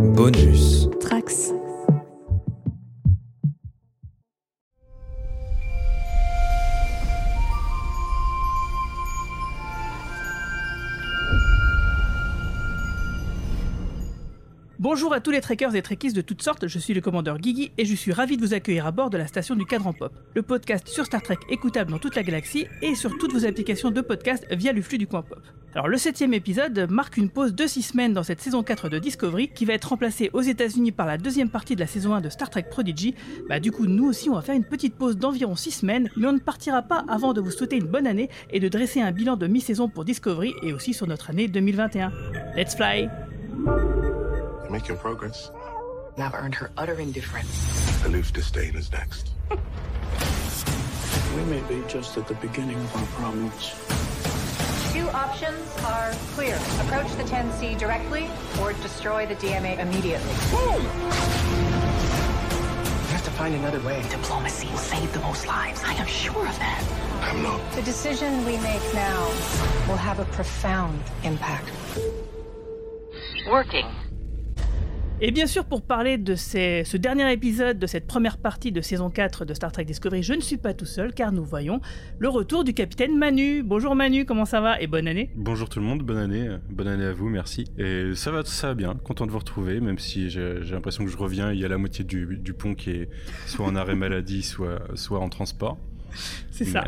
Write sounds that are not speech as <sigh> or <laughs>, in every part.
Bonus. Trax. Bonjour à tous les trekkers et trekkies de toutes sortes, je suis le commandeur Guigui et je suis ravi de vous accueillir à bord de la station du Cadran Pop, le podcast sur Star Trek écoutable dans toute la galaxie et sur toutes vos applications de podcast via le flux du coin pop. Alors le septième épisode marque une pause de 6 semaines dans cette saison 4 de Discovery qui va être remplacée aux États-Unis par la deuxième partie de la saison 1 de Star Trek Prodigy. Bah du coup nous aussi on va faire une petite pause d'environ 6 semaines, mais on ne partira pas avant de vous souhaiter une bonne année et de dresser un bilan de mi-saison pour Discovery et aussi sur notre année 2021. Let's fly making progress. And I've earned her utter indifference. Aloof disdain is next. We may be just at the beginning of our problems. Two options are clear. Approach the 10C directly or destroy the DMA immediately. We have to find another way. Diplomacy will save the most lives. I am sure of that. I'm not. The decision we make now will have a profound impact. Working. Et bien sûr, pour parler de ces- ce dernier épisode de cette première partie de saison 4 de Star Trek Discovery, je ne suis pas tout seul car nous voyons le retour du capitaine Manu. Bonjour Manu, comment ça va et bonne année Bonjour tout le monde, bonne année, euh, bonne année à vous, merci. Et ça va, ça va bien, content de vous retrouver, même si j'ai j'ai l'impression que je reviens, il y a la moitié du, du pont qui est soit en arrêt maladie, <laughs> soit, soit en transport. C'est ça.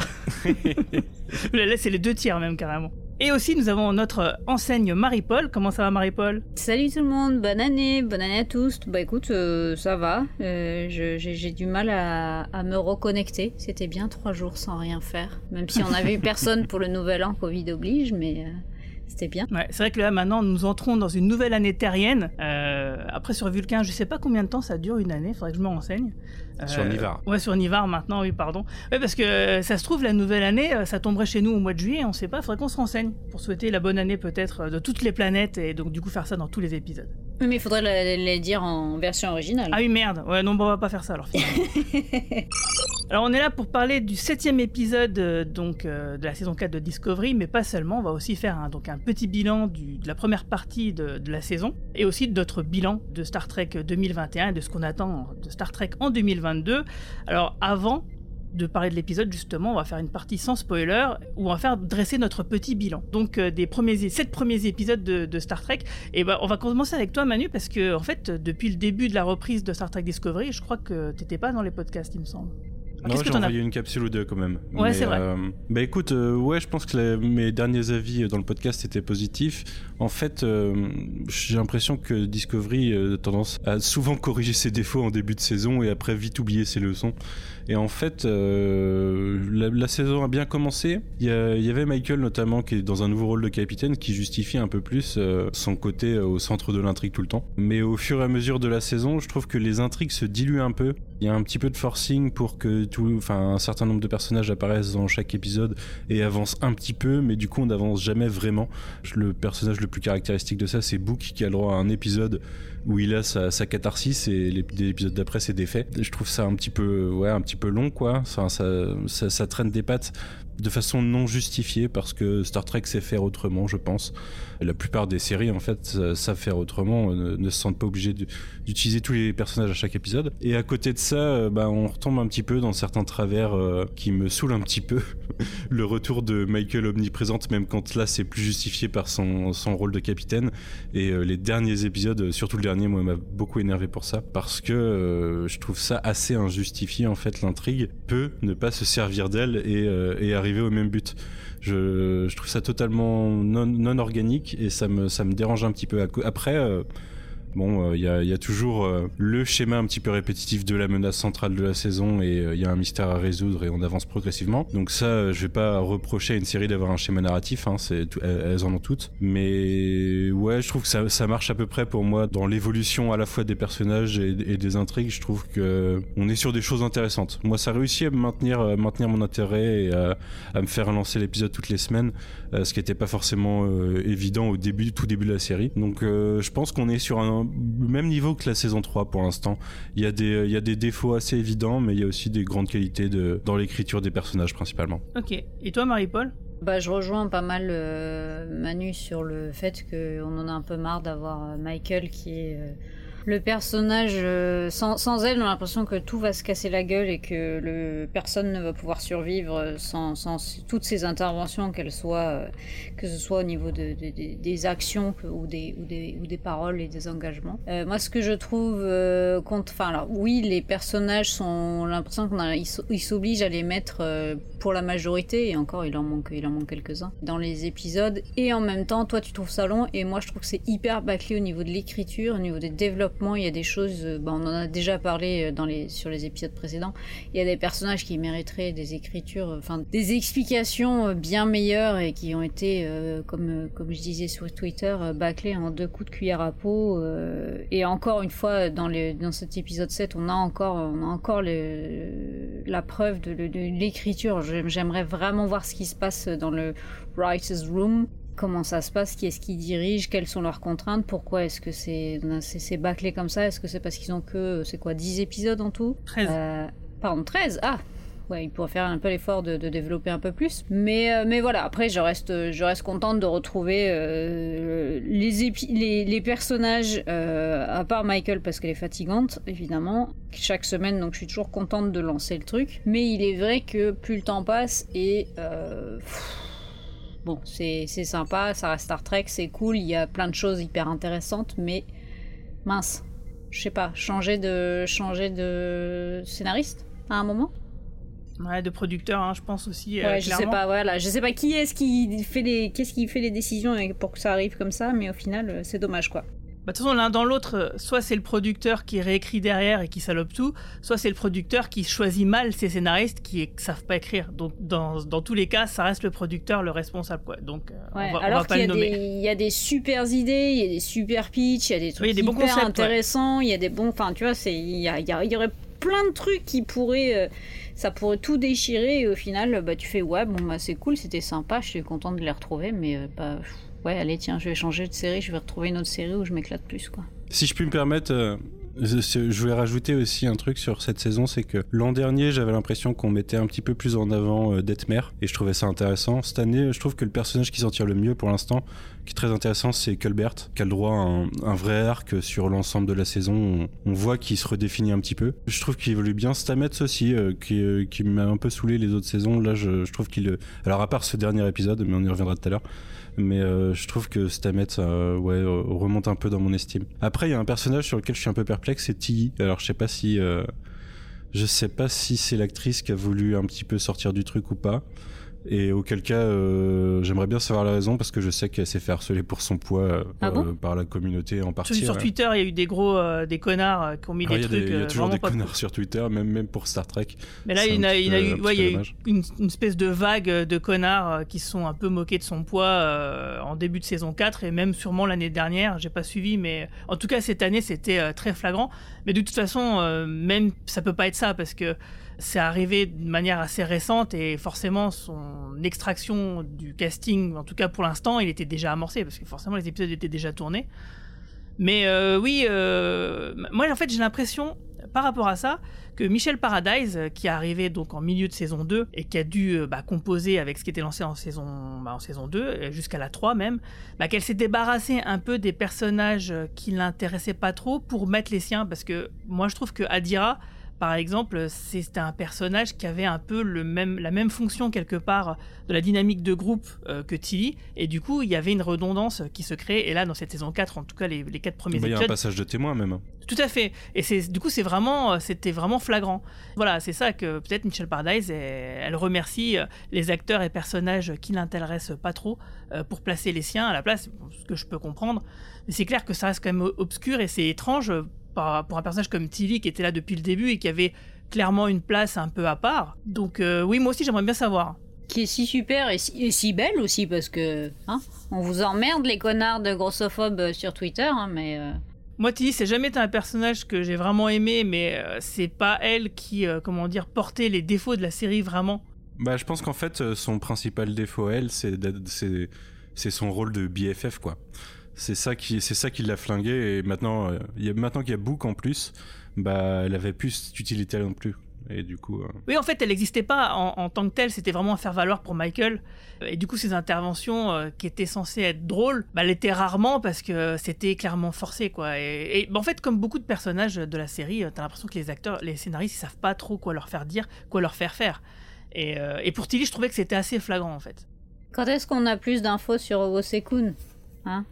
<laughs> Là, c'est les deux tiers même carrément. Et aussi, nous avons notre enseigne Marie-Paul. Comment ça va Marie-Paul? Salut tout le monde, bonne année, bonne année à tous. Bah écoute, euh, ça va. Euh, J'ai j'ai du mal à, à me reconnecter. C'était bien trois jours sans rien faire. Même si on avait eu <laughs> personne pour le nouvel an, Covid oblige, mais euh, c'était bien. Ouais, c'est vrai que là maintenant nous entrons dans une nouvelle année terrienne. Euh, après sur Vulcain, je sais pas combien de temps ça dure une année, faudrait que je me renseigne. Euh, Sur Nivar. Ouais, sur Nivar maintenant, oui, pardon. Ouais, parce que euh, ça se trouve la nouvelle année, euh, ça tomberait chez nous au mois de juillet, on sait pas, faudrait qu'on se renseigne pour souhaiter la bonne année peut-être de toutes les planètes et donc du coup faire ça dans tous les épisodes. Oui, Mais il faudrait le- les dire en version originale. Ah oui merde, ouais non bon, on va pas faire ça alors <laughs> alors on est là pour parler du septième épisode euh, donc euh, de la saison 4 de Discovery, mais pas seulement, on va aussi faire un, donc un petit bilan du- de la première partie de, de la saison et aussi de notre bilan de Star Trek 2021 et de ce qu'on attend de Star Trek en 2022. Alors avant de parler de l'épisode justement, on va faire une partie sans spoiler où on va faire dresser notre petit bilan. Donc euh, des premiers sept premiers épisodes de, de Star Trek et ben on va commencer avec toi Manu parce que en fait depuis le début de la reprise de Star Trek Discovery, je crois que t'étais pas dans les podcasts il me semble. Non, Qu'est-ce que j'ai t'en as envoyé une capsule ou deux quand même. Ouais, c'est vrai. euh, bah écoute, euh, ouais, je pense que la- mes derniers avis dans le podcast étaient positifs. En fait, euh, j'ai l'impression que Discovery a tendance à souvent corriger ses défauts en début de saison et après vite oublier ses leçons. Et en fait, euh, la, saison a bien commencé. Il y, avait Michael notamment qui est dans un nouveau rôle de capitaine qui justifie un peu plus euh, son côté euh, au centre de l'intrigue tout le temps. Mais au fur et à mesure de la saison, je trouve que les intrigues se diluent un peu. Il y a un petit peu de forcing pour que tout, enfin, un certain nombre de personnages apparaissent dans chaque épisode et avancent un petit peu, mais du coup on n'avance jamais vraiment. Le personnage le plus caractéristique de ça, c'est Book qui a le droit à un épisode où il a sa, catharsis et les, épisodes d'après c'est des. Je trouve ça un petit peu, ouais, un petit peu long quoi. Ça traîne des pattes de façon non justifiée parce que Star Trek sait faire autrement, je pense. La plupart des séries en fait sa- savent faire autrement, euh, ne, se sentent pas obligés d'utiliser tous les personnages à chaque épisode. Et à côté de ça, euh, bah, on retombe un petit peu dans certains travers euh, qui me saoulent un petit peu. <laughs> le retour de Michael omniprésente, même quand là c'est plus justifié par son, rôle de capitaine. Et euh, les derniers épisodes, euh, surtout le dernier, moi m'a beaucoup énervé pour ça parce que euh, je trouve ça assez injustifié en fait. L'intrigue peut ne pas se servir d'elle et, euh, et arriver au même but. Je, trouve ça totalement non, non organique et ça me, ça me dérange un petit peu. Après, euh, Bon, euh, il y, a, toujours euh, le schéma un petit peu répétitif de la menace centrale de la saison et il y a un mystère à résoudre et on avance progressivement. Donc ça, euh, je vais pas reprocher à une série d'avoir un schéma narratif, hein, elles, en ont toutes. Mais ouais, je trouve que ça, marche à peu près pour moi dans l'évolution à la fois des personnages et, des intrigues. Je trouve que on est sur des choses intéressantes. Moi, ça réussit à maintenir, euh, maintenir mon intérêt et à, à me faire lancer l'épisode toutes les semaines, euh, ce qui n'était pas forcément euh, évident au début, tout début de la série. Donc euh, je pense qu'on est sur un le même niveau que la saison 3 pour l'instant. Il y, a des, il y a des défauts assez évidents, mais il y a aussi des grandes qualités de, dans l'écriture des personnages principalement. Ok. Et toi, Marie-Paul? Bah, je rejoins pas mal euh, Manu sur le fait qu'on en a un peu marre d'avoir euh, Michael qui est euh, le personnage, euh, sans, elle, on a l'impression que tout va se casser la gueule et que personne ne va pouvoir survivre sans, toutes ces interventions, qu'elles soient, euh, que ce soit au niveau de, de- de- des actions ou, des, paroles et des engagements. Euh, moi, ce que je trouve, enfin, alors oui, les personnages sont, l'impression qu'on a, ils s- ils s'obligent à les mettre pour la majorité, et encore, il en manque, il en manque quelques-uns dans les épisodes. Et en même temps, toi, tu trouves ça long, et moi, je trouve que c'est hyper bâclé au niveau de l'écriture, au niveau des développements. Il y a des choses, bah, on en a déjà parlé euh, sur les épisodes précédents. Il y a des personnages qui mériteraient des écritures, euh, enfin, des explications bien meilleures et qui ont été, comme, je disais sur Twitter, bâclés en deux coups de cuillère à peau. et encore une fois, dans, cet épisode 7, on a encore, la preuve de, l'écriture. J'aime- J'aimerais vraiment voir ce qui se passe dans le Writer's Room. Comment ça se passe Qui est-ce qui dirige Quelles sont leurs contraintes Pourquoi est-ce que c'est c'est c'est bâclé comme ça Est-ce que c'est parce qu'ils ont que, c'est quoi, 10 épisodes en tout? 13. euh, pardon, 13 Ah Ouais, ils pourraient faire un peu l'effort de, de développer un peu plus. Mais, euh, mais voilà, après, je reste, je reste contente de retrouver euh, les, épi- les, les personnages, euh, à part Michael parce qu'elle est fatigante, évidemment, chaque semaine, donc je suis toujours contente de lancer le truc. Mais il est vrai que plus le temps passe et... pff, Bon, c'est c'est sympa, ça reste Star Trek, c'est cool, il y a plein de choses hyper intéressantes, mais mince, je sais pas, changer de changer de scénariste à un moment? Ouais, de producteur, hein, je pense aussi. euh, Ouais, je sais pas, voilà, je sais pas qui est-ce qui fait les qu'est-ce qui fait les décisions pour que ça arrive comme ça, mais au final, euh, c'est dommage quoi. Bah, de toute façon, l'un dans l'autre, euh, soit c'est le producteur qui réécrit derrière et qui salope tout, soit c'est le producteur qui choisit mal ses scénaristes qui ne savent pas écrire. Donc, dans, dans tous les cas, ça reste le producteur le responsable. Quoi. Donc, euh, Ouais, on va, on alors va pas qu'il y, le nommer. il y a des super idées, il y a des super pitchs, il y a des trucs Oui, il y a des bons concepts, intéressants, il y a des bons, enfin tu vois, il y, a- il y a- il y aurait plein de trucs qui pourraient, euh, ça pourrait tout déchirer et au final, bah tu fais ouais bon bah c'est cool, c'était sympa, je suis contente de les retrouver, mais euh, bah pff, ouais allez tiens je vais changer de série, je vais retrouver une autre série où je m'éclate plus quoi. Si je puis me permettre, euh, je voulais rajouter aussi un truc sur cette saison, c'est que l'an dernier, j'avais l'impression qu'on mettait un petit peu plus en avant euh, Detmer, et je trouvais ça intéressant. Cette année, je trouve que le personnage qui s'en tire le mieux pour l'instant, qui est très intéressant, c'est Culbert, qui a le droit à un, vrai arc sur l'ensemble de la saison. On, voit qu'il se redéfinit un petit peu. Je trouve qu'il évolue bien. Stamets aussi, euh, qui, euh, m'a un peu saoulé les autres saisons. Là, je, je trouve qu'il... euh, Alors, à part ce dernier épisode, mais on y reviendra tout à l'heure. Mais euh, je trouve que Stamets euh, ouais, euh, remonte un peu dans mon estime. Après, il y a un personnage sur lequel je suis un peu perplexe, c'est Tilly. Alors, je sais pas si... euh, je sais pas si c'est l'actrice qui a voulu un petit peu sortir du truc ou pas. Et auquel cas, euh, j'aimerais bien savoir la raison parce que je sais qu'elle s'est fait harceler pour son poids euh, Ah bon euh, par la communauté en Sur, partie. sur ouais. Twitter, il y a eu des gros euh, des connards qui ont mis Ah, des trucs. il y a toujours des connards sur Twitter, même, même pour Star Trek. Mais là, il y, a, il a eu, ouais, y a eu une, une espèce de vague de connards qui se sont un peu moqués de son poids en début de saison 4 et même sûrement l'année dernière. J'ai pas suivi, mais en tout cas cette année c'était très flagrant. Mais de toute façon, même ça peut pas être ça parce que c'est arrivé de manière assez récente et forcément son extraction du casting, en tout cas pour l'instant, il était déjà amorcé parce que forcément les épisodes étaient déjà tournés. Mais euh, oui, euh, moi en fait j'ai l'impression, par rapport à ça, que Michel Paradise, euh, qui est arrivé donc en milieu de saison 2 et qui a dû bah, composer avec ce qui était lancé en saison, bah, en saison 2, euh, jusqu'à la 3 même, bah, qu'elle s'est débarrassée un peu des personnages qui l'intéressaient pas trop pour mettre les siens. Parce que moi je trouve que Adira, par exemple, c'était un personnage qui avait un peu le même, la même fonction quelque part de la dynamique de groupe euh, que Tilly, et du coup il y avait une redondance qui se créait, et là dans cette saison 4, en tout cas les, les 4 premiers Bah, Il y a un épisodes, passage de témoin même. tout à fait. Et c'est du coup c'est vraiment euh, c'était vraiment flagrant. Voilà, c'est ça que peut-être Michel Paradise elle, elle remercie euh, les acteurs et personnages qui l'intéressent pas trop euh, pour placer les siens à la place, ce que je peux comprendre. Mais c'est clair que ça reste quand même obscur et c'est étrange pour un personnage comme Tilly qui était là depuis le début et qui avait clairement une place un peu à part. Donc euh, oui, moi aussi j'aimerais bien savoir. Qui est si super et si, et si belle aussi parce que hein, on vous emmerde les connards de grossophobes euh, sur Twitter, hein, mais euh, Moi, Tilly, c'est jamais été un personnage que j'ai vraiment aimé, mais euh, c'est pas elle qui, euh, comment dire, portait les défauts de la série vraiment. Bah, je pense qu'en fait, son principal défaut, elle, c'est d'être- c'est c'est son rôle de BFF, quoi. C'est ça qui, c'est ça qui l'a flingué. Et maintenant, euh, il y a, maintenant qu'il y a Book en plus, bah, elle avait plus cette utilité non plus. Et du coup. euh, Oui, en fait, elle n'existait pas en, en tant que telle, c'était vraiment à faire valoir pour Michael. Et du coup, ces interventions euh, qui étaient censées être drôles, bah, l'étaient rarement parce que c'était clairement forcé, quoi. Et, et, bah, en fait, comme beaucoup de personnages de la série, t'as l'impression que les acteurs, les scénaristes, ils savent pas trop quoi leur faire dire, quoi leur faire faire. Et, euh, et pour Tilly, je trouvais que c'était assez flagrant, en fait. Quand est-ce qu'on a plus d'infos sur Owo-Sekun Hein?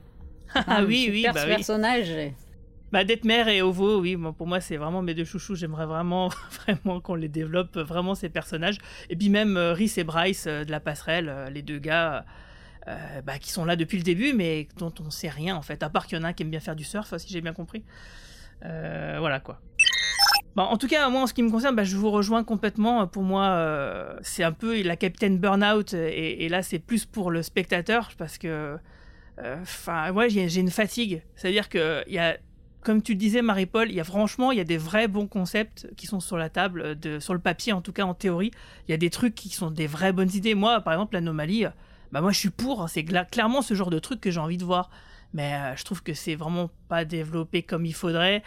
Ah oui, oui, super bah ce oui. personnage. Bah, Detmer et Ovo, oui, moi, pour moi, c'est vraiment mes deux chouchous. J'aimerais vraiment, <laughs> vraiment qu'on les développe, vraiment ces personnages. Et puis même euh, Rhys et Bryce euh, de la passerelle, euh, les deux gars euh, bah, qui sont là depuis le début, mais dont on sait rien en fait. À part qu'il y en a un qui aime bien faire du surf, si j'ai bien compris. Voilà quoi. Bon, en tout cas, moi, en ce qui me concerne, bah, je vous rejoins complètement. Pour moi, c'est un peu la capitaine Burnout, et, et là, c'est plus pour le spectateur, parce que, enfin, ouais, j'ai une fatigue. C'est-à-dire que y a comme tu disais, Marie-Paul, il y a franchement, il y a des vrais bons concepts qui sont sur la table, de, sur le papier en tout cas, en théorie. Il y a des trucs qui sont des vraies bonnes idées. Moi, par exemple, l'anomalie, euh, bah moi je suis pour. hein. C'est clairement ce genre de truc que j'ai envie de voir. Mais euh, je trouve que c'est vraiment pas développé comme il faudrait.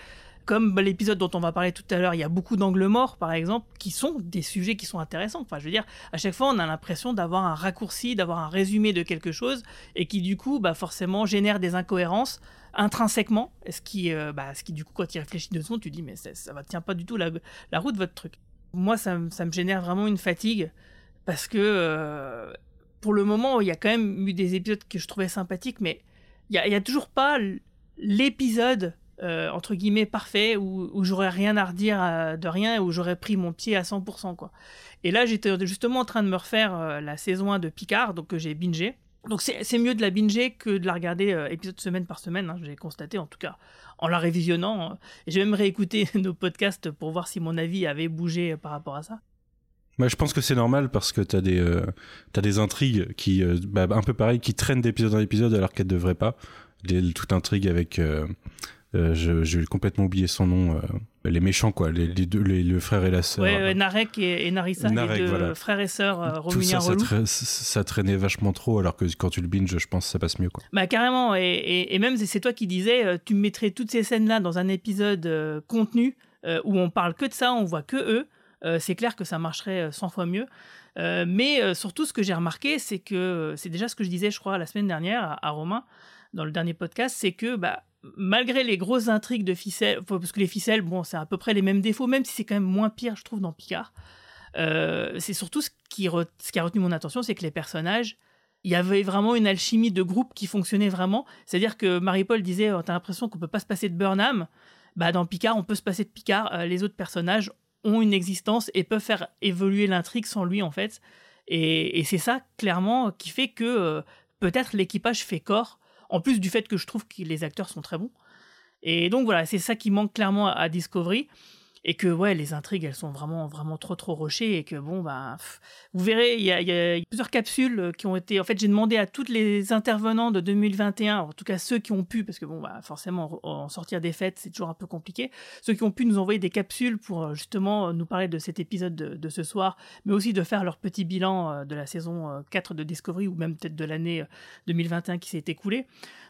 Comme l'épisode dont on va parler tout à l'heure, il y a beaucoup d'angles morts, par exemple, qui sont des sujets qui sont intéressants. Enfin, je veux dire, à chaque fois, on a l'impression d'avoir un raccourci, d'avoir un résumé de quelque chose, et qui du coup, bah, forcément, génère des incohérences intrinsèquement, ce qui, euh, bah, ce qui du coup, quand il réfléchit deux secondes, tu dis, mais ça, va tient pas du tout la, la route, votre truc. Moi, ça, ça me génère vraiment une fatigue, parce que euh, pour le moment, il y a quand même eu des épisodes que je trouvais sympathiques, mais il y a, toujours pas l'épisode, euh, entre guillemets, parfait, où, j'aurais rien à redire euh, de rien, où j'aurais pris mon pied à 100%, quoi. Et là, j'étais justement en train de me refaire euh, la saison 1 de Picard, donc que j'ai bingé. Donc c'est mieux de la binger que de la regarder épisode semaine par semaine, hein, j'ai constaté en tout cas en la révisionnant. et j'ai même réécouté <laughs> nos podcasts pour voir si mon avis avait bougé par rapport à ça. Je pense que c'est normal parce que t'as des, t'as des intrigues qui, bah, un peu pareil, qui traînent d'épisode en épisode alors qu'elles devraient pas. Les, toute intrigue avec, j'ai complètement oublié son nom, euh, les méchants quoi, les, les deux, les- le frère et la sœur. Ouais, Narek et, et Narissa, Narek, les deux voilà. frères et sœurs euh, Tout ça, ça, relous. tra- ça traînait vachement trop alors que quand tu le binges, je pense que ça passe mieux quoi. Bah carrément, et, et- et même c'est toi qui disais, euh, tu mettrais toutes ces scènes-là dans un épisode euh, contenu euh, où on parle que de ça, on voit que eux. euh, c'est clair que ça marcherait euh, 100 fois mieux. Euh, mais euh, surtout, ce que j'ai remarqué, c'est que euh, c'est déjà ce que je disais, je crois, la semaine dernière à, à Romain dans le dernier podcast, c'est que bah, malgré les grosses intrigues de ficelles, enfin, parce que les ficelles, bon, c'est à peu près les mêmes défauts, même si c'est quand même moins pire, je trouve, dans Picard. euh, c'est surtout ce qui, a retenu mon attention, c'est que les personnages il y avait vraiment une alchimie de groupe qui fonctionnait vraiment. C'est-à-dire que Marie-Paul disait oh, T'as l'impression qu'on peut pas se passer de Burnham. Bah, dans Picard, on peut se passer de Picard. Euh, les autres personnages ont une existence et peuvent faire évoluer l'intrigue sans lui, en fait. Et, et c'est ça, clairement, qui fait que euh, peut-être l'équipage fait corps, en plus du fait que je trouve que les acteurs sont très bons. Et donc voilà, c'est ça qui manque clairement à, Discovery. Et que ouais, les intrigues, elles sont vraiment, vraiment trop, trop rochées. Et que bon, pff, vous verrez, il y, y a plusieurs capsules euh, qui ont été. En fait, j'ai demandé à tous les intervenants de 2021, en tout cas ceux qui ont pu, parce que bon, bah, forcément, en sortir des fêtes, c'est toujours un peu compliqué. Ceux qui ont pu nous envoyer des capsules pour euh, justement euh, nous parler de cet épisode de, de ce soir, mais aussi de faire leur petit bilan de la saison euh, 4 de Discovery ou même peut-être de l'année euh, 2021 qui s'est écoulée.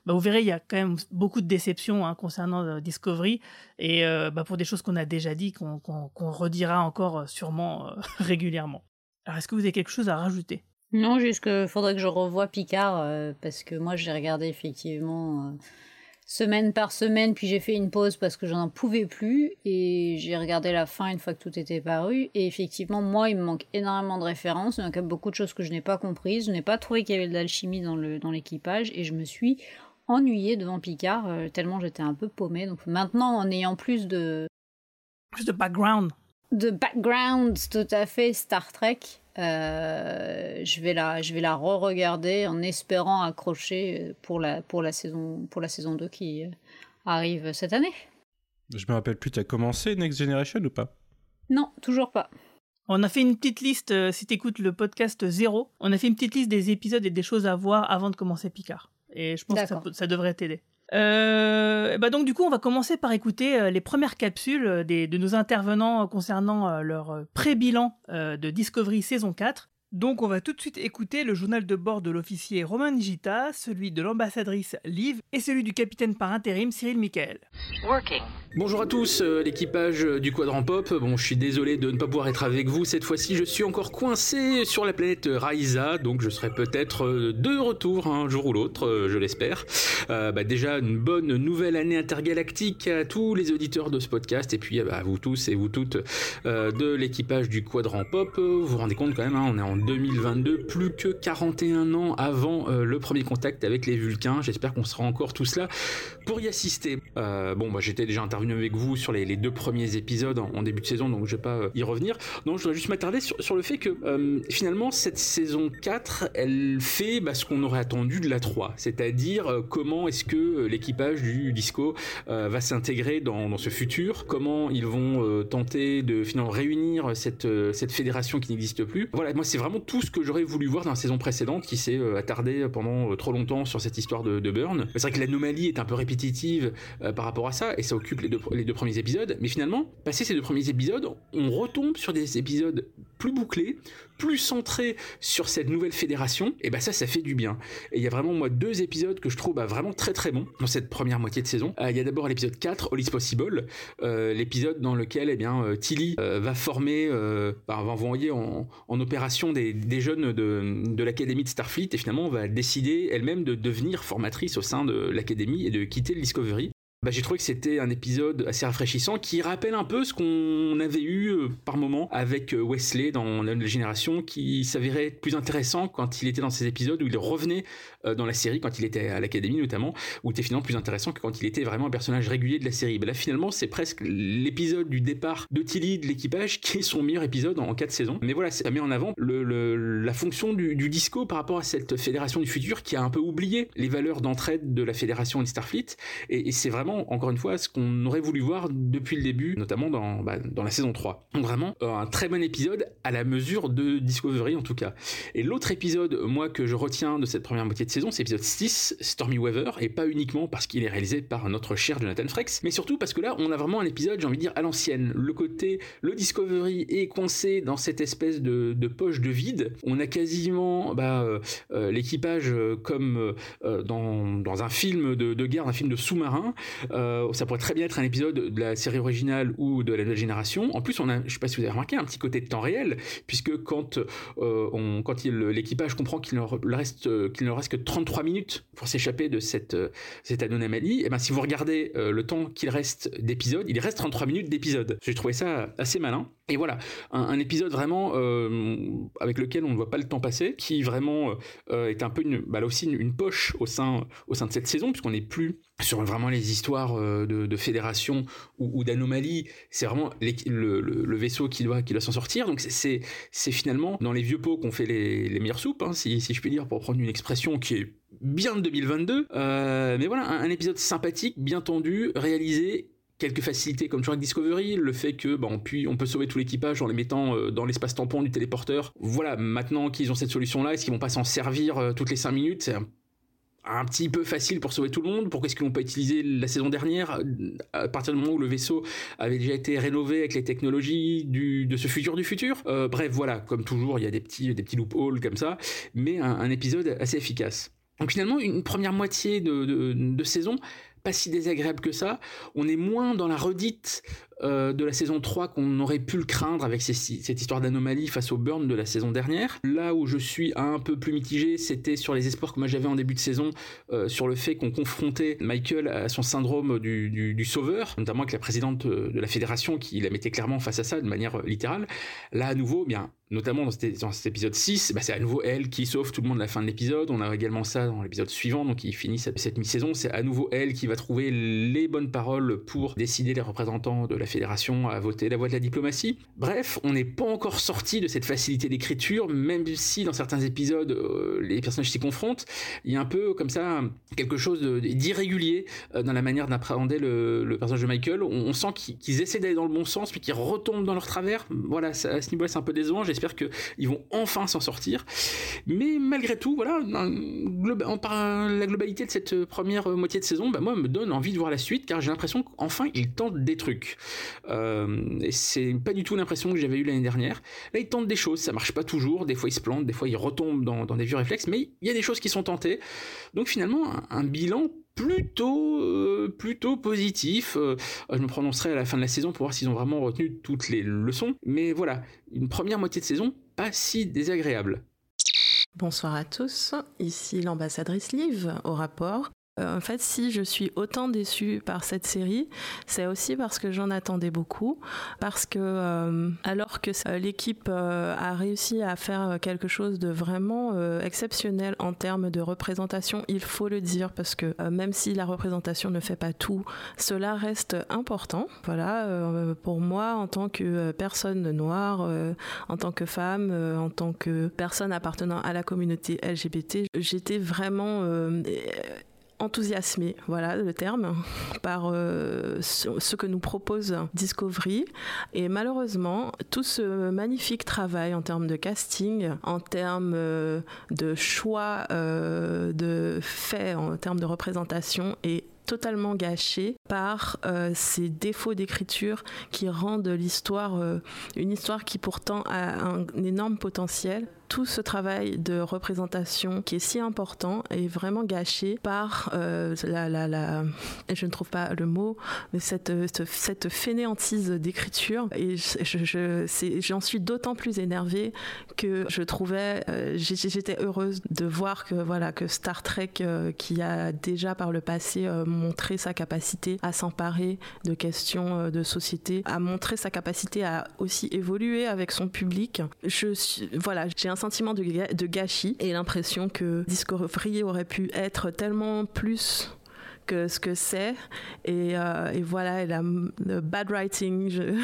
Bah, vous verrez, il y a quand même beaucoup de déceptions hein, concernant euh, Discovery. Et euh, bah, pour des choses qu'on a déjà dit, qu'on redira encore euh, sûrement <laughs> régulièrement. Alors, est-ce que vous avez quelque chose à rajouter? Non, juste qu'il faudrait que je revoie Picard, parce que moi j'ai regardé effectivement semaine par semaine, puis j'ai fait une pause parce que j'en pouvais plus, et j'ai regardé la fin une fois que tout était paru, et effectivement, moi il me manque énormément de références, il y a quand même beaucoup de choses que je n'ai pas comprises, je n'ai pas trouvé qu'il y avait de l'alchimie dans l'équipage, et je me suis ennuyée devant Picard, euh, tellement j'étais un peu paumée. Donc maintenant, en ayant plus de, Plus de background. de background tout à fait Star Trek. euh, je vais la, je vais la re-regarder en espérant accrocher pour la, pour la saison, pour la saison 2 qui euh, arrive cette année. Je me rappelle plus, t'as commencé Next Generation ou pas? Non, toujours pas. On a fait une petite liste, euh, si t'écoutes le podcast zéro, on a fait une petite liste des épisodes et des choses à voir avant de commencer Picard. Et je pense que ça, D'accord. peut- ça devrait t'aider. Euh, bah donc du coup, on va commencer par écouter euh, les premières capsules euh, des, de nos intervenants concernant leur pré-bilan de Discovery saison 4. Donc on va tout de suite écouter le journal de bord de l'officier Romain Nigita, celui de l'ambassadrice Liv et celui du capitaine par intérim Cyril Michael. Working. Bonjour à tous, euh, l'équipage euh, du Quadrant Pop. Bon, je suis désolé de ne pas pouvoir être avec vous cette fois-ci. Je suis encore coincé sur la planète Raisa, donc je serai peut-être euh, de retour un jour ou l'autre, je l'espère. Euh, bah, déjà, une bonne nouvelle année intergalactique à tous les auditeurs de ce podcast et puis bah, à vous tous et vous toutes euh, de l'équipage du Quadrant Pop. Vous vous rendez compte quand même, hein, on est en 2022, plus que 41 ans avant euh, le premier contact avec les Vulcains. J'espère qu'on sera encore tous là pour y assister. Euh, bon, bah, j'étais déjà intervenu avec vous sur les, deux premiers épisodes en, début de saison, donc je vais pas euh, y revenir. Non, je voudrais juste m'attarder sur, le fait que finalement cette saison 4, elle fait bah, ce qu'on aurait attendu de la 3, c'est-à-dire comment est-ce que l'équipage du Disco va s'intégrer dans, dans ce futur, comment ils vont tenter de finalement réunir cette, cette fédération qui n'existe plus? Voilà, moi c'est vraiment tout ce que j'aurais voulu voir dans la saison précédente qui s'est euh, attardé pendant euh, trop longtemps sur cette histoire de, de Burn. C'est vrai que l'anomalie est un peu répétitive euh, par rapport à ça et ça occupe les deux, les deux premiers épisodes, mais finalement, passé ces deux premiers épisodes, on retombe sur des épisodes plus bouclés, plus centrés sur cette nouvelle fédération, et bah ça, ça fait du bien. Et il y a vraiment, moi, deux épisodes que je trouve bah, vraiment très très bons dans cette première moitié de saison. Euh, Il y a d'abord l'épisode 4, All is Possible, euh, l'épisode dans lequel, eh bien, euh, Tilly va former, bah, va envoyer en, opération des, jeunes de, de l'académie de Starfleet, et finalement, va décider elle-même de devenir formatrice au sein de l'académie et de quitter le Discovery. Bah, j'ai trouvé que c'était un épisode assez rafraîchissant qui rappelle un peu ce qu'on avait eu euh, par moment avec euh, Wesley dans la génération qui s'avérait plus intéressant quand il était dans ces épisodes où il revenait euh, dans la série quand il était à l'académie notamment où il était finalement plus intéressant que quand il était vraiment un personnage régulier de la série. Bah, là finalement c'est presque l'épisode du départ de Tilly de l'équipage qui est son meilleur épisode en, en quatre saisons. Mais voilà, ça met en avant la fonction du, disco par rapport à cette fédération du futur qui a un peu oublié les valeurs d'entraide de la fédération et de Starfleet et, et c'est vraiment, encore une fois, ce qu'on aurait voulu voir depuis le début, notamment dans, bah, dans la saison 3. Donc vraiment, euh, un très bon épisode à la mesure de Discovery en tout cas. Et l'autre épisode, moi, que je retiens de cette première moitié de saison, c'est l'épisode 6, Stormy Weather, et pas uniquement parce qu'il est réalisé par notre cher Jonathan Frakes, mais surtout parce que là, on a vraiment un épisode, j'ai envie de dire, à l'ancienne. Le côté, le Discovery est coincé dans cette espèce de, poche de vide. On a quasiment bah, euh, euh, l'équipage comme dans, dans un film de guerre, un film de sous-marin. Euh, ça pourrait très bien être un épisode de la série originale ou de la nouvelle génération. En plus, on a, je sais pas si vous avez remarqué, un petit côté de temps réel, puisque quand euh, l'équipage comprend qu'il ne reste, qu'il ne reste que 33 minutes pour s'échapper de cette, anomalie, et ben si vous regardez euh, le temps qu'il reste d'épisode, il reste 33 minutes d'épisode. J'ai trouvé ça assez malin. Et voilà, un, épisode vraiment euh, avec lequel on ne voit pas le temps passer, qui vraiment euh, est un peu bah là aussi une, poche au sein, au sein de cette saison, puisqu'on n'est plus sur vraiment les histoires euh, de, fédération ou, ou d'anomalie. C'est vraiment le, le, vaisseau qui doit, qui doit s'en sortir. Donc c'est- finalement dans les vieux pots qu'on fait les, les meilleures soupes, hein, si, si je puis dire, pour prendre une expression qui est bien de 2022. Euh, mais voilà, un épisode sympathique, bien tendu, réalisé quelques facilités comme avec Discovery, le fait que bah, on, puis, on peut sauver tout l'équipage en les mettant euh, dans l'espace tampon du téléporteur. Voilà, maintenant qu'ils ont cette solution-là, est-ce qu'ils vont pas s'en servir euh, toutes les 5 minutes? C'est un, petit peu facile pour sauver tout le monde. Pourquoi est-ce qu'ils l'ont pas utilisé la saison dernière? Euh, à partir du moment où le vaisseau avait déjà été rénové avec les technologies du, de ce futur du futur Bref, voilà, comme toujours, il y a des petits, des petits loopholes comme ça, mais un, épisode assez efficace. Donc finalement, une première moitié de, de saison pas si désagréable que ça. On est moins dans la redite euh, de la saison 3 qu'on aurait pu le craindre avec cette histoire d'anomalie face au burn de la saison dernière. Là où je suis un peu plus mitigé, c'était sur les espoirs que moi j'avais en début de saison, euh, sur le fait qu'on confrontait Michael à son syndrome du, sauveur, notamment avec la présidente de la fédération qui la mettait clairement face à ça de manière euh, littérale. Là à nouveau, bien notamment dans cet, épisode 6, bah, c'est à nouveau elle qui sauve tout le monde à la fin de l'épisode. On a également ça dans l'épisode suivant, donc il finit cette, cette mi-saison. C'est à nouveau elle qui va trouver les bonnes paroles pour décider les représentants de la fédération à voter la voie de la diplomatie. Bref, on n'est pas encore sorti de cette facilité d'écriture, même si dans certains épisodes euh, les personnages s'y confrontent. Il y a un peu comme ça quelque chose d'irrégulier euh, dans la manière d'appréhender le, personnage de Michael. On, sent qu'ils essaient d'aller dans le bon sens, puis qu'ils retombent dans leur travers. Voilà, ça- à ce niveau-là, c'est un peu décevant. J'espère qu'ils vont enfin s'en sortir. Mais malgré tout, voilà, en par la globalité de cette première moitié de saison, bah, moi, me donne envie de voir la suite, car j'ai l'impression qu'enfin, ils tentent des trucs. Euh, c'est pas du tout l'impression que j'avais eu l'année dernière. Là, ils tentent des choses, ça marche pas toujours. Des fois, ils se plantent, des fois, ils retombent dans, des vieux réflexes, mais il y a des choses qui sont tentées. Donc finalement, un, bilan plutôt euh, plutôt positif. Euh, je me prononcerai à la fin de la saison pour voir s'ils ont vraiment retenu toutes les leçons. Mais voilà, une première moitié de saison pas si désagréable. Bonsoir à tous, ici l'ambassadrice Liv au rapport. Euh, en fait, si je suis autant déçue par cette série, c'est aussi parce que j'en attendais beaucoup, parce que euh, alors que euh, l'équipe a réussi à faire quelque chose de vraiment exceptionnel en termes de représentation, il faut le dire, parce que même si la représentation ne fait pas tout, cela reste important. Voilà, pour moi, en tant que personne noire, en tant que femme, en tant que personne appartenant à la communauté LGBT, j'étais vraiment enthousiasmé, voilà le terme, par euh, ce que nous propose Discovery. Et malheureusement, tout ce magnifique travail en termes de casting, en termes euh, de choix euh, de faits, en termes de représentation est totalement gâché par ces défauts d'écriture qui rendent l'histoire une histoire qui pourtant a un énorme potentiel tout ce travail de représentation qui est si important est vraiment gâché par euh, la, la, je ne trouve pas le mot, mais cette, cette, fainéantise d'écriture. Et je, j'en suis d'autant plus énervée que je trouvais, euh, j'étais heureuse de voir que, voilà, que Star Trek, euh, qui a déjà par le passé montré sa capacité à s'emparer de questions de société, a montré sa capacité à aussi évoluer avec son public. Je voilà, j'ai sentiment de, gâchis et l'impression que Discovery aurait pu être tellement plus que ce que c'est. Et, euh, voilà, le bad writing, je,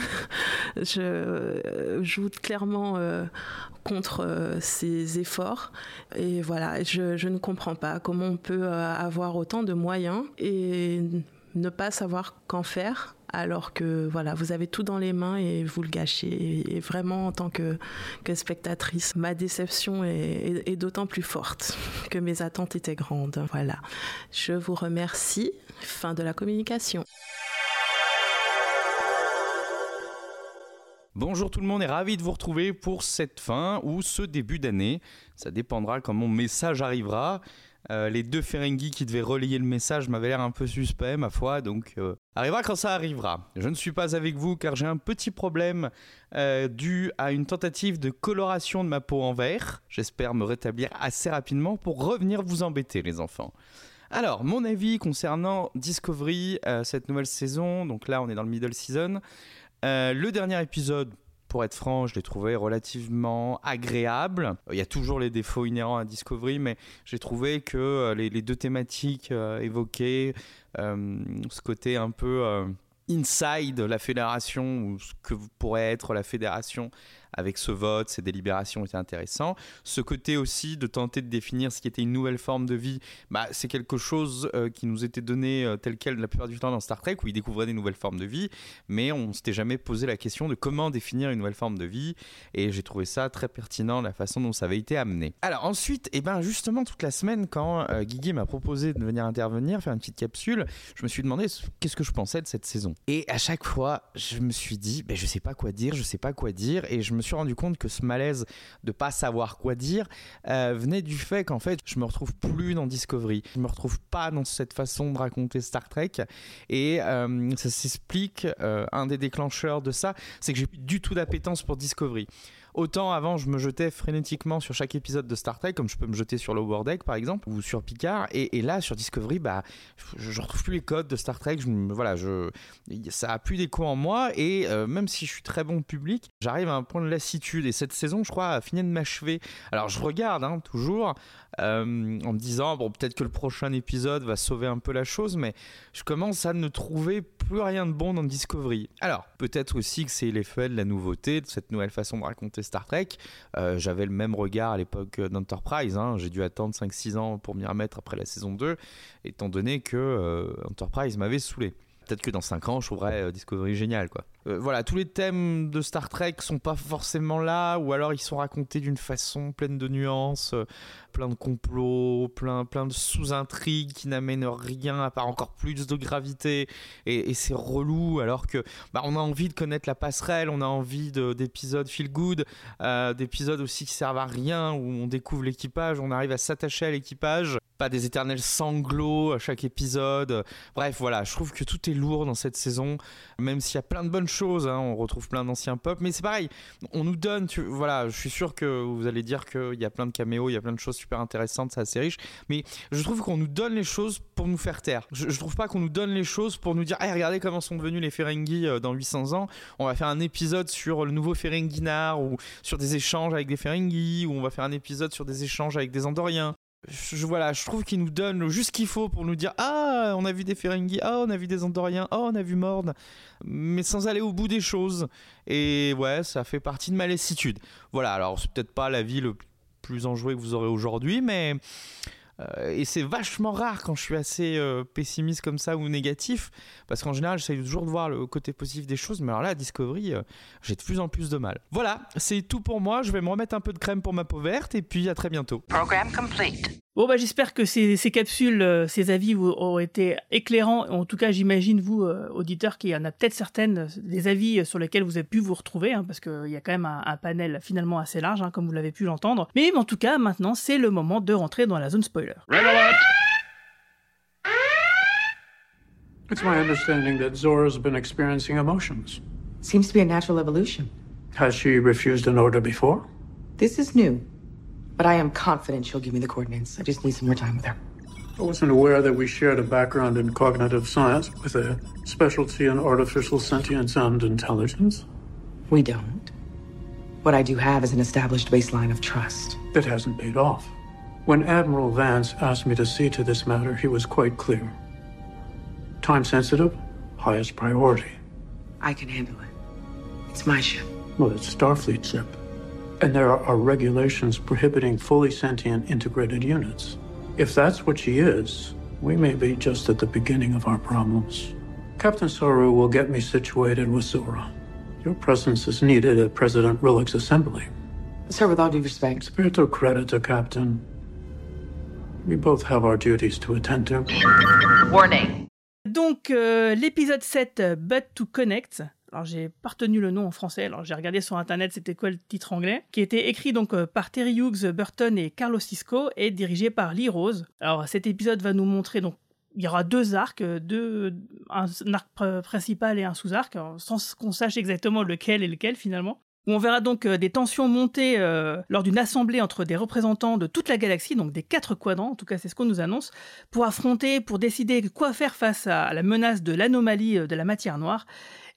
<laughs> je joue clairement euh, contre euh, ces efforts. Et voilà, je, ne comprends pas comment on peut avoir autant de moyens et ne pas savoir qu'en faire alors que voilà, vous avez tout dans les mains et vous le gâchez. Et, vraiment, en tant que, spectatrice, ma déception est, d'autant plus forte que mes attentes étaient grandes. Voilà. Je vous remercie. Fin de la communication. Bonjour tout le monde et ravi de vous retrouver pour cette fin ou ce début d'année. Ça dépendra quand mon message arrivera. Euh, les deux Ferengi qui devaient relayer le message m'avaient l'air un peu suspect, ma foi, donc euh, arrivera quand ça arrivera. Je ne suis pas avec vous car j'ai un petit problème euh, dû à une tentative de coloration de ma peau en vert. J'espère me rétablir assez rapidement pour revenir vous embêter, les enfants. Alors, mon avis concernant Discovery, cette nouvelle saison, donc là on est dans le middle season. le dernier épisode, pour être franc, je l'ai trouvé relativement agréable. Il y a toujours les défauts inhérents à Discovery, mais j'ai trouvé que euh, les, deux thématiques euh, évoquées, euh, ce côté un peu inside la fédération, ou ce que pourrait être la fédération, avec ce vote, ces délibérations étaient intéressants. Ce côté aussi de tenter de définir ce qui était une nouvelle forme de vie, bah, c'est quelque chose euh, qui nous était donné euh, tel quel la plupart du temps dans Star Trek, où ils découvraient des nouvelles formes de vie, mais on s'était jamais posé la question de comment définir une nouvelle forme de vie, et j'ai trouvé ça très pertinent, la façon dont ça avait été amené. Alors ensuite, et eh ben justement toute la semaine, quand euh, Guigui m'a proposé de venir intervenir, faire une petite capsule, je me suis demandé qu'est-ce que je pensais de cette saison. Et à chaque fois, je me suis dit, ben, je sais pas quoi dire, je sais pas quoi dire, et je me suis rendu compte que ce malaise de pas savoir quoi dire euh, venait du fait qu'en fait, je me retrouve plus dans Discovery. Je me retrouve pas dans cette façon de raconter Star Trek. Et euh, ça s'explique, euh, un des déclencheurs de ça, c'est que j'ai plus du tout d'appétence pour Discovery. Autant avant, je me jetais frénétiquement sur chaque épisode de Star Trek, comme je peux me jeter sur Lower Deck par exemple, ou sur Picard. Et, là, sur Discovery, bah, je, je, retrouve plus les codes de Star Trek. Je, voilà, ça a plus d'écho en moi. Et euh, même si je suis très bon public, j'arrive à un point de lassitude. Et cette saison, je crois, a fini de m'achever. Alors, je regarde hein, toujours euh, en me disant, bon, peut-être que le prochain épisode va sauver un peu la chose, mais je commence à ne trouver plus rien de bon dans Discovery. Alors, peut-être aussi que c'est l'effet de la nouveauté, de cette nouvelle façon de raconter Star Trek. Euh, j'avais le même regard à l'époque d'Enterprise. Hein. J'ai dû attendre 5-6 ans pour m'y remettre après la saison 2, étant donné que euh, Enterprise m'avait saoulé. Peut-être que dans 5 ans, je trouverais Discovery génial, quoi. Euh, voilà, tous les thèmes de Star Trek sont pas forcément là, ou alors ils sont racontés d'une façon pleine de nuances, euh, plein de complots, plein, plein de sous-intrigues qui n'amènent rien à part encore plus de gravité, et, c'est relou, alors que bah, on a envie de connaître la passerelle, on a envie d'épisodes feel good, euh, d'épisodes aussi qui servent à rien, où on découvre l'équipage, on arrive à s'attacher à l'équipage, pas des éternels sanglots à chaque épisode. Bref, voilà, je trouve que tout est lourd dans cette saison, même s'il y a plein de bonnes hein, on retrouve plein d'anciens pop, mais c'est pareil, on nous donne, tu, voilà, je suis sûr que vous allez dire qu'il y a plein de caméos, il y a plein de choses super intéressantes, c'est assez riche, mais je trouve qu'on nous donne les choses pour nous faire taire. Je, trouve pas qu'on nous donne les choses pour nous dire, regardez comment sont devenus les Ferengi euh, dans 800 ans, on va faire un épisode sur le nouveau Ferenginar, ou sur des échanges avec des Ferengi, ou on va faire un épisode sur des échanges avec des Andoriens je, voilà, je trouve qu'il nous donne juste ce qu'il faut pour nous dire Ah, on a vu des Ferengi, ah, on a vu des Andoriens, ah, on a vu Mord, mais sans aller au bout des choses. Et ouais, ça fait partie de ma lassitude. Voilà, alors c'est peut-être pas la vie le plus enjouée que vous aurez aujourd'hui, mais et c'est vachement rare quand je suis assez euh, pessimiste comme ça ou négatif, parce qu'en général, j'essaie toujours de voir le côté positif des choses, mais alors là, à Discovery, euh, j'ai de plus en plus de mal. Voilà, c'est tout pour moi. Je vais me remettre un peu de crème pour ma peau verte, et puis à très bientôt. Program complete. Bon, bah, j'espère que ces, capsules, euh, ces avis ont été éclairants. En tout cas, j'imagine, vous, euh, auditeurs, qu'il y en a peut-être certaines, euh, des avis sur lesquels vous avez pu vous retrouver, hein, parce qu'il y a quand même un, panel finalement assez large, hein, comme vous l'avez pu l'entendre. Mais en tout cas, maintenant, c'est le moment de rentrer dans la zone spoiler. It's my understanding that Zora's been experiencing emotions. Seems to be a natural evolution. Has she refused an order before? This is new. But I am confident she'll give me the coordinates. I just need some more time with her. I wasn't aware that we shared a background in cognitive science with a specialty in artificial sentience and intelligence. We don't. What I do have is an established baseline of trust. That hasn't paid off. When Admiral Vance asked me to see to this matter, he was quite clear. Time sensitive, highest priority. I can handle it. It's my ship. Well, it's Starfleet ship. And there are regulations prohibiting fully sentient integrated units. If that's what she is, we may be just at the beginning of our problems. Captain Saru will get me situated with Zora. Your presence is needed at President Rillick's assembly. Sir, with all due respect. Spirito credito, Captain. We both have our duties to attend to. Warning. Donc, euh, l'épisode 7, But to Connect, alors j'ai pas retenu le nom en français, alors j'ai regardé sur internet c'était quoi le titre anglais, qui était écrit donc euh, par Terry Hughes, Burton et Carlos Cisco et dirigé par Lee Rose. Alors cet épisode va nous montrer donc il y aura deux arcs, euh, deux, un arc principal et un sous-arc, sans qu'on sache exactement lequel est lequel finalement. Où on verra donc euh, des tensions monter lors d'une assemblée entre des représentants de toute la galaxie, donc des quatre quadrants, en tout cas c'est ce qu'on nous annonce, pour affronter, pour décider quoi faire face à la menace de l'anomalie de la matière noire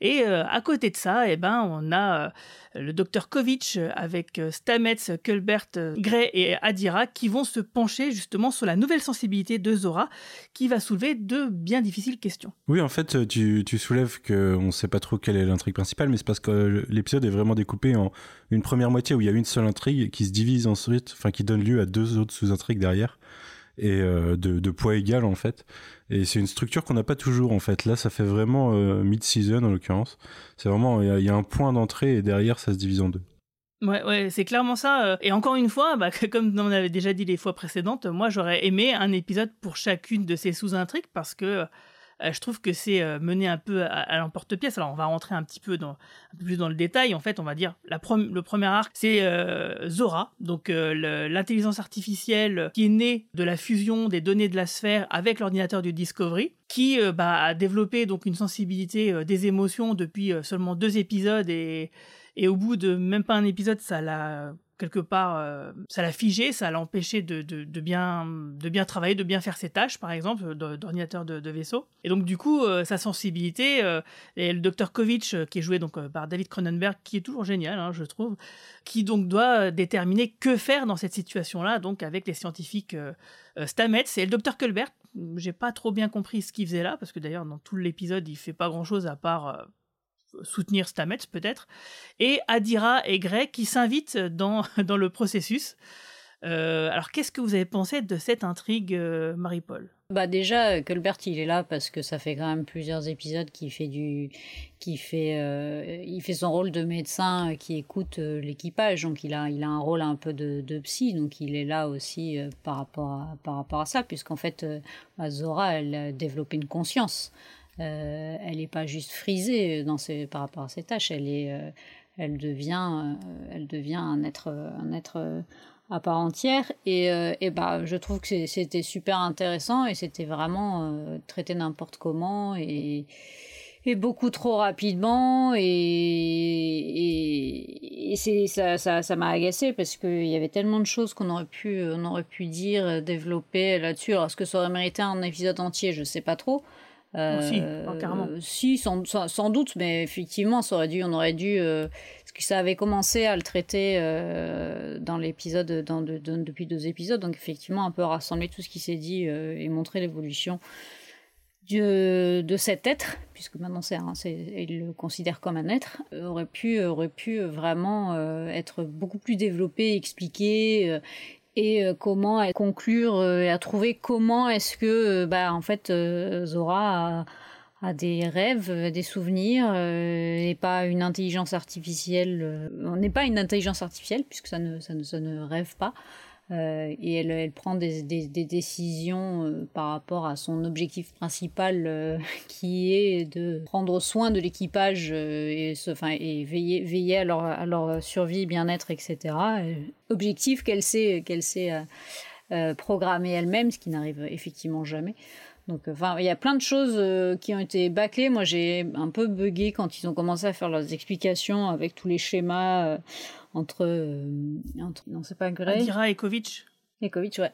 et euh, à côté de ça, eh ben, on a euh, le docteur Kovic avec euh, Stamets, Culbert, Gray et Adira qui vont se pencher justement sur la nouvelle sensibilité de Zora qui va soulever de bien difficiles questions. Oui, en fait, tu, tu soulèves qu'on ne sait pas trop quelle est l'intrigue principale, mais c'est parce que l'épisode est vraiment découpé en une première moitié où il y a une seule intrigue qui se divise ensuite, enfin qui donne lieu à deux autres sous-intrigues derrière et de, de, poids égal en fait. Et c'est une structure qu'on n'a pas toujours en fait. Là, ça fait vraiment euh, mid-season en l'occurrence. C'est vraiment, il y, a un point d'entrée et derrière, ça se divise en deux. Ouais, ouais c'est clairement ça. Euh. Et encore une fois, bah, <laughs> comme on avait déjà dit les fois précédentes, moi j'aurais aimé un épisode pour chacune de ces sous-intrigues parce que euh, je trouve que c'est euh, mené un peu à, l'emporte-pièce. Alors on va rentrer un petit peu dans plus dans le détail. En fait, on va dire le premier arc, c'est euh, Zora, donc l'intelligence artificielle qui est née de la fusion des données de la sphère avec l'ordinateur du Discovery, qui bah, a développé donc une sensibilité des émotions depuis seulement deux épisodes et au bout de même pas un épisode, ça l'a quelque part, euh, ça l'a figé, ça l'a empêché de, de, bien, de bien travailler, de bien faire ses tâches, par exemple, d'ordinateur de, vaisseau. Et donc, du coup, euh, sa sensibilité, euh, et le docteur Kovic, qui est joué donc par David Cronenberg, qui est toujours génial, hein, je trouve, qui donc doit déterminer que faire dans cette situation-là, donc avec les scientifiques Stamets et le docteur Culbert. J'ai pas trop bien compris ce qu'il faisait là, parce que d'ailleurs, dans tout l'épisode, il fait pas grand-chose à part soutenir Stamets peut-être, et Adira et Grey qui s'invitent dans, <laughs> dans le processus. Euh, alors, qu'est-ce que vous avez pensé de cette intrigue, euh, Marie-Paul? Bah déjà, Colbert, il est là parce que ça fait quand même plusieurs épisodes qu'il fait du, qui fait, euh, il fait son rôle de médecin qui écoute l'équipage, donc il a, il a un rôle un peu de, de psy, donc il est là aussi par rapport à, par rapport à ça, puisqu'en fait, Zora, elle a développé une conscience. Elle n'est pas juste frisée dans ses, par rapport à ses tâches, elle est, elle devient, elle devient un être, un être à part entière. Et, euh, bah, je trouve que c'était super intéressant et c'était vraiment euh, traité n'importe comment et, et beaucoup trop rapidement. Et, et, et ça, ça, ça m'a agacé parce qu'il y avait tellement de choses qu'on aurait pu, aurait pu dire, développer là-dessus. Alors, est-ce que ça aurait mérité un épisode entier? Je sais pas trop. Euh, si, carrément. Si, sans, sans, doute, mais effectivement, ça aurait dû, on aurait dû que ça avait commencé à le traiter euh, dans l'épisode, depuis deux épisodes, donc effectivement un peu rassembler tout ce qui s'est dit euh, et montrer l'évolution de cet être, puisque maintenant c'est, il le considère comme un être, euh, aurait pu, aurait pu vraiment être beaucoup plus développé, expliqué et comment conclure et à trouver comment est-ce que bah en fait Zora a, des rêves, euh, des souvenirs, euh, et pas une intelligence artificielle. Euh, on n'est pas une intelligence artificielle, puisque ça ne, ça ne, ça ne rêve pas. Et elle, prend des, décisions par rapport à son objectif principal, <laughs> qui est de prendre soin de l'équipage et, veiller, à, leur, survie, bien-être, etc. objectif qu'elle sait, qu'elle sait programmer elle-même, ce qui n'arrive effectivement jamais. Donc, enfin, il y a plein de choses euh, qui ont été bâclées. Moi, j'ai un peu bugué quand ils ont commencé à faire leurs explications avec tous les schémas euh, entre, euh, entre, Non, c'est pas Grey. Adira et Kovic. Et ouais.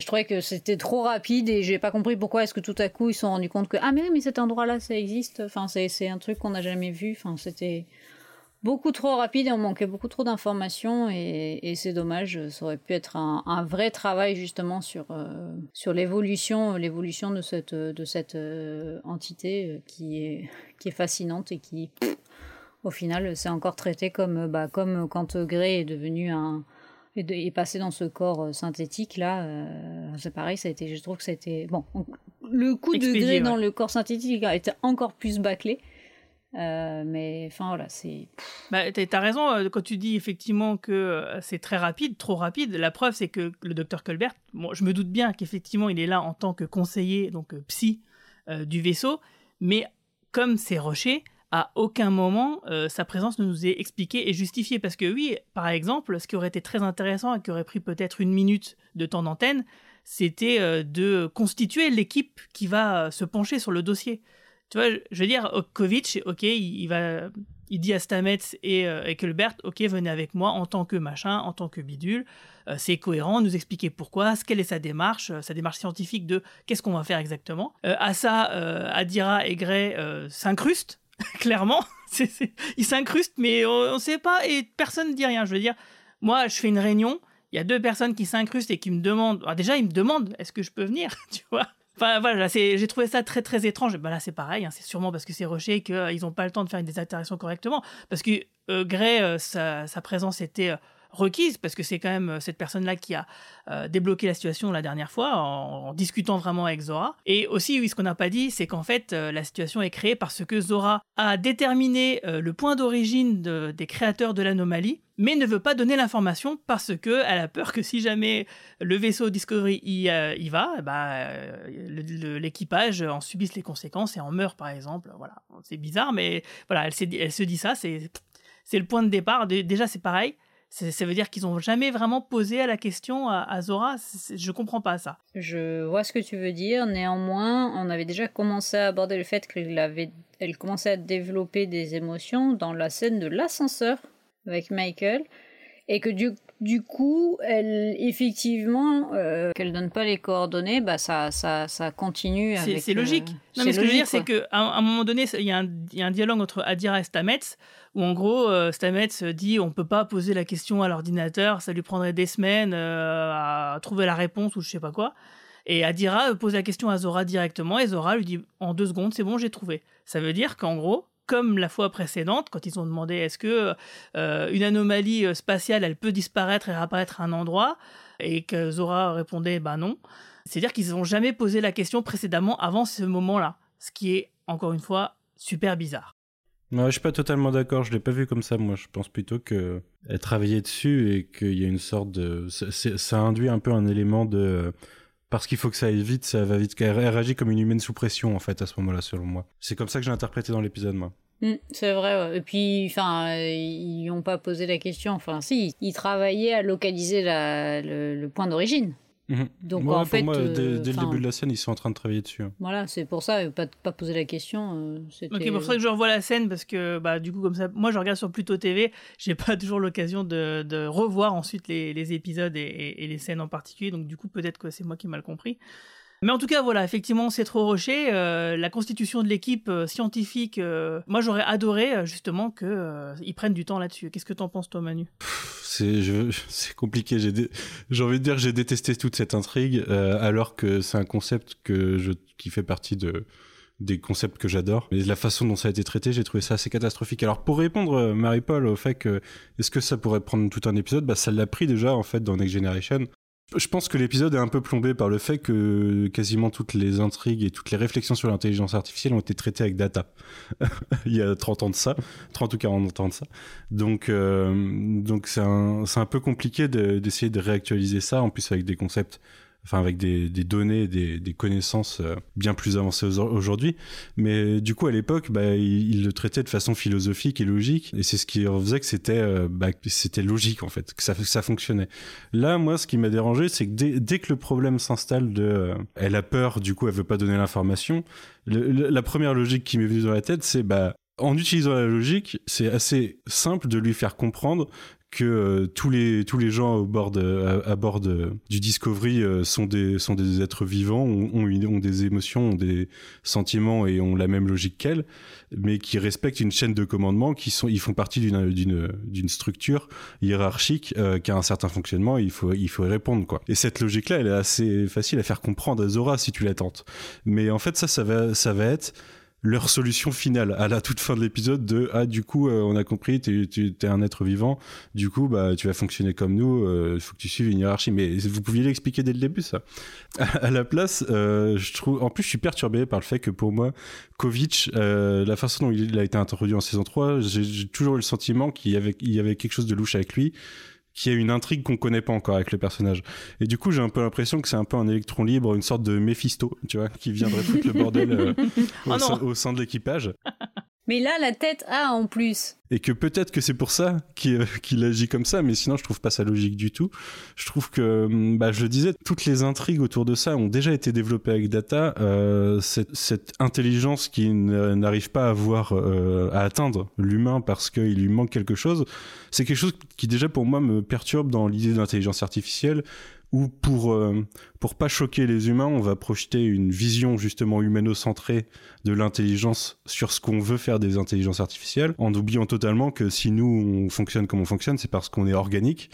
Je trouvais que c'était trop rapide et j'ai pas compris pourquoi est-ce que tout à coup ils se sont rendus compte que ah mais oui mais cet endroit-là ça existe. Enfin c'est un truc qu'on n'a jamais vu. Enfin c'était beaucoup trop rapide et on manquait beaucoup trop d'informations et, c'est dommage. Ça aurait pu être un, vrai travail justement sur, euh, sur l'évolution, l'évolution de cette, de cette euh, entité qui est, qui est fascinante et qui, au final, c'est encore traité comme, bah, comme quand Grey est devenu un est, passé dans ce corps synthétique là. c'est pareil, ça a été, je trouve que c'était bon. Le coup de Grey dans le corps synthétique a été encore plus bâclé. Euh, mais enfin voilà, c'est. Bah, t'as raison euh, quand tu dis effectivement que euh, c'est très rapide, trop rapide. La preuve, c'est que le docteur Colbert, bon, je me doute bien qu'effectivement il est là en tant que conseiller, donc psy du vaisseau, mais comme c'est Rocher, à aucun moment sa présence ne nous est expliquée et justifiée. Parce que oui, par exemple, ce qui aurait été très intéressant et qui aurait pris peut-être une minute de temps d'antenne, c'était de constituer l'équipe qui va se pencher sur le dossier tu vois, je veux dire, Kovic, ok, il, va, il dit à Stamets et, euh, ok, venez avec moi en tant que machin, en tant que bidule. Euh, c'est cohérent, nous expliquer pourquoi, quelle est sa démarche, euh, sa démarche scientifique de qu'est-ce qu'on va faire exactement. à ça, Adira et Gray s'incrustent, <laughs> clairement. <laughs> Ils s'incrustent, mais on ne sait pas et personne ne dit rien. Je veux dire, moi, je fais une réunion, il y a deux personnes qui s'incrustent et qui me demandent. Ah, déjà, ils me demandent est-ce que je peux venir, <laughs> tu vois? Enfin voilà, j'ai trouvé ça très très étrange. Bah là c'est pareil, hein, c'est sûrement parce que c'est Rocher qu'ils n'ont pas le temps de faire des interactions correctement. Parce que euh, Gray, euh, sa, présence était euh, requise parce que c'est quand même cette personne-là qui a débloqué la situation la dernière fois en, discutant vraiment avec Zora. Et aussi, oui, ce qu'on n'a pas dit, c'est qu'en fait, la situation est créée parce que Zora a déterminé le point d'origine des créateurs de l'anomalie mais ne veut pas donner l'information parce que elle a peur que si jamais le vaisseau Discovery y, euh, va, bah, euh, l'équipage en subisse les conséquences et en meurt par exemple. Voilà, c'est bizarre, mais voilà, elle, elle se dit ça, c'est le point de départ. Déjà, c'est pareil. Ça veut dire qu'ils n'ont jamais vraiment posé à la question à, Zora. Je comprends pas ça. Je vois ce que tu veux dire. Néanmoins, on avait déjà commencé à aborder le fait qu'elle avait, elle commençait à développer des émotions dans la scène de l'ascenseur avec Michael et que du, du coup, elle, effectivement, euh, qu'elle donne pas les coordonnées, bah ça, ça, ça continue. C'est logique. Euh, non, mais ce que je veux dire, c'est qu'à un, moment donné, il y, a un, y, a un dialogue entre Adira et Stamets, où en gros, euh, Stamets dit on peut pas poser la question à l'ordinateur, ça lui prendrait des semaines euh, à trouver la réponse ou je sais pas quoi. Et Adira pose la question à Zora directement, et Zora lui dit en deux secondes, c'est bon, j'ai trouvé. Ça veut dire qu'en gros, comme la fois précédente, quand ils ont demandé est-ce que euh, une anomalie euh, spatiale, elle peut disparaître et réapparaître à un endroit, et que Zora répondait bah non. C'est-à-dire qu'ils n'ont jamais posé la question précédemment avant ce moment-là, ce qui est encore une fois super bizarre. Non, je suis pas totalement d'accord, je l'ai pas vu comme ça. Moi, je pense plutôt que elle travaillait dessus et qu'il y a une sorte de, ça induit un peu un élément de, parce qu'il faut que ça aille vite, ça va vite. Elle, réagit comme une humaine sous pression en fait à ce moment-là, selon moi. C'est comme ça que j'ai interprété dans l'épisode, moi. Mm, c'est vrai, ouais. Et puis, enfin, euh, ils n'ont pas posé la question. Enfin, si, ils travaillaient à localiser le point d'origine. Donc, Ouais, en pour fait, moi, dès, euh, dès le début de la scène, ils sont en train de travailler dessus. hein. Voilà, c'est pour ça, euh, pas, pas poser la question. euh, Ok, pour ça que je revois la scène parce que bah du coup comme ça, moi je regarde sur Pluto TV, j'ai pas <laughs> toujours l'occasion de, de revoir ensuite les, les épisodes et, et- et les scènes en particulier, donc du coup peut-être que c'est moi qui ai mal compris. Mais en tout cas voilà, effectivement c'est trop rocher. euh, la constitution de l'équipe euh, scientifique, euh, moi j'aurais adoré justement que euh, ils prennent du temps là-dessus. Qu'est-ce que t'en penses toi Manu? <laughs> C'est compliqué. J'ai envie de dire que j'ai détesté toute cette intrigue, alors que c'est un concept qui fait partie de des concepts que j'adore. Mais la façon dont ça a été traité, j'ai trouvé ça assez catastrophique. Alors pour répondre, Marie-Paul, au fait que est-ce que ça pourrait prendre tout un épisode, bah ça l'a pris déjà en fait dans Next Generation. Je pense que l'épisode est un peu plombé par le fait que quasiment toutes les intrigues et toutes les réflexions sur l'intelligence artificielle ont été traitées avec data. <laughs> Il y a 30 ans de ça, 30 ou 40 ans de ça. Donc, euh, donc c'est un, un peu compliqué de- d'essayer de réactualiser ça, en plus avec des concepts, enfin avec des, données, des, connaissances euh, bien plus avancées au- aujourd'hui. Mais du coup, à l'époque, bah, il, le traitait de façon philosophique et logique, et c'est ce qui faisait que c'était euh, bah, que c'était logique en fait, que ça, fonctionnait. Là, moi, ce qui m'a dérangé, c'est que dès, que le problème s'installe de, euh, elle a peur, du coup, elle veut pas donner l'information. la première logique qui m'est venue dans la tête, c'est bah en utilisant la logique, c'est assez simple de lui faire comprendre que euh, tous les tous les gens au bord de- à, bord de- du Discovery euh, sont des sont des êtres vivants, ont, ont, une- ont des émotions, ont des sentiments et ont la même logique qu'elle, mais qui respectent une chaîne de commandement, qui sont ils font partie d'une d'une d'une structure hiérarchique euh, qui a un certain fonctionnement. Il faut il faut y répondre quoi. Et cette logique là, elle est assez facile à faire comprendre à Zora si tu la tentes. Mais en fait ça ça va ça va être leur solution finale à la toute fin de l'épisode de ah du coup euh, on a compris tu es un être vivant. Du coup bah tu vas fonctionner comme nous il faut que tu suives une hiérarchie mais vous pouviez l'expliquer dès le début ça. <laughs> À, la place euh, je trouve en plus je suis perturbé par le fait que pour moi Kovic euh, la façon dont il a été introduit en saison 3 j'ai j'ai toujours eu le sentiment qu'il y avait il y avait quelque chose de louche avec lui qui a une intrigue qu'on connaît pas encore avec le personnage. Et du coup, j'ai un peu l'impression que c'est un peu un électron libre, une sorte de Mephisto, tu vois, qui viendrait foutre le bordel euh, <laughs> au, Oh sein, au sein de l'équipage. Mais là, la tête A en plus. Et que peut-être que c'est pour ça qu'il qu'il agit comme ça, mais sinon je trouve pas ça logique du tout. Je trouve que, hum, bah, je le disais, toutes les intrigues autour de ça ont déjà été développées avec Data. Euh, cette, intelligence qui n'arrive pas à voir, euh, à atteindre l'humain parce qu'il lui manque quelque chose, c'est quelque chose qui déjà pour moi me perturbe dans l'idée d'intelligence artificielle où pour euh, pour pas choquer les humains, on va projeter une vision justement humano-centrée de l'intelligence sur ce qu'on veut faire des intelligences artificielles, en oubliant totalement que si nous on fonctionne comme on fonctionne, c'est parce qu'on est organique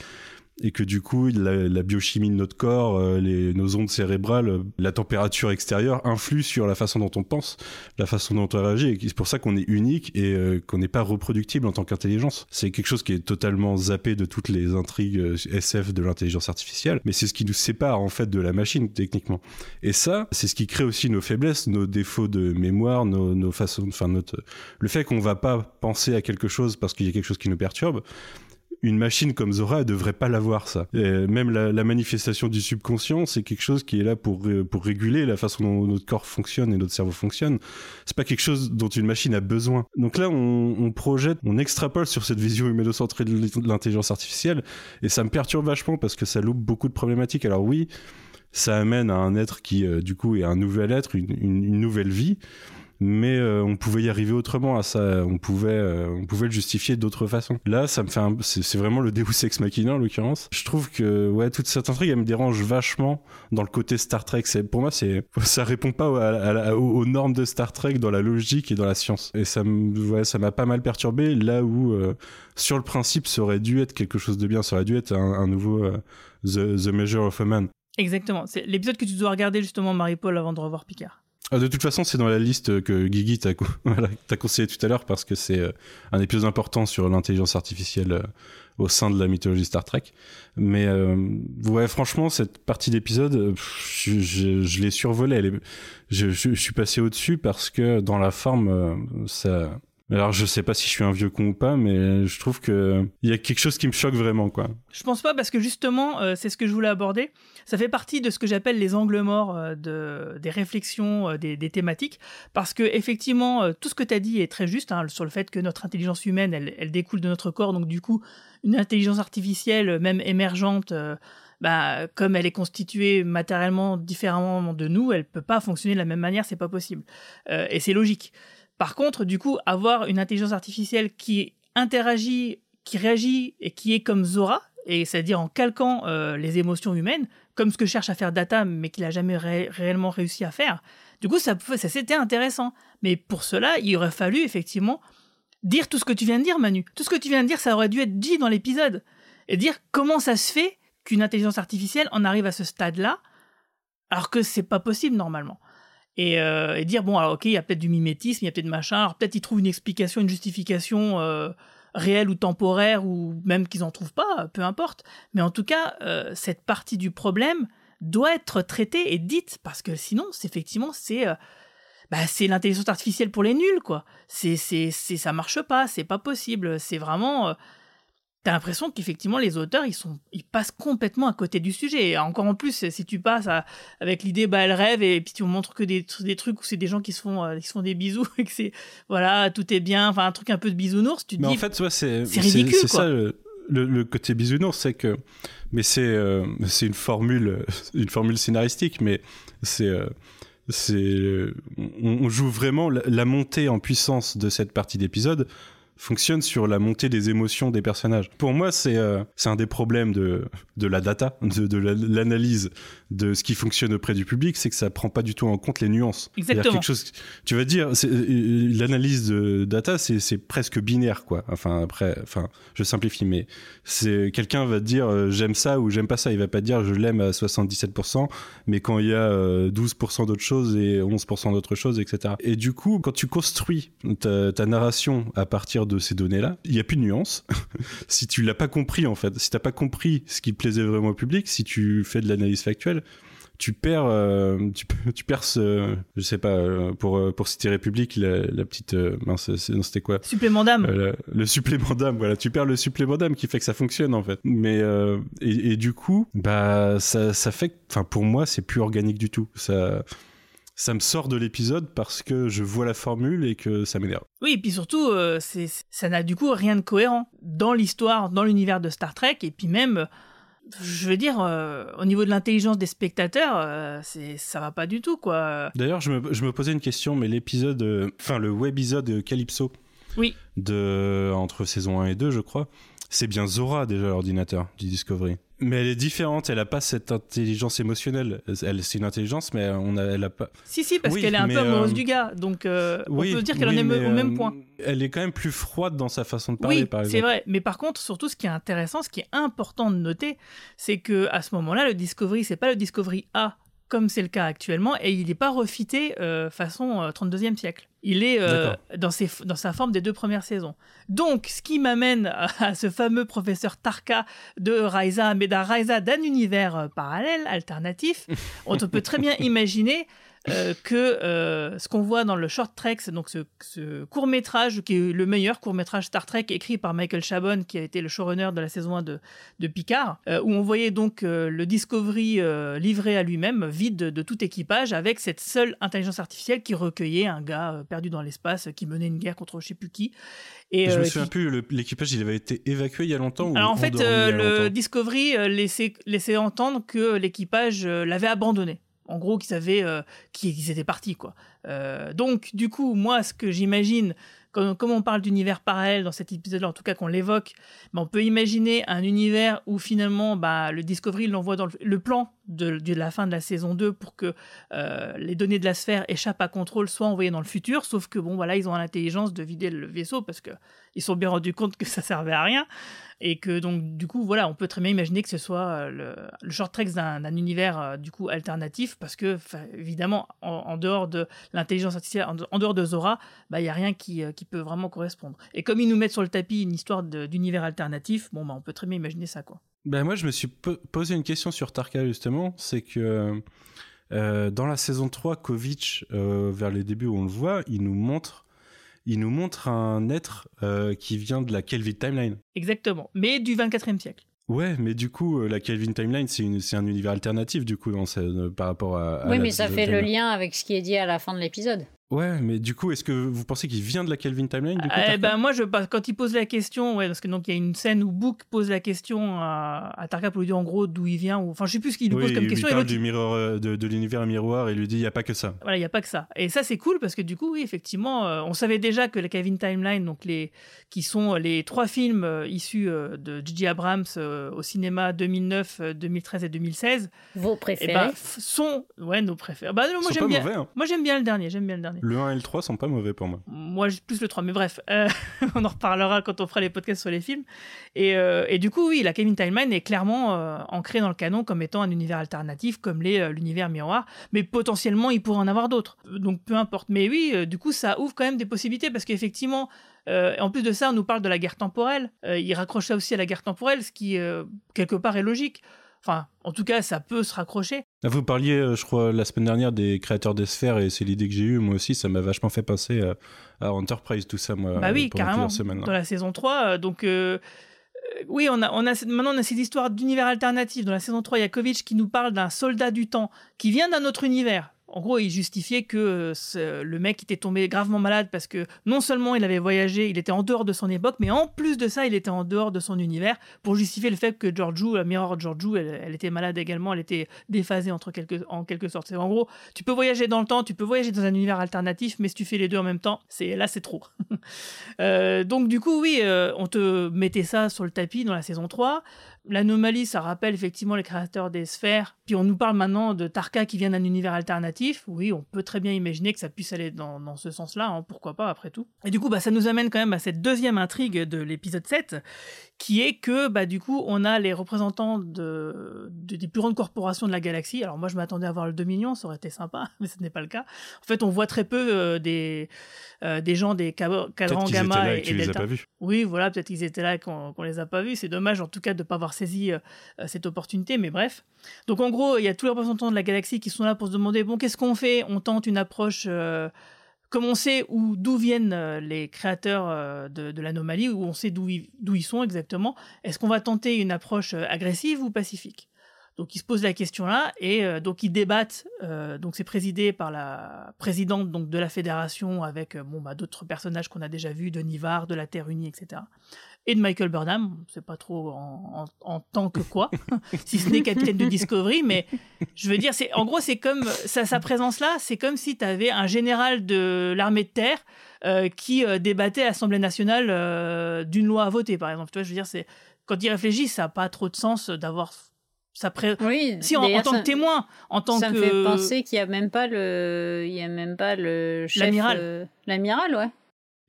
et que du coup la, la biochimie de notre corps, euh, les, nos ondes cérébrales, euh, la température extérieure influent sur la façon dont on pense, la façon dont on réagit. C'est pour ça qu'on est unique et euh, qu'on n'est pas reproductible en tant qu'intelligence. C'est quelque chose qui est totalement zappé de toutes les intrigues euh, SF de l'intelligence artificielle, mais c'est ce qui nous sépare en fait de la machine techniquement. Et ça, c'est ce qui crée aussi nos faiblesses, nos défauts de mémoire, nos, nos façons, enfin notre, le fait qu'on va pas penser à quelque chose parce qu'il y a quelque chose qui nous perturbe une machine comme Zora, elle devrait pas l'avoir ça. Et même la, la manifestation du subconscient, c'est quelque chose qui est là pour ré- pour réguler la façon dont notre corps fonctionne et notre cerveau fonctionne. C'est pas quelque chose dont une machine a besoin. Donc là, on, on projette, on extrapole sur cette vision humaino-centrée de l'intelligence artificielle, et ça me perturbe vachement parce que ça loupe beaucoup de problématiques. Alors oui, ça amène à un être qui, euh, du coup, est un nouvel être, une- une nouvelle vie. Mais euh, on pouvait y arriver autrement à ça. On pouvait, euh, on pouvait le justifier d'autres façons. Là, ça me fait, c'est vraiment le <laughs> Deus ex machina en l'occurrence. Je trouve que ouais, toute cette intrigue, elle me dérange vachement dans le côté Star Trek. C'est pour moi, c'est <laughs> ça répond pas aux, normes de Star Trek dans la logique et dans la science. Et ça ouais, m'a pas mal perturbé. Là où, euh, sur le principe, ça aurait dû être quelque chose de bien. Ça aurait dû être un, nouveau the, the Measure of a Man. Exactement. C'est l'épisode que tu dois regarder justement, Marie-Paul, avant de revoir Picard. Ah, de toute façon, c'est dans la liste que Guigui t'a <laughs> conseillé tout à l'heure parce que c'est euh, un épisode important sur l'intelligence artificielle euh, au sein de la mythologie Star Trek. Mais euh, ouais, franchement, cette partie d'épisode, je, l'ai survolée. Je suis passé au-dessus parce que dans la forme, euh, ça. Alors, je sais pas si je suis un vieux con ou pas, mais je trouve que il y a quelque chose qui me choque vraiment, quoi. Je pense pas parce que justement, euh, c'est ce que je voulais aborder. Ça fait partie de ce que j'appelle les angles morts euh, de, des réflexions, euh, des, thématiques. Parce que effectivement, tout ce que tu as dit est très juste hein, sur le fait que notre intelligence humaine, elle, découle de notre corps. Donc du coup, une intelligence artificielle, même émergente, bah, comme elle est constituée matériellement différemment de nous, elle peut pas fonctionner de la même manière. C'est pas possible. Et c'est logique. Par contre, du coup, avoir une intelligence artificielle qui interagit, qui réagit et qui est comme Zora, et c'est-à-dire en calquant euh, les émotions humaines, comme ce que cherche à faire Data, mais qu'il a jamais ré- réellement réussi à faire. Du coup, ça, ça c'était intéressant. Mais pour cela, il aurait fallu effectivement dire tout ce que tu viens de dire, Manu. Tout ce que tu viens de dire, ça aurait dû être dit dans l'épisode. Et dire comment ça se fait qu'une intelligence artificielle en arrive à ce stade-là, alors que c'est pas possible normalement. Et, euh, et dire, bon, alors ok, il y a peut-être du mimétisme, il y a peut-être machin, alors peut-être ils trouvent une explication, une justification euh, réelle ou temporaire, ou même qu'ils en trouvent pas, peu importe. Mais en tout cas, euh, cette partie du problème doit être traitée et dite, parce que sinon, c'est effectivement, c'est... euh, bah, c'est l'intelligence artificielle pour les nuls, quoi. C'est, c'est, c'est, ça marche pas, c'est pas possible. C'est vraiment. T'as l'impression qu'effectivement les auteurs ils sont ils passent complètement à côté du sujet. Et encore en plus si tu passes à- avec l'idée bah elle rêve et puis tu montres que des, des trucs où c'est des gens qui se font euh, qui se font des bisous <laughs> et que c'est voilà tout est bien enfin un truc un peu de bisounours tu te Mais dis en fait, ouais, c'est ridicule, C'est ça le, le- le côté bisounours, c'est que, mais c'est euh, c'est une formule, <laughs> une formule scénaristique, mais c'est euh, c'est on, on joue vraiment la, la montée en puissance de cette partie d'épisode fonctionne sur la montée des émotions des personnages. Pour moi, c'est euh, un des problèmes de, de la data, de, de la- l'analyse de ce qui fonctionne auprès du public, c'est que ça prend pas du tout en compte les nuances. Exactement. quelque chose, tu vas dire, euh, l'analyse de data, c'est presque binaire, quoi. Enfin, après, enfin, je simplifie, mais c'est quelqu'un va te dire euh, j'aime ça ou j'aime pas ça. Il va pas dire je l'aime à 77%, mais quand il y a euh, 12% d'autres choses et 11% d'autres choses, etc. Et du coup, quand tu construis ta, ta narration à partir de ces données-là, il y a plus de nuances. <laughs> si tu l'as pas compris, en fait, si t'as pas compris ce qui plaisait vraiment au public, si tu fais de l'analyse factuelle, tu perds, euh, tu, tu perds ce, je sais pas, euh, pour, euh, pour citer République, la, la petite, mince, non, c'était quoi? Supplément d'âme. Euh, le, le supplément d'âme, voilà, tu perds le supplément d'âme qui fait que ça fonctionne en fait. Mais euh, et, et du coup, bah ça, ça fait, que- enfin pour moi, c'est plus organique du tout. Ça, ça me sort de l'épisode parce que je vois la formule et que ça m'énerve. Oui, et puis surtout, euh, c'est, ça n'a du coup rien de cohérent dans l'histoire, dans l'univers de Star Trek, et puis même, je veux dire, euh, au niveau de l'intelligence des spectateurs, euh, c'est, ça va pas du tout, quoi. D'ailleurs, je me, je me posais une question, mais l'épisode, euh, enfin le webisode Calypso Oui. de entre saison 1 et 2, je crois, c'est bien Zora déjà l'ordinateur du Discovery. Mais elle est différente, elle a pas cette intelligence émotionnelle. Elle, c'est une intelligence, mais on a, elle a pas. Si, si, parce Oui, qu'elle est un peu amoureuse euh, du gars, donc euh, Oui, on peut dire qu'elle oui, en est mais, au même euh, point. Elle est quand même plus froide dans sa façon de parler, par exemple. c'est vrai. Mais par contre, surtout, ce qui est intéressant, ce qui est important de noter, c'est que à ce moment-là, le Discovery, c'est pas le Discovery A comme c'est le cas actuellement, et il n'est pas refité euh, façon euh, 32e siècle. Il est euh, dans, ses, dans sa forme des deux premières saisons. Donc, ce qui m'amène à, à ce fameux professeur Tarka de Raisa, mais d'un Raisa d'un univers euh, parallèle, alternatif, on peut très bien <laughs> imaginer euh, que euh, ce qu'on voit dans le Short Trek, c'est donc ce, ce court métrage qui est le meilleur court métrage Star Trek écrit par Michael Chabon, qui a été le showrunner de la saison 1 de, de Picard, euh, où on voyait donc le Discovery livré à lui-même, vide de, de tout équipage, avec cette seule intelligence artificielle qui recueillait un gars perdu dans l'espace, qui menait une guerre contre je sais plus qui. Et, je me qui- souviens plus, l'équipage, il avait été évacué il y a longtemps ou alors en fait, le Discovery laissait, laissait entendre que l'équipage l'avait abandonné. En gros, qu'ils avaient, euh, qu'ils étaient partis, quoi. Euh, donc, du coup, moi, ce que j'imagine, comme, on parle d'univers parallèle dans cet épisode-là, en tout cas qu'on l'évoque, bah, on peut imaginer un univers où finalement, bah, le Discovery l'envoie dans le, plan de, de la fin de la saison 2 pour que euh, les données de la sphère échappent à contrôle soient envoyées dans le futur, sauf que bon voilà, ils ont l'intelligence de vider le vaisseau parce que ils sont bien rendus compte que ça servait à rien et que donc du coup voilà, on peut très bien imaginer que ce soit euh, le, short trek d'un univers euh, du coup alternatif parce que évidemment en, dehors de l'intelligence artificielle, en, dehors de Zora, bah il y a rien qui, euh, qui peut vraiment correspondre. Et comme ils nous mettent sur le tapis une histoire d'univers alternatif, bon bah on peut très bien imaginer ça quoi. Ben moi, je me suis po- posé une question sur Tarka, justement. C'est que dans la saison 3, Kovic, vers les débuts où on le voit, il nous montre, il nous montre un être euh, qui vient de la Kelvin Timeline. Exactement, mais du 24e siècle. Ouais, mais du coup, euh, la Kelvin Timeline, c'est une- c'est un univers alternatif, du coup, dans ce- euh, par rapport à. à Oui, mais ça fait le lien avec ce qui est dit à la fin de l'épisode. Ouais, mais du coup, est-ce que vous pensez qu'il vient de la Kelvin Timeline du coup, Eh ben moi, je, quand il pose la question, ouais, parce que donc il y a une scène où Book pose la question à, à Tarka pour lui dire en gros d'où il vient, ou enfin je sais plus ce qu'il lui Oui, pose comme il question. lui et parle du miroir, euh, de, de l'univers miroir et il lui dit il n'y a pas que ça. Voilà, il n'y a pas que ça. Et ça, c'est cool parce que du coup, oui, effectivement, euh, on savait déjà que la Kevin Timeline, donc les, qui sont les trois films euh, issus euh, de J.J. Abrams euh, au cinéma 2009, euh, 2013 et 2016, Vos eh préférés ben, f- sont ouais, nos préférés. Bah, non, moi, j'aime bien. hein. Moi, j'aime bien le dernier. J'aime bien le dernier. Le 1 et le 3 sont pas mauvais pour moi. Moi, j'ai plus le 3, mais bref, euh, <laughs> on en reparlera quand on fera les podcasts sur les films. Et, euh, du coup, oui, la Kevin Timeline est clairement euh, ancrée dans le canon comme étant un univers alternatif, comme l'est l'univers miroir, mais potentiellement, il pourrait en avoir d'autres. Donc, peu importe. Mais oui, du coup, ça ouvre quand même des possibilités, parce qu'effectivement, en plus de ça, on nous parle de la guerre temporelle. Il raccroche ça aussi à la guerre temporelle, ce qui, quelque part, est logique. Enfin, en tout cas, ça peut se raccrocher. Ah, Vous parliez, euh, je crois, la semaine dernière des créateurs des sphères et c'est l'idée que j'ai eue. Moi aussi, ça m'a vachement fait penser à, à Enterprise, tout ça, moi, bah oui, pendant carrément. Dans la saison 3, euh, donc euh, euh, oui, on a, on a, maintenant on a cette histoire d'univers alternatif. Dans la saison 3, il y a Kovic qui nous parle d'un soldat du temps qui vient d'un autre univers. En gros, il justifiait que euh, le mec était tombé gravement malade parce que non seulement il avait voyagé, il était en dehors de son époque, mais en plus de ça, il était en dehors de son univers pour justifier le fait que Georgiou, la Mirror Georgiou, elle, elle était malade également, elle était déphasée entre quelque, en quelque sorte. En gros, tu peux voyager dans le temps, tu peux voyager dans un univers alternatif, mais si tu fais les deux en même temps, c'est là c'est trop. <laughs> Euh, donc du coup, oui, euh, on te mettait ça sur le tapis dans la saison 3. L'anomalie, ça rappelle effectivement les créateurs des sphères. Puis on nous parle maintenant de Tarka qui vient d'un univers alternatif. Oui, on peut très bien imaginer que ça puisse aller dans, dans ce sens-là, hein, pourquoi pas après tout. Et du coup, bah, ça nous amène quand même à cette deuxième intrigue de l'épisode 7, qui est que bah, du coup, on a les représentants de, de- des plus grandes corporations de la galaxie. Alors moi, je m'attendais à voir le Dominion, ça aurait été sympa, <laughs> mais ce n'est pas le cas. En fait, on voit très peu euh, des, euh, des gens des cadrans gamma et et, delta. Oui, voilà, peut-être qu'ils étaient là et qu'on qu'on les a pas vus. C'est dommage, en tout cas, de ne pas avoir saisi euh, euh, cette opportunité, mais bref. Donc, en gros, il y a tous les représentants de la galaxie qui sont là pour se demander bon, qu'est-ce qu'on fait? On tente une approche. euh, comme on sait où d'où viennent les créateurs de, l'anomalie, où on sait d'où ils, sont exactement, est-ce qu'on va tenter une approche agressive ou pacifique? Donc ils se posent la question là et euh, donc ils débattent. euh, donc c'est présidé par la présidente donc de la fédération avec euh, bon bah d'autres personnages qu'on a déjà vus, de Nivar, de la Terre Unie, etc. Et de Michael Burnham, c'est pas trop en, en- tant que quoi, <laughs> si ce n'est capitaine de Discovery, mais je veux dire c'est en gros c'est comme sa, sa présence là, c'est comme si tu avais un général de l'armée de terre qui débattait à l'Assemblée nationale d'une loi à voter par exemple. Tu je veux dire c'est quand il réfléchit, ça n'a pas trop de sens d'avoir sa pré... Oui, si en, tant ça- que témoin, en tant ça que me fait penser qu'il y a même pas le, il y a même pas le chef. L'amiral. euh, L'amiral, ouais.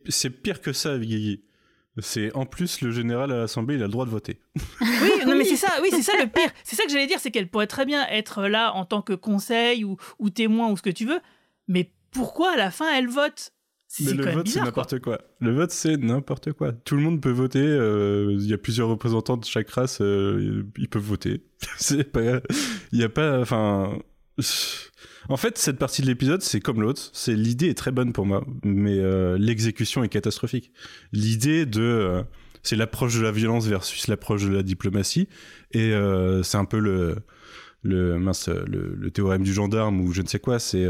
C'est pire que ça, Guigui. C'est en plus le général à l'Assemblée, il a le droit de voter. <laughs> Oui, non, mais c'est ça, oui, c'est ça le pire. C'est ça que j'allais dire, c'est qu'elle pourrait très bien être là en tant que conseil ou, ou témoin ou ce que tu veux, mais pourquoi à la fin elle vote? Mais le vote, c'est quoi. n'importe quoi. Le vote, c'est n'importe quoi. Tout le monde peut voter. euh, Il y a plusieurs représentants de chaque race. euh, ils peuvent voter. <laughs> c'est pas. Il y a pas. Enfin. En fait, cette partie de l'épisode, c'est comme l'autre. C'est l'idée est très bonne pour moi, mais euh, l'exécution est catastrophique. L'idée de c'est l'approche de la violence versus l'approche de la diplomatie, et c'est un peu le le mince le, le théorème du gendarme ou je ne sais quoi. C'est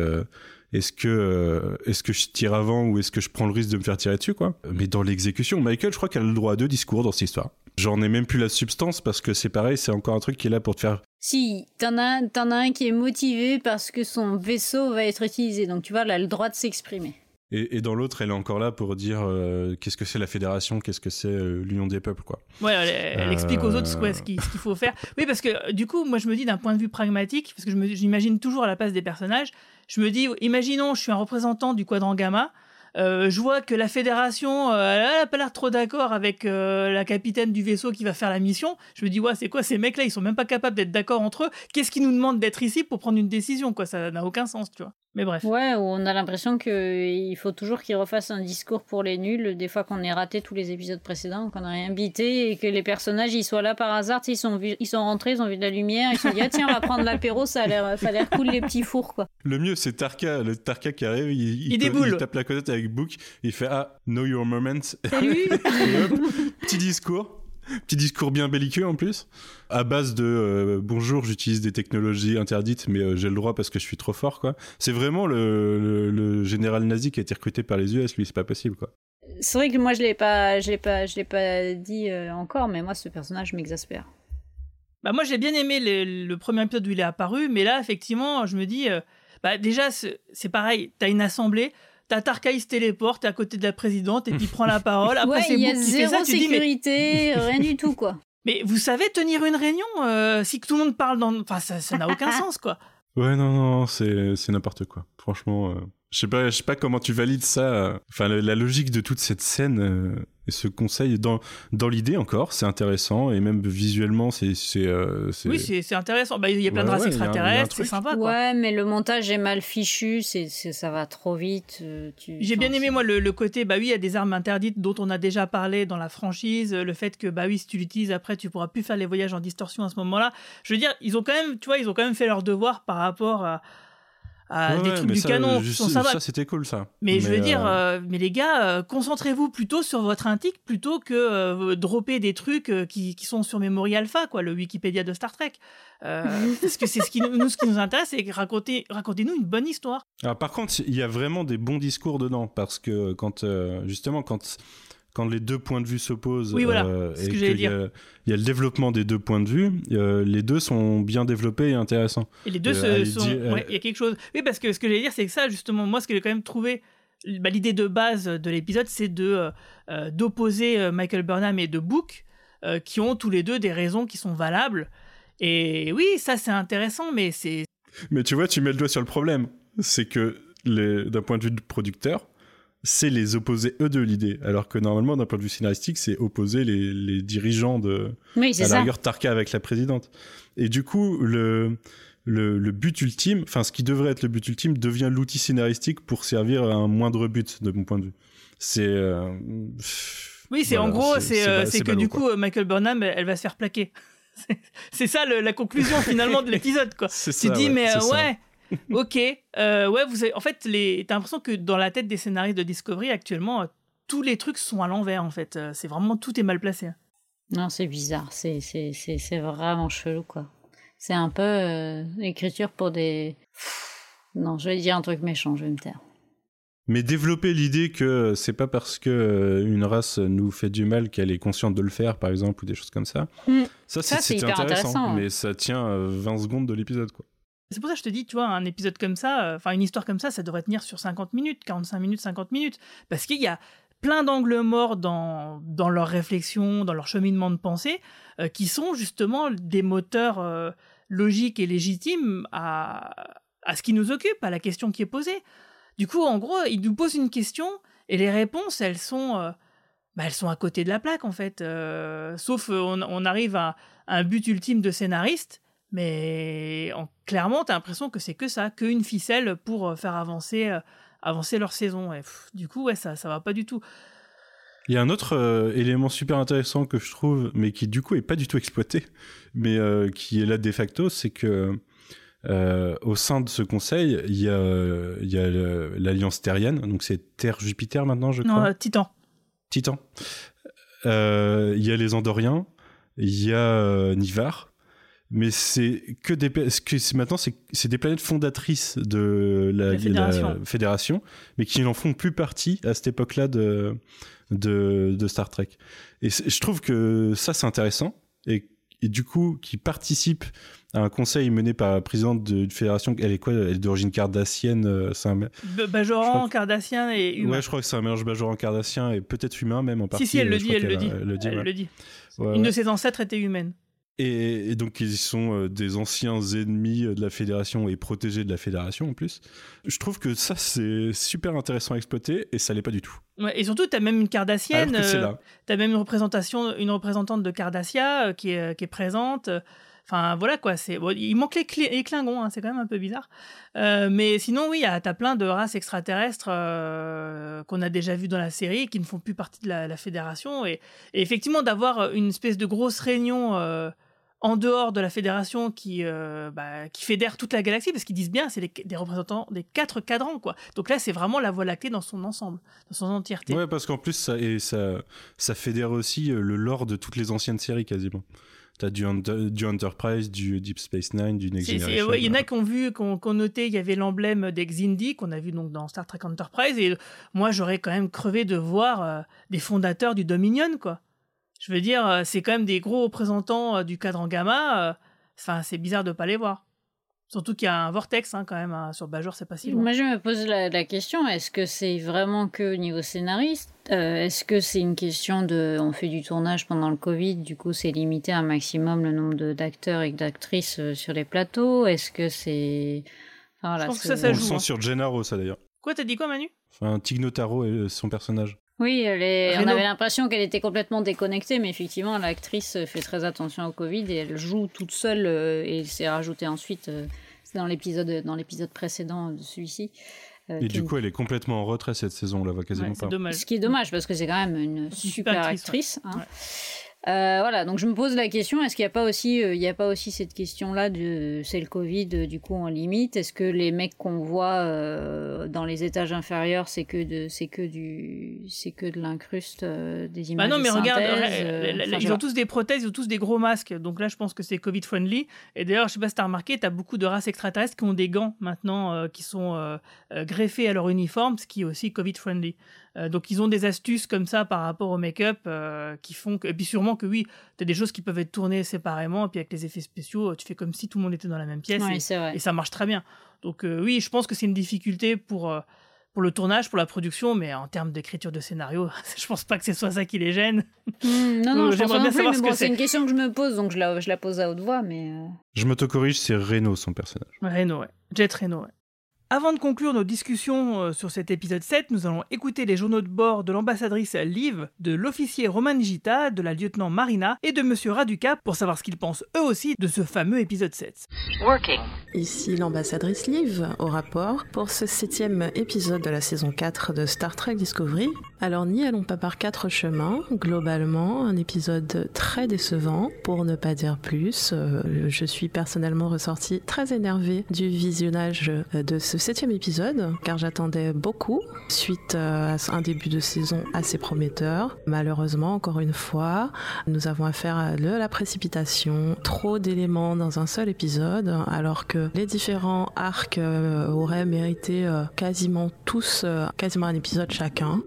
est-ce que euh, est-ce que je tire avant ou est-ce que je prends le risque de me faire tirer dessus quoi? Mais dans l'exécution, Michael, je crois qu'elle a le droit à deux discours dans cette histoire. J'en ai même plus la substance parce que c'est pareil, c'est encore un truc qui est là pour te faire Si, t'en as, t'en as un qui est motivé parce que son vaisseau va être utilisé. Donc tu vois, elle a le droit de s'exprimer. Et, et dans l'autre, elle est encore là pour dire euh, qu'est-ce que c'est la fédération, qu'est-ce que c'est euh, l'union des peuples, quoi. Ouais, elle, elle explique aux autres ouais, ce qu'il faut faire. Oui, parce que euh, du coup, moi je me dis d'un point de vue pragmatique, parce que je j'imagine toujours à la place des personnages, je me dis, imaginons, je suis un représentant du quadrant gamma, euh, je vois que la fédération, euh, elle a pas l'air trop d'accord avec euh, la capitaine du vaisseau qui va faire la mission. Je me dis, ouais, c'est quoi ces mecs-là? Ils sont même pas capables d'être d'accord entre eux. Qu'est-ce qui nous demande d'être ici pour prendre une décision Quoi, ça n'a aucun sens, tu vois. Mais bref. Ouais, on a l'impression qu'il faut toujours qu'ils refassent un discours pour les nuls, des fois qu'on ait raté tous les épisodes précédents, qu'on a rien bité, et que les personnages ils soient là par hasard, ils sont, vu- ils sont rentrés, ils ont vu de la lumière, ils se sont dit, ah tiens, on va prendre l'apéro, ça a l'air ça a l'air cool les petits fours, quoi. Le mieux, c'est Tarka, le Tarka qui arrive, il, Il déboule. il tape la avec Book, il fait Ah, know your moment. Salut Et <laughs> hop, petit discours. Petit discours bien belliqueux en plus, à base de euh, bonjour, j'utilise des technologies interdites, mais euh, j'ai le droit parce que je suis trop fort, quoi. C'est vraiment le, le- le général nazi qui a été recruté par les US, lui, c'est pas possible, quoi. C'est vrai que moi je l'ai pas, je l'ai pas, je l'ai pas dit euh, encore, mais moi ce personnage m'exaspère. Bah moi j'ai bien aimé le, le premier épisode où il est apparu, mais là effectivement je me dis, euh, bah déjà c'est pareil, t'as une assemblée, t'as Tarka il se téléporte, t'es à côté de la présidente et puis il prend la <laughs> parole, après ouais, c'est il y a zéro ça, tu dis mais, sécurité, <laughs> rien du tout, quoi. mais vous savez tenir une réunion euh, si tout le monde parle dans, enfin ça ça n'a aucun <laughs> sens quoi. Ouais, non, non, c'est c'est n'importe quoi. Franchement, euh, je sais pas, je sais pas comment tu valides ça. Enfin, la, la logique de toute cette scène euh, ce conseil dans dans l'idée encore, c'est intéressant et même visuellement, c'est c'est euh, c'est- Oui c'est intéressant, bah il y a plein Ouais, de races ouais, extraterrestres, c'est sympa quoi. Ouais, mais le montage est mal fichu, c'est, c'est- ça va trop vite. euh, tu- J'ai bien aimé moi le, le côté bah oui il y a des armes interdites dont on a déjà parlé dans la franchise le fait que bah oui si tu l'utilises après tu pourras plus faire les voyages en distorsion à ce moment-là je veux dire ils ont quand même tu vois ils ont quand même fait leur devoir par rapport à, à Ouais, des trucs mais du ça, canon sympas. ça c'était cool ça. mais, je veux dire euh, euh, mais les gars euh, concentrez-vous plutôt sur votre intrigue plutôt que euh, dropper des trucs euh, qui, qui sont sur Memory Alpha quoi le Wikipédia de Star Trek Euh, <laughs> parce que c'est ce qui nous ce qui nous intéresse c'est raconter racontez-nous une bonne histoire Alors par contre, il y a vraiment des bons discours dedans parce que quand euh, justement quand quand les deux points de vue s'opposent Oui, voilà, euh, c'est ce et que j'allais qu'il y a- dire. il y a le développement des deux points de vue, euh, les deux sont bien développés et intéressants. Et les deux Euh, se- sont. ouais, il y a quelque chose. Oui, parce que ce que j'allais dire, c'est que ça, justement, moi, ce que j'ai quand même trouvé. bah, L'idée de base de l'épisode, c'est de d'opposer Michael Burnham et de Book, qui ont tous les deux des raisons qui sont valables. Et oui, ça, c'est intéressant, mais c'est. Mais tu vois, tu mets le doigt sur le problème. C'est que d'un point de vue de producteur, c'est les opposer eux de l'idée. Alors que normalement, d'un point de vue scénaristique, c'est opposer les, les dirigeants de. Oui, c'est à ça. la rigueur, Tarka avec la présidente. Et du coup, le. Le, le but ultime, enfin ce qui devrait être le but ultime, devient l'outil scénaristique pour servir à un moindre but, de mon point de vue. C'est. euh, Oui, c'est voilà, en gros, c'est- euh, c'est que ballot, du coup, Michael Burnham, elle, elle va se faire plaquer. <laughs> C'est- ça le- la conclusion finalement de <laughs> l'épisode, quoi. C'est Tu ça, dis, ouais, mais euh, ça. ouais, <laughs> ok, euh, ouais, vous avez, en fait, les, t'as l'impression que dans la tête des scénaristes de Discovery actuellement, euh, tous les trucs sont à l'envers, en fait. Euh, C'est vraiment tout est mal placé. Non, c'est bizarre, c'est, c'est, c'est, c'est vraiment chelou, quoi. C'est un peu euh, l'écriture pour des. Non, je vais dire un truc méchant, je vais me taire. Mais développer l'idée que c'est pas parce que une race nous fait du mal qu'elle est consciente de le faire, par exemple, ou des choses comme ça. Mm. Ça, Ça, c'est c'est c'était hyper intéressant, intéressant, ouais. mais ça tient euh, 20 secondes de l'épisode, quoi. C'est pour ça que je te dis, tu vois, un épisode comme ça, euh, enfin une histoire comme ça, ça devrait tenir sur 50 minutes, 45 minutes, 50 minutes. Parce qu'il y a plein d'angles morts dans, dans leur réflexion, dans leur cheminement de pensée, euh, qui sont justement des moteurs euh, logiques et légitimes à, à ce qui nous occupe, à la question qui est posée. Du coup, en gros, ils nous posent une question et les réponses, elles sont, bah, elles sont à côté de la plaque, en fait. Sauf on, arrive à un but ultime de scénariste, mais en, clairement, t'as l'impression que c'est que ça, qu'une ficelle pour euh, faire avancer, euh, avancer leur saison. Et pff, du coup, ouais, ça, ça va pas du tout. Il y a un autre euh, élément super intéressant que je trouve, mais qui du coup est pas du tout exploité, mais euh, qui est là de facto, c'est que euh, au sein de ce conseil, il y a, l'alliance terrienne, donc c'est Terre-Jupiter maintenant, je Non, crois. euh, Titan. Titan. Il y a les Andoriens, il y a Nivar, mais c'est que des que maintenant c'est des planètes fondatrices de la, La Fédération. la fédération, mais qui n'en font plus partie à cette époque-là de, de de Star Trek. Et je trouve que ça c'est intéressant et et du coup qui participe à un conseil mené par la présidente d'une fédération. Elle est quoi? Elle est d'origine cardassienne. euh, c'est un... Bajoran, cardassien et humain. Ouais, je crois que c'est un mélange Bajoran cardassien et peut-être humain même en partie. si, si, elle euh, le dit, crois elle le dit. Elle le dit. Elle le dit. Ouais, Une ouais. de ses ancêtres était humaine. Et, et donc ils sont euh, des anciens ennemis euh, de la fédération et protégés de la fédération en plus. Je trouve que ça c'est super intéressant à exploiter et ça l'est pas du tout. Ouais, et surtout, tu as même une Cardassienne. Là. tu as même une représentation, une représentante de Cardassia euh, qui, est, qui est présente. Enfin, voilà quoi. C'est bon, il manque les, clés- les Klingons, hein, c'est quand même un peu bizarre. Euh, mais sinon, oui, tu as plein de races extraterrestres euh, qu'on a déjà vues dans la série qui ne font plus partie de la, la fédération. Et, et effectivement, d'avoir une espèce de grosse réunion. euh, en dehors de la fédération qui, euh, bah, qui fédère toute la galaxie, parce qu'ils disent bien, c'est des représentants des quatre cadrans, quoi. Donc là, c'est vraiment la Voie lactée dans son ensemble, dans son entièreté. Ouais, parce qu'en plus ça, et ça, ça fédère aussi euh, le lore de toutes les anciennes séries quasiment. T'as du, du Enterprise, du Deep Space Nine, du Next Generation. ouais, Il y en a qui ont vu, qui ont, qui ont noté, il y avait l'emblème des Xindi qu'on a vu donc dans Star Trek Enterprise. Et moi, j'aurais quand même crevé de voir euh, des fondateurs du Dominion, quoi. Je veux dire, euh, c'est quand même des gros représentants euh, du cadran gamma. euh, Enfin, c'est bizarre de pas les voir. Surtout qu'il y a un vortex hein, quand même hein, sur Bajor, c'est pas si loin. Moi, je me pose la, la question est-ce que c'est vraiment que au niveau scénariste Euh, Est-ce que c'est une question de. On fait du tournage pendant le Covid, du coup, c'est limité à un maximum le nombre d'acteurs et d'actrices euh, sur les plateaux? Est-ce que c'est. Enfin, voilà, pense que c'est- ça, ça On le joue, sent hein. sur Gennaro ça d'ailleurs. Quoi, t'as dit quoi, Manu? Enfin, Tig Notaro et son personnage. Oui, elle est- on avait l'impression qu'elle était complètement déconnectée, mais effectivement, l'actrice fait très attention au Covid et elle joue toute seule euh, et c'est rajouté ensuite. euh, c'est dans l'épisode dans l'épisode précédent de celui-ci. euh, Et du coup, elle est complètement en retrait cette saison, on la voit quasiment Ouais, c'est pas. dommage. Ce qui est dommage parce que c'est quand même une super actrice, actrice. ouais. hein. Ouais. Euh, voilà, donc je me pose la question est-ce qu'il n'y a pas aussi, euh, il y a pas aussi cette question-là de c'est le Covid, euh, du coup on limite? Est-ce que les mecs qu'on voit euh, dans les étages inférieurs, c'est que de, c'est que du, c'est que de l'incruste euh, des images Bah non, mais de regarde, enfin, ils ont tous des prothèses, ils ont tous des gros masques. Donc là, je pense que c'est Covid friendly. Et d'ailleurs, je sais pas si t'as remarqué, t'as beaucoup de races extraterrestres qui ont des gants maintenant euh, qui sont greffés à leur uniforme, ce qui est aussi Covid friendly. Euh, donc ils ont des astuces comme ça par rapport au make-up euh, qui font que. Et puis sûrement que oui, t'as des choses qui peuvent être tournées séparément. Et puis avec les effets spéciaux, tu fais comme si tout le monde était dans la même pièce. Ouais, et, c'est vrai. et ça marche très bien. Donc euh, oui, je pense que c'est une difficulté pour. euh, pour le tournage, pour la production, mais en termes d'écriture de scénario, <laughs> je pense pas que ce soit ça qui les gêne. Hmm, non, non, je pense j'aimerais pas bien non plus, savoir mais ce bon, que c'est une question que je me pose, donc je la, je la pose à haute voix, mais. Je m'autocorrige, c'est Reno son personnage. Reno, ouais. Jet Reno, ouais. Avant de conclure nos discussions euh, sur cet épisode 7, nous allons écouter les journaux de bord de l'ambassadrice Liv, de l'officier Roman Gita, de la lieutenant Marina et de Monsieur Raduca pour savoir ce qu'ils pensent eux aussi de ce fameux épisode 7. Working. Ici l'ambassadrice Liv au rapport pour ce septième épisode de la saison 4 de Star Trek Discovery. Alors n'y allons pas par quatre chemins. Globalement, un épisode très décevant, pour ne pas dire plus. Euh, je suis personnellement ressortie très énervée du visionnage euh, de ce septième épisode, car j'attendais beaucoup suite euh, à un début de saison assez prometteur. Malheureusement, encore une fois, nous avons affaire à de la précipitation, trop d'éléments dans un seul épisode, alors que les différents arcs auraient mérité quasiment tous quasiment un épisode chacun.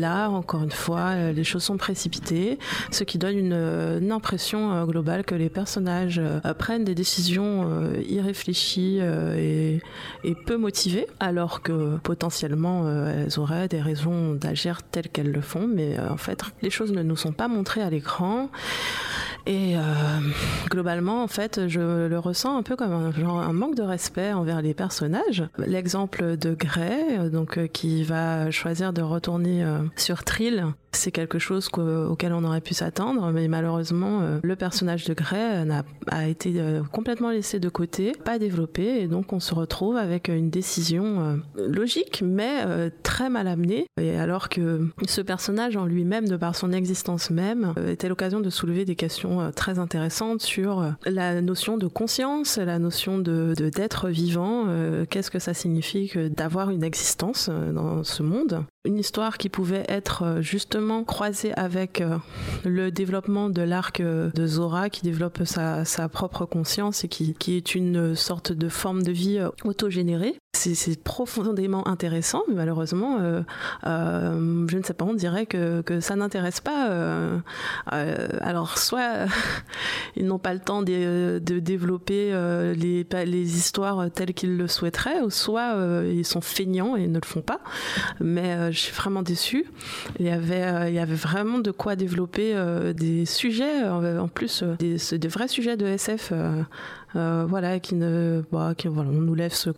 Là, encore une fois, euh, les choses sont précipitées, ce qui donne une, euh, impression euh, globale que les personnages prennent des décisions irréfléchies et, peu motivées, alors que potentiellement elles auraient des raisons d'agir telles qu'elles le font, mais en fait, les choses ne nous sont pas montrées à l'écran. Et globalement, en fait, je le ressens un peu comme un, un manque de respect envers les personnages. L'exemple de euh, donc qui va choisir de retourner sur Trill, c'est quelque chose auquel on aurait pu s'attendre, mais malheureusement, euh, le personnage de Grey n'a a été euh, complètement laissé de côté, pas développé, et donc on se retrouve avec une décision euh, logique, mais euh, très mal amenée. Et alors que ce personnage en lui-même, de par son existence même, euh, était l'occasion de soulever des questions euh, très intéressantes sur euh, la notion de conscience, la notion de d'être vivant, euh, qu'est-ce que ça signifie d'avoir une existence euh, dans ce monde. une histoire qui pouvait être euh, croisée avec euh, le développement de l'arc euh, de Zora qui développe sa, propre conscience et qui, qui, est une sorte de forme de vie autogénérée. C'est profondément intéressant, mais malheureusement, euh, euh, je ne sais pas, on dirait que, que ça n'intéresse pas. Euh, alors, soit <laughs> ils n'ont pas le temps de, de développer les, les, histoires telles qu'ils le souhaiteraient, ou soit ils sont feignants et ne le font pas. Mais je suis vraiment déçue. Il y avait, il y avait vraiment de quoi développer des sujets, en plus, des, vrais sujets de SF euh, voilà, qui ne, bah, voilà, on nous laisse,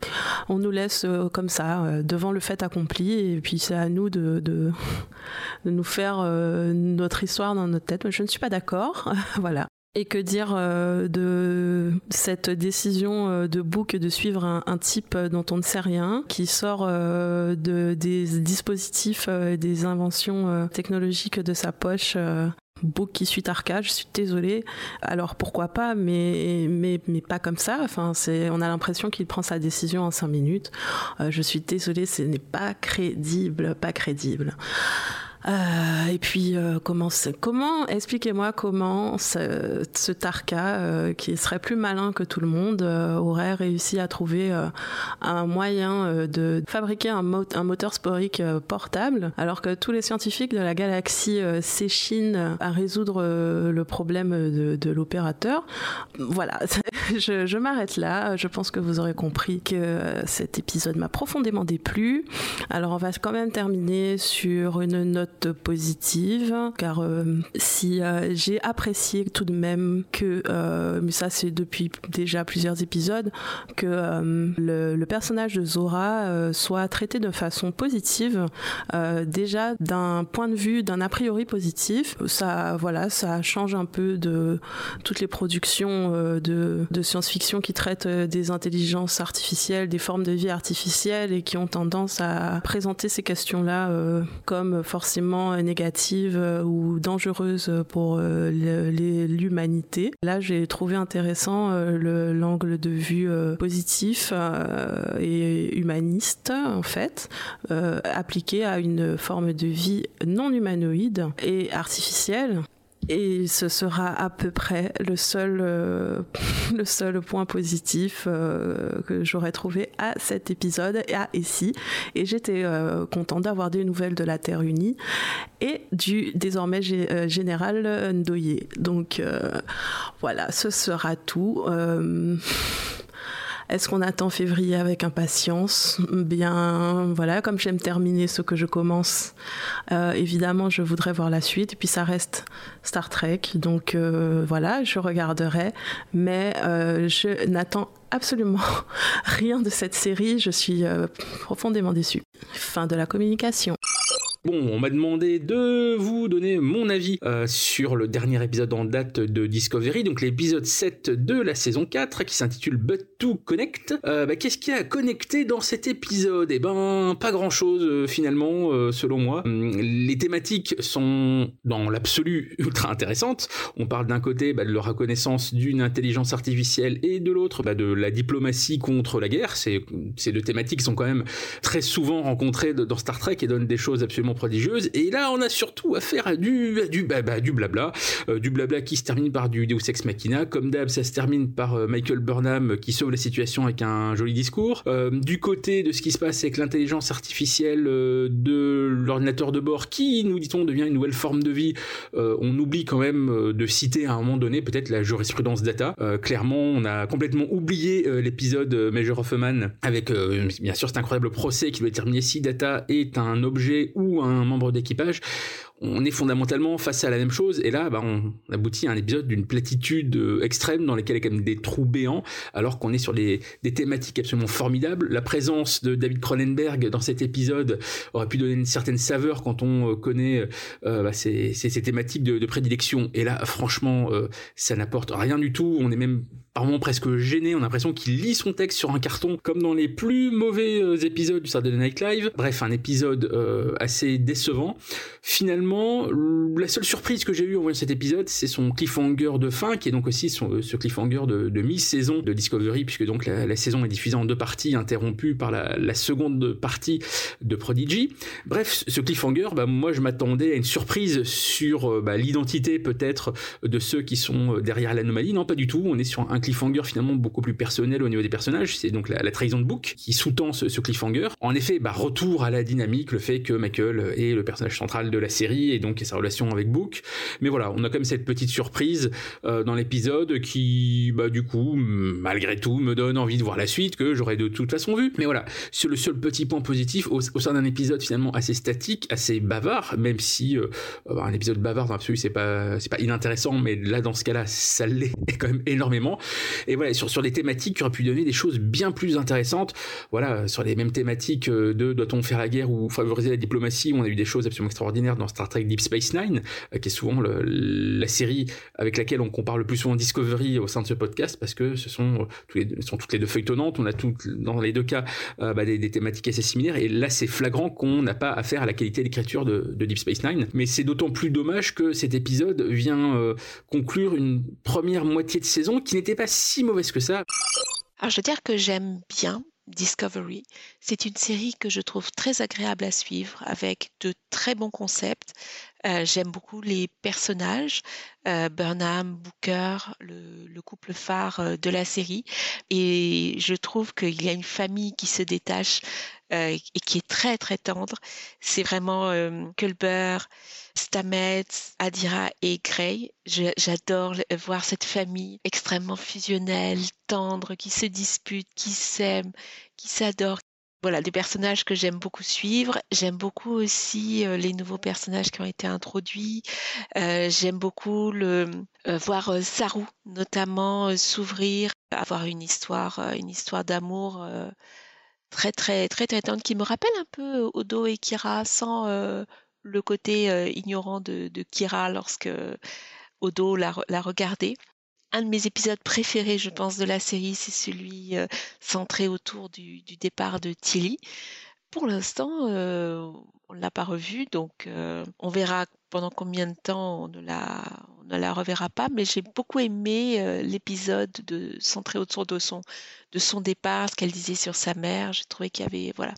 on nous laisse euh, comme ça euh, devant le fait accompli, et puis c'est à nous de, de, de nous faire notre histoire dans notre tête. Mais je ne suis pas d'accord, <laughs> voilà. Et que dire de cette décision de Book de suivre un, type dont on ne sait rien, qui sort de, des dispositifs, des inventions technologiques de sa poche Book qui suit Arca, je suis désolée. Alors pourquoi pas, mais, mais, mais pas comme ça. Enfin, on a l'impression qu'il prend sa décision en cinq minutes. Euh, je suis désolée, ce n'est pas crédible, pas crédible. Euh, et puis euh, comment comment expliquez-moi comment ce, Tarka euh, qui serait plus malin que tout le monde aurait réussi à trouver un moyen de fabriquer un, moteur sporique portable alors que tous les scientifiques de la galaxie s'échinent à résoudre le problème de, de l'opérateur. Voilà, <laughs> je, je m'arrête là. Je pense que vous aurez compris que cet épisode m'a profondément déplu. Alors on va quand même terminer sur une note positive, car euh, si euh, j'ai apprécié tout de même que, euh, mais ça c'est depuis déjà plusieurs épisodes, que le, personnage de Zora soit traité de façon positive, déjà d'un point de vue d'un a priori positif, ça voilà, ça change un peu de toutes les productions de science-fiction qui traitent des intelligences artificielles, des formes de vie artificielles et qui ont tendance à présenter ces questions-là comme forcément négative euh, ou dangereuse pour euh, l'humanité. Là, j'ai trouvé intéressant euh, l'angle de vue positif et humaniste, en fait, appliqué à une forme de vie non humanoïde et artificielle et ce sera à peu près le seul, euh, <laughs> le seul point positif euh, que j'aurais trouvé à cet épisode et à ici. Et j'étais euh, content d'avoir des nouvelles de la Terre unie et du désormais général Ndoye. Donc voilà, ce sera tout. <laughs> Est-ce qu'on attend février avec impatience? Bien, voilà, comme j'aime terminer ce que je commence, euh, évidemment, je voudrais voir la suite. Et puis ça reste Star Trek, donc euh, voilà, je regarderai. Mais euh, je n'attends absolument <laughs> rien de cette série. Je suis profondément déçue. Fin de la communication. Bon, on m'a demandé de vous donner mon avis euh, sur le dernier épisode en date de Discovery, donc l'épisode 7 de la saison 4 qui s'intitule But to Connect. Euh, bah, Qu'est-ce qu'il y a à connecter dans cet épisode? Eh ben, pas grand-chose euh, finalement, selon moi. Hum, les thématiques sont dans l'absolu ultra intéressantes. On parle d'un côté bah, de la reconnaissance d'une intelligence artificielle et de l'autre bah, de la diplomatie contre la guerre. Ces deux thématiques sont quand même très souvent rencontrées dans Star Trek et donnent des choses absolument prodigieuse. Et là, on a surtout affaire à du, du, bah, bah, du blabla. Euh, du blabla qui se termine par du Deus Ex Machina. Comme d'hab, ça se termine par euh, Michael Burnham qui sauve la situation avec un joli discours. Euh, du côté de ce qui se passe avec l'intelligence artificielle de l'ordinateur de bord qui, nous dit-on, devient une nouvelle forme de vie, on oublie quand même de citer à un moment donné peut-être la jurisprudence data. clairement, on a complètement oublié l'épisode Major of a Man avec, bien sûr, cet incroyable procès qui doit déterminer si data est un objet ou un membre d'équipage, on est fondamentalement face à la même chose. Et là, bah, on aboutit à un épisode d'une platitude euh, extrême dans lequel il y a quand même des trous béants, alors qu'on est sur des, thématiques absolument formidables. La présence de David Cronenberg dans cet épisode aurait pu donner une certaine saveur quand on euh, connaît euh, bah, ces, thématiques de, prédilection. Et là, franchement, ça n'apporte rien du tout. On est même par moments presque gêné, on a l'impression qu'il lit son texte sur un carton, comme dans les plus mauvais épisodes du Saturday Night Live. Bref, un épisode assez décevant. Finalement, la seule surprise que j'ai eue en voyant cet épisode, c'est son cliffhanger de fin, qui est donc aussi son, ce cliffhanger de, mi-saison de Discovery, puisque donc la, saison est diffusée en deux parties, interrompue par la, seconde partie de Prodigy. Bref, ce cliffhanger, bah, moi je m'attendais à une surprise sur bah, l'identité peut-être de ceux qui sont derrière l'anomalie. Non, pas du tout. On est sur un cliffhanger finalement beaucoup plus personnel au niveau des personnages. C'est donc la, trahison de Book qui sous-tend ce, ce, cliffhanger. En effet, bah, retour à la dynamique, le fait que Michael est le personnage central de la série et donc sa relation avec Book. Mais voilà, on a quand même cette petite surprise euh, dans l'épisode qui, bah, du coup, malgré tout, me donne envie de voir la suite que j'aurais de toute façon vu. Mais voilà, c'est le seul petit point positif au, au sein d'un épisode finalement assez statique, assez bavard, même si euh, un épisode bavard dans l'absolu c'est pas pas inintéressant, mais là dans ce cas-là ça <laughs> l'est quand même énormément. Et voilà, sur sur des thématiques qui auraient pu donner des choses bien plus intéressantes. Voilà, sur les mêmes thématiques euh, de doit-on faire la guerre ou favoriser la diplomatie, on a eu des choses absolument extraordinaires dans Star Trek Deep Space Nine, euh, qui est souvent la série avec laquelle on compare le plus souvent Discovery au sein de ce podcast, parce que ce sont, les, sont toutes les deux feuilletonnantes, on a toutes, dans les deux cas euh, bah, des, thématiques assez similaires, et là c'est flagrant qu'on n'a pas affaire à la qualité d'écriture de, de, Deep Space Nine, mais c'est d'autant plus dommage que cet épisode vient euh, conclure une première moitié de saison qui n'était pas si mauvaise que ça. Alors je veux dire que j'aime bien Discovery. C'est une série que je trouve très agréable à suivre avec de très bons concepts. Euh, J'aime beaucoup les personnages, euh, Burnham, Booker, le, le, couple phare euh, de la série. Et je trouve qu'il y a une famille qui se détache et qui est très très tendre. C'est vraiment Culber, Stamets, Adira et Gray. J'adore voir cette famille extrêmement fusionnelle, tendre, qui se dispute, qui s'aime, qui s'adore. Voilà, des personnages que j'aime beaucoup suivre. J'aime beaucoup aussi euh, les nouveaux personnages qui ont été introduits. Euh, j'aime beaucoup le euh, voir Saru notamment s'ouvrir, avoir une histoire, une histoire d'amour très très très très tendre qui me rappelle un peu Odo et Kira sans le côté ignorant de, de, Kira lorsque Odo l'a, l'a regardé un de mes épisodes préférés, je pense, de la série, c'est celui euh, centré autour du, du, départ de Tilly. Pour l'instant, euh, on ne l'a pas revu, donc euh, on verra pendant combien de temps on ne la, on ne la reverra pas. Mais j'ai beaucoup aimé euh, l'épisode de centré autour de son, de son départ, ce qu'elle disait sur sa mère. J'ai trouvé qu'il y avait voilà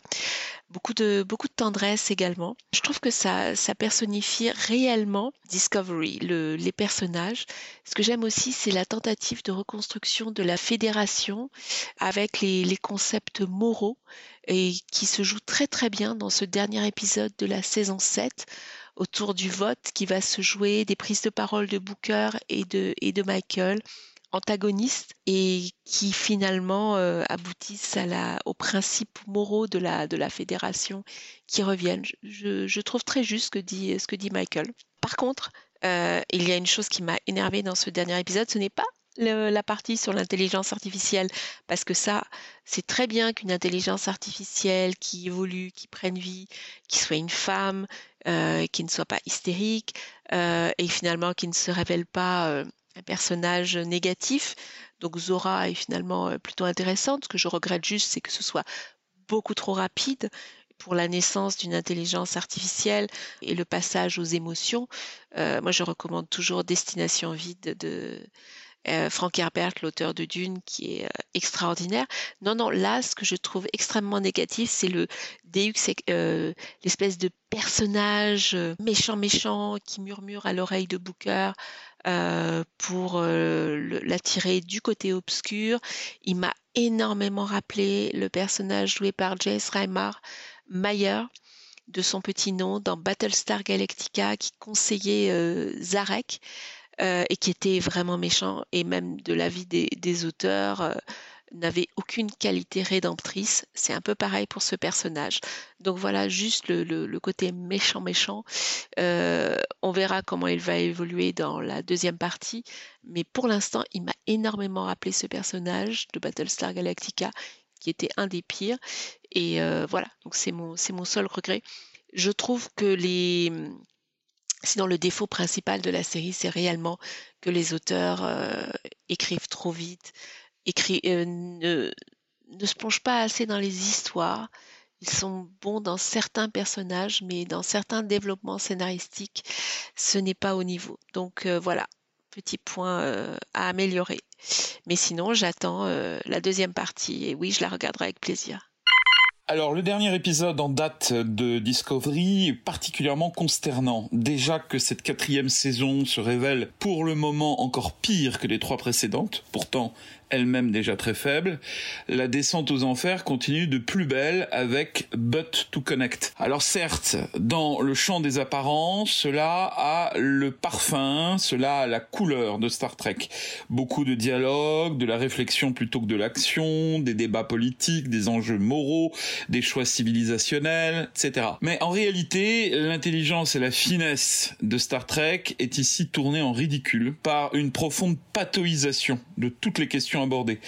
beaucoup de beaucoup de tendresse également. Je trouve que ça ça personnifie réellement Discovery, le, les personnages. Ce que j'aime aussi, c'est la tentative de reconstruction de la fédération avec les, les concepts moraux et qui se joue très très bien dans ce dernier épisode de la saison 7 autour du vote qui va se jouer, des prises de parole de Booker et de, et de Michael antagonistes et qui finalement euh, aboutissent à aux principes moraux de la, de la fédération qui reviennent. Je, trouve très juste ce que dit, ce que dit Michael. Par contre, euh, il y a une chose qui m'a énervé dans ce dernier épisode, ce n'est pas la partie sur l'intelligence artificielle, parce que ça, c'est très bien qu'une intelligence artificielle qui évolue, qui prenne vie, qui soit une femme, euh, qui ne soit pas hystérique, euh, et finalement qui ne se révèle pas euh, un personnage négatif. Donc Zora est finalement plutôt intéressante. Ce que je regrette juste, c'est que ce soit beaucoup trop rapide pour la naissance d'une intelligence artificielle et le passage aux émotions. Moi, je recommande toujours Destination vide de, euh, Frank Herbert, l'auteur de Dune, qui est euh, extraordinaire. Non, non, là, ce que je trouve extrêmement négatif, c'est le Deux, euh, l'espèce de personnage euh, méchant, méchant, qui murmure à l'oreille de Booker pour l'attirer du côté obscur. Il m'a énormément rappelé le personnage joué par Jace Reimar, Mayer de son petit nom dans Battlestar Galactica qui conseillait Zarek et qui était vraiment méchant et même de l'avis des, des auteurs euh, n'avait aucune qualité rédemptrice. C'est un peu pareil pour ce personnage. Donc voilà, juste le, côté méchant méchant. Euh, on verra comment il va évoluer dans la deuxième partie, mais pour l'instant, il m'a énormément rappelé ce personnage de Battlestar Galactica qui était un des pires. Et euh, voilà, c'est mon seul regret. Je trouve que les, Sinon, le défaut principal de la série, c'est réellement que les auteurs euh, écrivent trop vite, euh, ne, se plongent pas assez dans les histoires. Ils sont bons dans certains personnages, mais dans certains développements scénaristiques, ce n'est pas au niveau. Donc euh, voilà, petit point à améliorer. Mais sinon, j'attends la deuxième partie et oui, je la regarderai avec plaisir. Alors le dernier épisode en date de Discovery est particulièrement consternant. Déjà que cette quatrième saison se révèle pour le moment encore pire que les trois précédentes, pourtant elle-même déjà très faible, la descente aux enfers continue de plus belle avec But to Connect. Alors certes, dans le champ des apparences, cela a le parfum, cela a la couleur de Star Trek. Beaucoup de dialogue, de la réflexion plutôt que de l'action, des débats politiques, des enjeux moraux, des choix civilisationnels, etc. Mais en réalité, l'intelligence et la finesse de Star Trek est ici tournée en ridicule par une profonde pathoisation de toutes les questions abordées.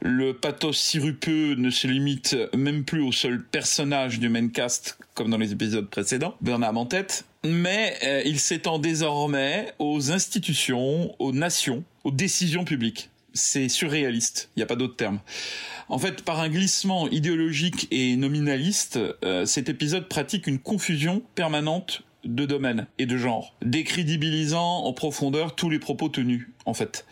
Le pathos sirupeux ne se limite même plus au seul personnage du maincast comme dans les épisodes précédents, Burnham en tête, mais euh, il s'étend désormais aux institutions, aux nations, aux décisions publiques. C'est surréaliste, il n'y a pas d'autre terme. En fait, par un glissement idéologique et nominaliste, euh, cet épisode pratique une confusion permanente de domaine et de genre, décrédibilisant en profondeur tous les propos tenus, en fait.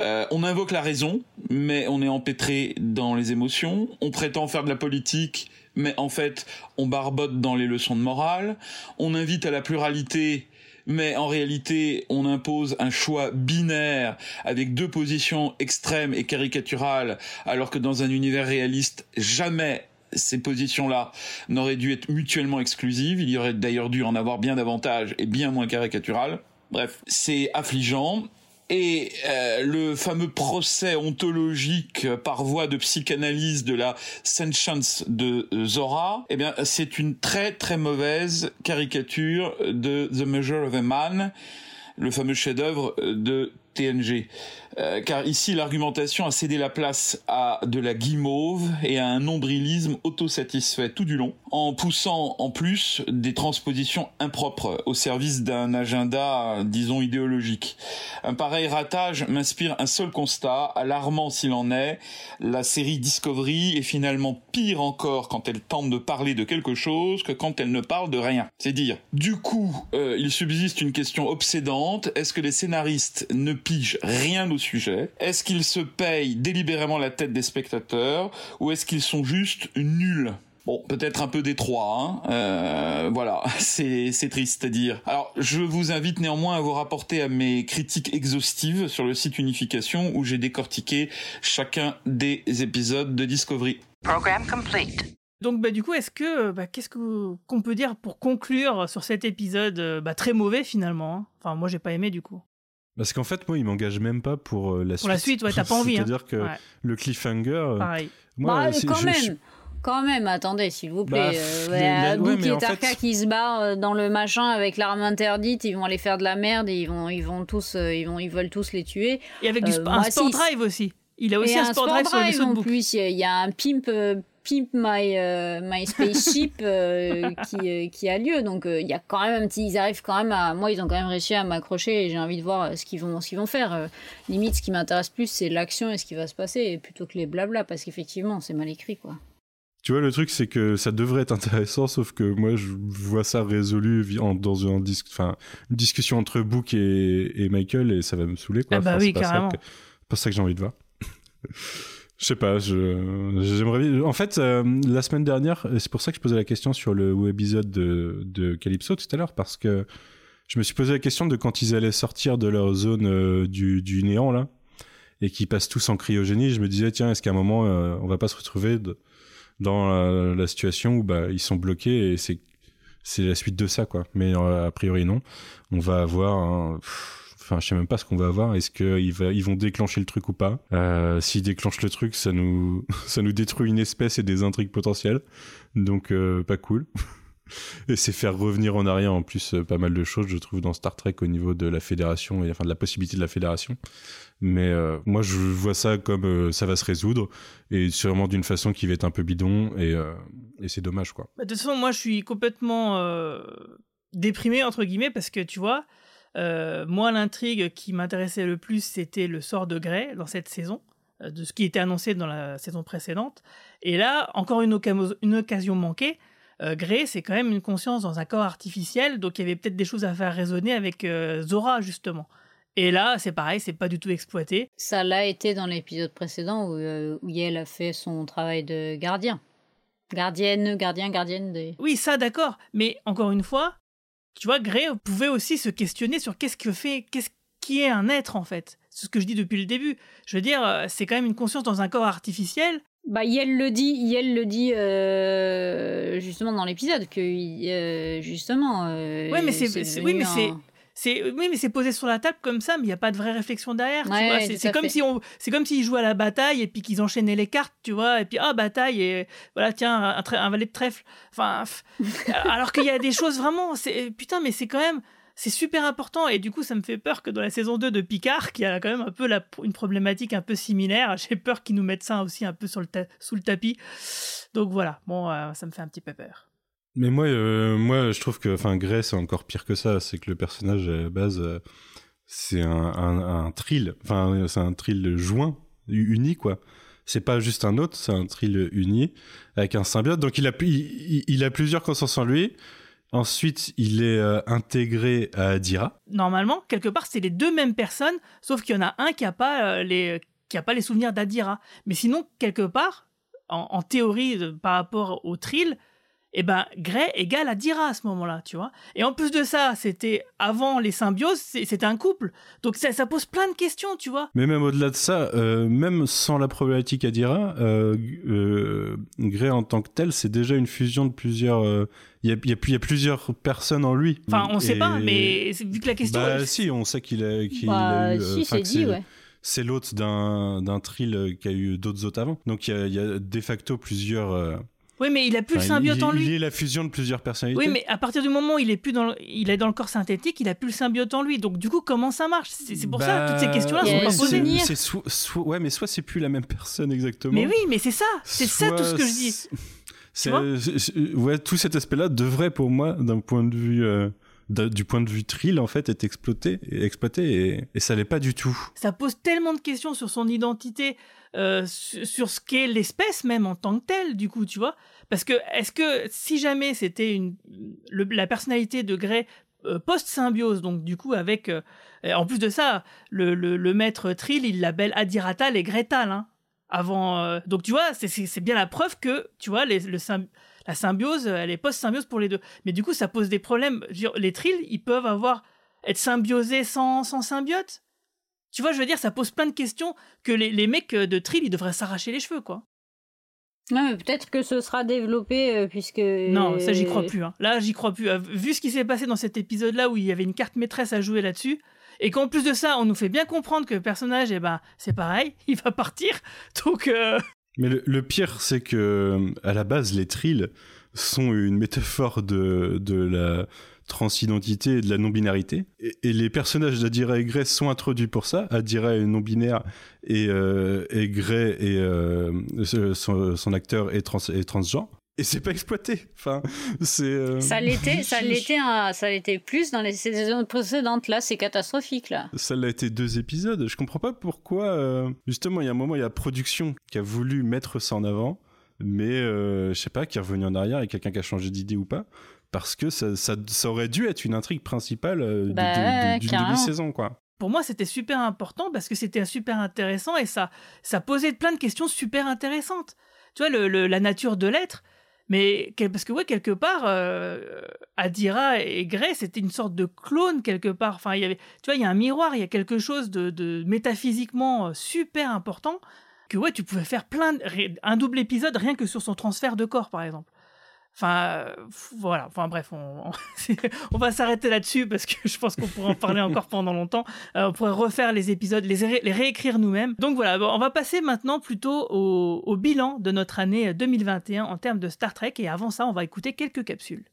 Euh, on invoque la raison, mais on est empêtré dans les émotions, on prétend faire de la politique, mais en fait, on barbote dans les leçons de morale, on invite à la pluralité, mais en réalité, on impose un choix binaire avec deux positions extrêmes et caricaturales, alors que dans un univers réaliste, jamais ces positions-là n'auraient dû être mutuellement exclusives. Il y aurait d'ailleurs dû en avoir bien davantage et bien moins caricatural. Bref, c'est affligeant. Et euh, le fameux procès ontologique par voie de psychanalyse de la sentience de Zora, eh bien, c'est une très très mauvaise caricature de The Measure of a Man, le fameux chef-d'œuvre de TNG. Euh, car ici l'argumentation a cédé la place à de la guimauve et à un nombrilisme autosatisfait tout du long, en poussant en plus des transpositions impropres au service d'un agenda, disons, idéologique. Un pareil ratage m'inspire un seul constat, alarmant s'il en est, la série Discovery est finalement pire encore quand elle tente de parler de quelque chose que quand elle ne parle de rien. C'est dire. Du coup, euh, il subsiste une question obsédante, est-ce que les scénaristes ne pigent rien au sujet Est-ce qu'ils se payent délibérément la tête des spectateurs ou est-ce qu'ils sont juste nuls? Bon, peut-être un peu des trois, hein. Euh, voilà, <laughs> c'est triste à dire. Alors, je vous invite néanmoins à vous rapporter à mes critiques exhaustives sur le site Unification où j'ai décortiqué chacun des épisodes de Discovery. Program complete. Donc bah, du coup, est-ce que bah, qu'est-ce que- qu'on peut dire pour conclure sur cet épisode euh, bah, très mauvais finalement hein? Enfin, moi j'ai pas aimé du coup. Parce qu'en fait, moi, il m'engage même pas pour euh, la suite. Pour la suite, ouais, t'as pas envie, hein. C'est-à-dire que Ouais. le cliffhanger. euh, Pareil. moi, Bah, quand je- même. je- Quand même, attendez, s'il vous Bah, plaît. pff, Euh, ouais, les- Book ouais, mais et en Tarka fait- qui se barrent euh, dans le machin avec l'arme interdite, ils vont aller faire de la merde et ils vont, ils vont tous, euh, ils vont, ils veulent tous les tuer. Et avec du sp- un sport drive aussi. Il a aussi et un sport drive sur le en plus. Il y a- il y, a un pimp, euh, pimp my, euh, my spaceship euh, <laughs> qui, euh, qui a lieu. Donc il y a quand même un petit, ils arrivent quand même à, moi ils ont quand même réussi à m'accrocher et j'ai envie de voir ce qu'ils vont, ce qu'ils vont faire. Limite, ce qui m'intéresse plus, c'est l'action et ce qui va se passer plutôt que les blabla parce qu'effectivement c'est mal écrit quoi. Tu vois, le truc, c'est que ça devrait être intéressant, sauf que moi, je vois ça résolu en- dans un dis- enfin, une discussion entre Book et, et Michael, et ça va me saouler. Quoi. Ah bah Enfin, oui, c'est pas ça carrément. que- C'est pas ça que j'ai envie de voir. Je sais pas, j'aimerais En fait, euh, la semaine dernière, c'est pour ça que je posais la question sur le webisode de, de Calypso tout à l'heure, parce que je me suis posé la question de quand ils allaient sortir de leur zone euh, du, du néant, là, et qu'ils passent tous en cryogénie, je me disais, tiens, est-ce qu'à un moment, euh, on va pas se retrouver dans la, situation où bah, ils sont bloqués et c'est c'est la suite de ça, quoi. Mais euh, a priori, non. On va avoir un... pff, Enfin, je sais même pas ce qu'on va avoir. Est-ce qu'ils vont déclencher le truc ou pas? Euh, S'ils déclenchent le truc, ça nous, <laughs> ça nous détruit une espèce et des intrigues potentielles. Donc, euh, pas cool. <laughs> et c'est faire revenir en arrière en plus euh, pas mal de choses, je trouve, dans Star Trek au niveau de la fédération et enfin de la possibilité de la fédération. Mais euh, moi, je vois ça comme ça va se résoudre et sûrement d'une façon qui va être un peu bidon et, c'est dommage, quoi. Bah, De toute façon, moi, je suis complètement déprimé, entre guillemets, parce que, tu vois, euh, moi, l'intrigue qui m'intéressait le plus, c'était le sort de Grey dans cette saison. euh, de ce qui était annoncé dans la saison précédente. Et là, encore une, occasion manquée. Euh, Grey, c'est quand même une conscience dans un corps artificiel, donc il y avait peut-être des choses à faire résonner avec euh, Zora, justement. Et là, c'est pareil, c'est pas du tout exploité. Ça l'a été dans l'épisode précédent où, où Yael a fait son travail de gardien. Gardienne, gardien, gardienne des... Oui, ça, d'accord. Mais encore une fois, tu vois, Grey pouvait aussi se questionner sur qu'est-ce que fait, qu'est-ce qui est un être, en fait. C'est ce que je dis depuis le début. Je veux dire, euh, c'est quand même une conscience dans un corps artificiel. Bah, Yael le dit, Yael le dit euh, justement dans l'épisode que euh, justement. Euh, Ouais, mais c'est, oui, mais un- c'est, oui, mais c'est posé sur la table comme ça, mais il n'y a pas de vraie réflexion derrière. Ouais, C'est, comme fait. si on, c'est comme s'ils jouaient à la bataille et puis qu'ils enchaînaient les cartes, tu vois, et puis ah bataille et voilà tiens un, valet de trèfle. Enfin, <laughs> alors qu'il y a des choses vraiment, c'est putain, mais c'est quand même. C'est super important et du coup ça me fait peur que dans la saison 2 de Picard, qui a quand même un peu la- une problématique un peu similaire, <laughs> j'ai peur qu'ils nous mettent ça aussi un peu sur le ta- sous le tapis. Donc voilà, bon, euh, ça me fait un petit peu peur. Mais moi, euh, moi, je trouve que, enfin, Grey, c'est encore pire que ça. C'est que le personnage à la base, euh, c'est un, un, trill. Enfin, c'est un trill joint, uni, quoi. C'est pas juste un autre, c'est un trill uni avec un symbiote. Donc il a, il, a plusieurs consciences en lui. Ensuite, il est euh, intégré à Adira. normalement, quelque part, c'est les deux mêmes personnes, sauf qu'il y en a un qui n'a pas, les, qui a pas les souvenirs d'Adira. Mais sinon, quelque part, en, en théorie, par rapport au Trill, eh ben, Grey égale Adira à ce moment-là, tu vois. Et en plus de ça, c'était avant les symbioses, c'est- c'était un couple. Donc ça, ça pose plein de questions, tu vois. Mais même au-delà de ça, euh, même sans la problématique Adira, euh, euh, Grey en tant que tel, c'est déjà une fusion de plusieurs. euh, Il y, a, il y a- y a plusieurs personnes en lui. Enfin, on sait Et- pas, mais c'est- vu que la question... Bah si, on sait qu'il a, qu'il Bah, a eu. si, c'est dit, ouais. C'est l'hôte d'un d'un trill euh, qui a eu d'autres hôtes avant. Donc il y a, il y a de facto plusieurs. euh, Oui, mais il a plus le symbiote il, en lui. Il est la fusion de plusieurs personnalités. Oui, mais à partir du moment où il est plus dans le, il est dans le corps synthétique, il a plus le symbiote en lui. Donc du coup, comment ça marche? C'est pour ça Bah, toutes ces questions-là sont pas posées. C'est soit, soit- ouais, mais soit c'est plus la même personne exactement. Mais oui, mais c'est ça, c'est ça tout ce que je dis. C'est, ouais, tout cet aspect-là devrait pour moi, d'un point de vue, euh, du point de vue trill en fait, être exploité, et exploité, et, et ça l'est pas du tout. Ça pose tellement de questions sur son identité, euh, sur, sur ce qu'est l'espèce même en tant que telle, du coup, tu vois? Parce que est-ce que si jamais c'était une la personnalité de Grey euh, post-symbiose, donc du coup avec... euh, en plus de ça, le, le- maître Trill, il l'appelle Adiratal et Gretal. Hein, avant, euh, donc tu vois, c'est- bien la preuve que, tu vois, les- la symbiose, elle est post-symbiose pour les deux. Mais du coup, ça pose des problèmes. Les Trills, ils peuvent avoir être symbiosés sans, sans symbiote? Tu vois, je veux dire, ça pose plein de questions que les, les mecs de Trill, ils devraient s'arracher les cheveux, quoi. Non, mais peut-être que ce sera développé euh, puisque. Non, ça, j'y crois plus. hein. Là, j'y crois plus. Euh, Vu ce qui s'est passé dans cet épisode-là où il y avait une carte maîtresse à jouer là-dessus, et qu'en plus de ça, on nous fait bien comprendre que le personnage, eh ben, c'est pareil, <laughs> il va partir. Donc, euh, Mais le, le pire, c'est que à la base, les trills sont une métaphore de, de la transidentité et de la non-binarité. Et, et les personnages d'Adira et Grey sont introduits pour ça. Adira est non-binaire et, euh, et Grey est, euh, son, son acteur est, trans, est transgenre. Et c'est pas exploité. Enfin, c'est. euh, Ça l'était, <laughs> ça l'était, ça l'était plus dans les saisons précédentes. Là, c'est catastrophique là. Ça l'a été deux épisodes. Je comprends pas pourquoi. euh, Justement, il y a un moment, il y a la production qui a voulu mettre ça en avant, mais euh, je sais pas, qui est revenu en arrière et quelqu'un qui a changé d'idée ou pas. Parce que ça, ça, ça aurait dû être une intrigue principale euh, de- Bah, de- de- d'une carrément. demi-saison, quoi. pour moi, c'était super important parce que c'était super intéressant et ça, ça posait plein de questions super intéressantes. Tu vois, le, le- la nature de l'être. Mais quel- parce que, ouais, quelque part, euh, Adira et Grey, c'était une sorte de clone quelque part. Enfin, il y avait, tu vois, il y a un miroir, il y a quelque chose de, de métaphysiquement euh, super important que, ouais, tu pouvais faire plein de- un double épisode rien que sur son transfert de corps, par exemple. Enfin, euh, voilà. Enfin, bref, <laughs> on, va s'arrêter là-dessus parce que je pense qu'on pourrait en parler encore pendant longtemps. Euh, on pourrait refaire les épisodes, les, ré- les réécrire nous-mêmes. Donc voilà, on va passer maintenant plutôt au, au bilan de notre année 2021 en termes de Star Trek. Et avant ça, on va écouter quelques capsules.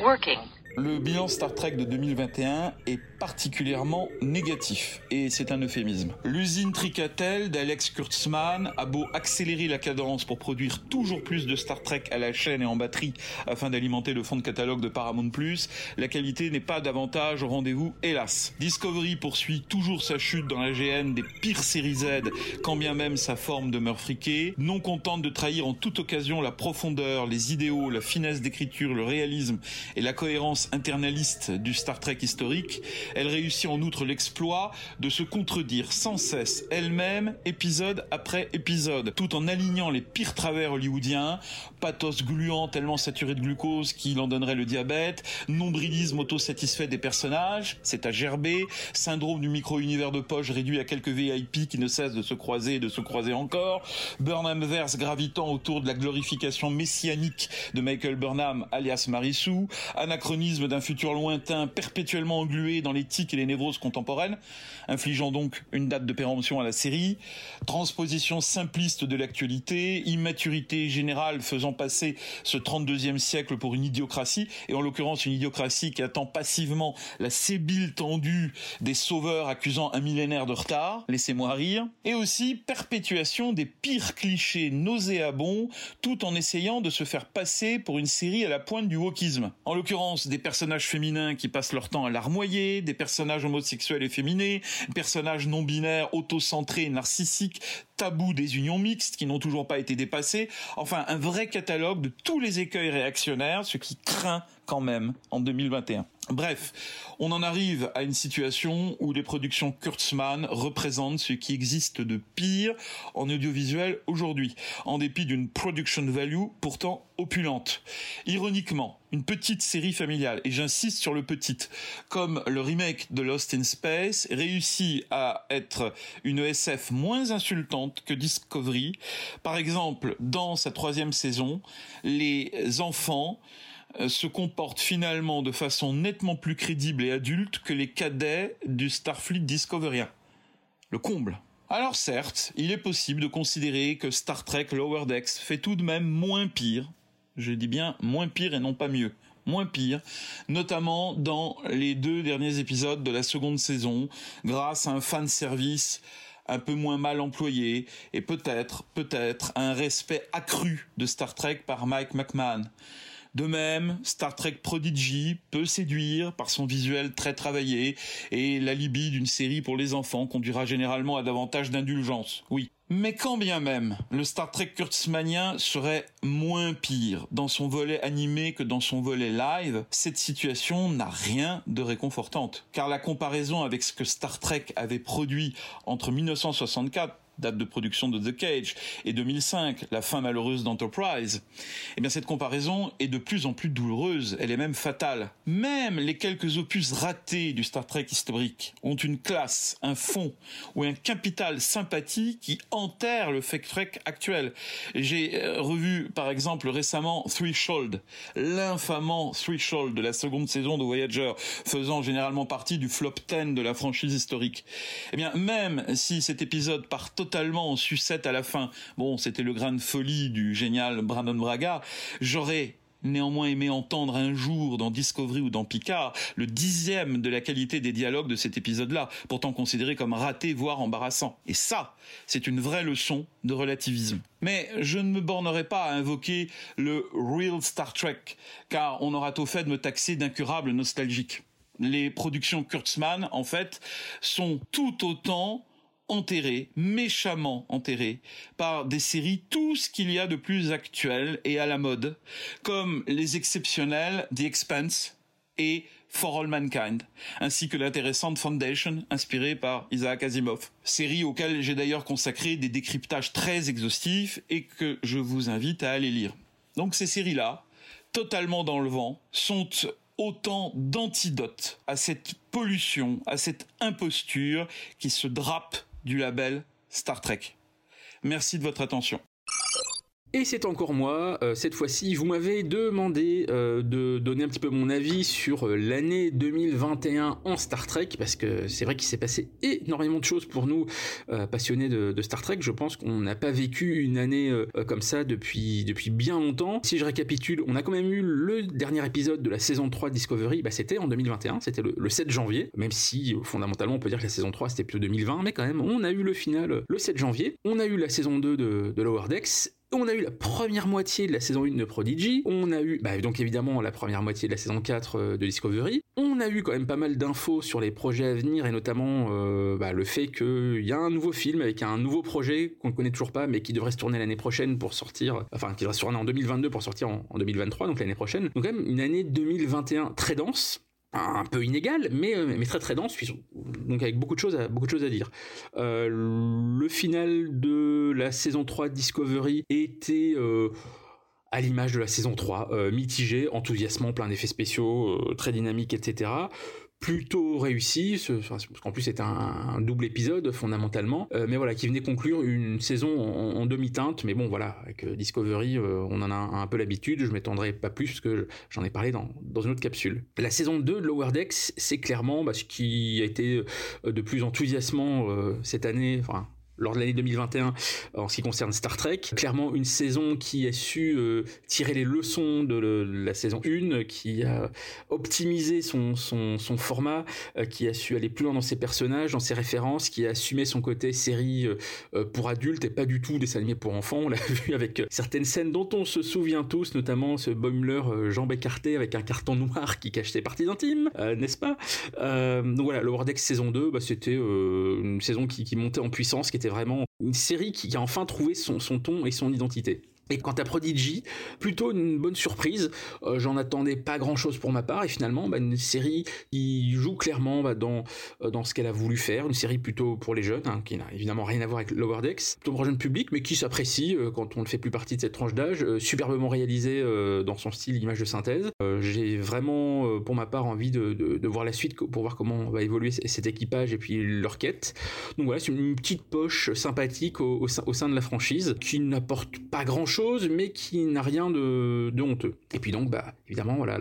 Working. Le bilan Star Trek de 2021 est particulièrement négatif, et c'est un euphémisme. L'usine Tricatel d'Alex Kurtzman a beau accélérer la cadence pour produire toujours plus de Star Trek à la chaîne et en batterie afin d'alimenter le fond de catalogue de Paramount+, la qualité n'est pas davantage au rendez-vous, hélas. Discovery poursuit toujours sa chute dans la GN des pires séries Z, quand bien même sa forme demeure friquée, non contente de trahir en toute occasion la profondeur, les idéaux, la finesse d'écriture, le réalisme et la cohérence internaliste du Star Trek historique, elle réussit en outre l'exploit de se contredire sans cesse elle-même, épisode après épisode, tout en alignant les pires travers hollywoodiens, pathos gluant tellement saturé de glucose qu'il en donnerait le diabète, nombrilisme autosatisfait des personnages, c'est à gerber, syndrome du micro-univers de poche réduit à quelques VIP qui ne cessent de se croiser et de se croiser encore, Burnham verse gravitant autour de la glorification messianique de Michael Burnham alias Marissou, anachronisme d'un futur lointain perpétuellement englué dans les tics et les névroses contemporaines, infligeant donc une date de péremption à la série, transposition simpliste de l'actualité, immaturité générale faisant passer ce 32e siècle pour une idiocratie, et en l'occurrence une idiocratie qui attend passivement la sébile tendue des sauveurs accusant un millénaire de retard, laissez-moi rire, et aussi perpétuation des pires clichés nauséabonds, tout en essayant de se faire passer pour une série à la pointe du wokisme. En l'occurrence, des personnages féminins qui passent leur temps à larmoyer, des personnages homosexuels et féminés, personnages non binaires, autocentrés, narcissiques, tabous des unions mixtes qui n'ont toujours pas été dépassés, enfin un vrai catalogue de tous les écueils réactionnaires, ce qui craint quand même en 2021. Bref, on en arrive à une situation où les productions Kurtzman représentent ce qui existe de pire en audiovisuel aujourd'hui, en dépit d'une production value pourtant opulente. Ironiquement, une petite série familiale, et j'insiste sur le petit, comme le remake de Lost in Space, réussit à être une SF moins insultante que Discovery. Par exemple, dans sa troisième saison, les enfants se comportent finalement de façon nettement plus crédible et adulte que les cadets du Starfleet Discoverien. Le comble. Alors certes, il est possible de considérer que Star Trek Lower Decks fait tout de même moins pire, je dis bien moins pire et non pas mieux, moins pire, notamment dans les deux derniers épisodes de la seconde saison, grâce à un fan service un peu moins mal employé et peut-être, peut-être un respect accru de Star Trek par Mike McMahon. De même, Star Trek Prodigy peut séduire par son visuel très travaillé et l'alibi d'une série pour les enfants conduira généralement à davantage d'indulgence. Oui. Mais quand bien même, le Star Trek Kurtzmanien serait moins pire dans son volet animé que dans son volet live, cette situation n'a rien de réconfortante. Car la comparaison avec ce que Star Trek avait produit entre 1964 date de production de The Cage, et 2005, la fin malheureuse d'Enterprise, eh bien cette comparaison est de plus en plus douloureuse, elle est même fatale. Même les quelques opus ratés du Star Trek historique ont une classe, un fond ou un capital sympathie qui enterre le fake Trek actuel. J'ai euh, revu par exemple récemment Threshold, l'infamant Threshold de la seconde saison de Voyager, faisant généralement partie du flop 10 de la franchise historique. Eh bien même si cet épisode part totalement en sucette à la fin. Bon, c'était le grain de folie du génial Brandon Braga. J'aurais néanmoins aimé entendre un jour dans Discovery ou dans Picard le dixième de la qualité des dialogues de cet épisode-là, pourtant considéré comme raté, voire embarrassant. Et ça, c'est une vraie leçon de relativisme. Mais je ne me bornerai pas à invoquer le real Star Trek, car on aura tôt fait de me taxer d'incurable nostalgique. Les productions Kurtzman, en fait, sont tout autant enterré, méchamment enterré, par des séries tout ce qu'il y a de plus actuel et à la mode, comme les exceptionnels The Expanse et For All Mankind, ainsi que l'intéressante Foundation, inspirée par Isaac Asimov. Série auxquelles j'ai d'ailleurs consacré des décryptages très exhaustifs et que je vous invite à aller lire. Donc ces séries-là, totalement dans le vent, sont autant d'antidotes à cette pollution, à cette imposture qui se drape du label Star Trek. Merci de votre attention. Et c'est encore moi. Euh, cette fois-ci, vous m'avez demandé euh, de donner un petit peu mon avis sur euh, l'année 2021 en Star Trek, parce que c'est vrai qu'il s'est passé énormément de choses pour nous passionnés de, de, Star Trek. Je pense qu'on n'a pas vécu une année comme ça depuis, depuis bien longtemps. Si je récapitule, on a quand même eu le dernier épisode de la saison 3 Discovery, bah, c'était en 2021, c'était le, le 7 janvier, même si fondamentalement on peut dire que la saison 3 c'était plutôt 2020, mais quand même on a eu le final le 7 janvier. On a eu la saison 2 de, de Lower Decks on a eu la première moitié de la saison 1 de Prodigy, on a eu bah, donc évidemment la première moitié de la saison 4 euh, de Discovery, on a eu quand même pas mal d'infos sur les projets à venir et notamment euh, bah, le fait qu'il y a un nouveau film avec un nouveau projet qu'on ne connaît toujours pas mais qui devrait se tourner l'année prochaine pour sortir, enfin qui devrait se tourner en 2022 pour sortir en, en 2023, donc l'année prochaine. Donc quand même une année 2021 très dense, un peu inégal, mais, euh, mais très très dense, donc avec beaucoup de choses à, beaucoup de choses à dire. Euh, le final de la saison 3 de Discovery était... Euh, à l'image de la saison 3, mitigé, enthousiasmant, plein d'effets spéciaux, très dynamique, etc plutôt réussi, parce qu'en plus c'est un, double épisode fondamentalement, euh, mais voilà, qui venait conclure une saison en, demi-teinte, mais bon voilà, avec euh, Discovery, euh, on en a un, peu l'habitude, je m'étendrai pas plus, parce que j'en ai parlé dans, dans une autre capsule. La saison 2 de Lower Decks, c'est clairement bah, ce qui a été de plus enthousiasmant cette année, lors de l'année 2021 en ce qui concerne Star Trek. Clairement une saison qui a su euh, tirer les leçons de, la saison 1, qui a optimisé son, format, euh, qui a su aller plus loin dans ses personnages, dans ses références, qui a assumé son côté série euh, pour adultes et pas du tout dessin animé pour enfants. On l'a <laughs> vu avec certaines scènes dont on se souvient tous, notamment ce Boimler jambes écartées avec un carton noir qui cache ses parties intimes, n'est-ce pas? Donc voilà, le World saison 2, bah, c'était une saison qui montait en puissance, qui était vraiment une série qui, a enfin trouvé son ton et son identité. Et quant à Prodigy, plutôt une bonne surprise. Euh, j'en attendais pas grand chose pour ma part et finalement bah, une série qui joue clairement bah, dans euh, dans ce qu'elle a voulu faire, une série plutôt pour les jeunes, hein, qui n'a évidemment rien à voir avec Lower Decks, plutôt pour le jeune public, mais qui s'apprécie euh, quand on ne fait plus partie de cette tranche d'âge, superbement réalisé dans son style image de synthèse. J'ai vraiment pour ma part envie de, de, voir la suite pour voir comment va évoluer cet équipage et puis leur quête. Donc voilà, c'est une petite poche sympathique au, au sein de la franchise qui n'apporte pas grand chose mais qui n'a rien de, honteux. Et puis donc, bah, évidemment, voilà,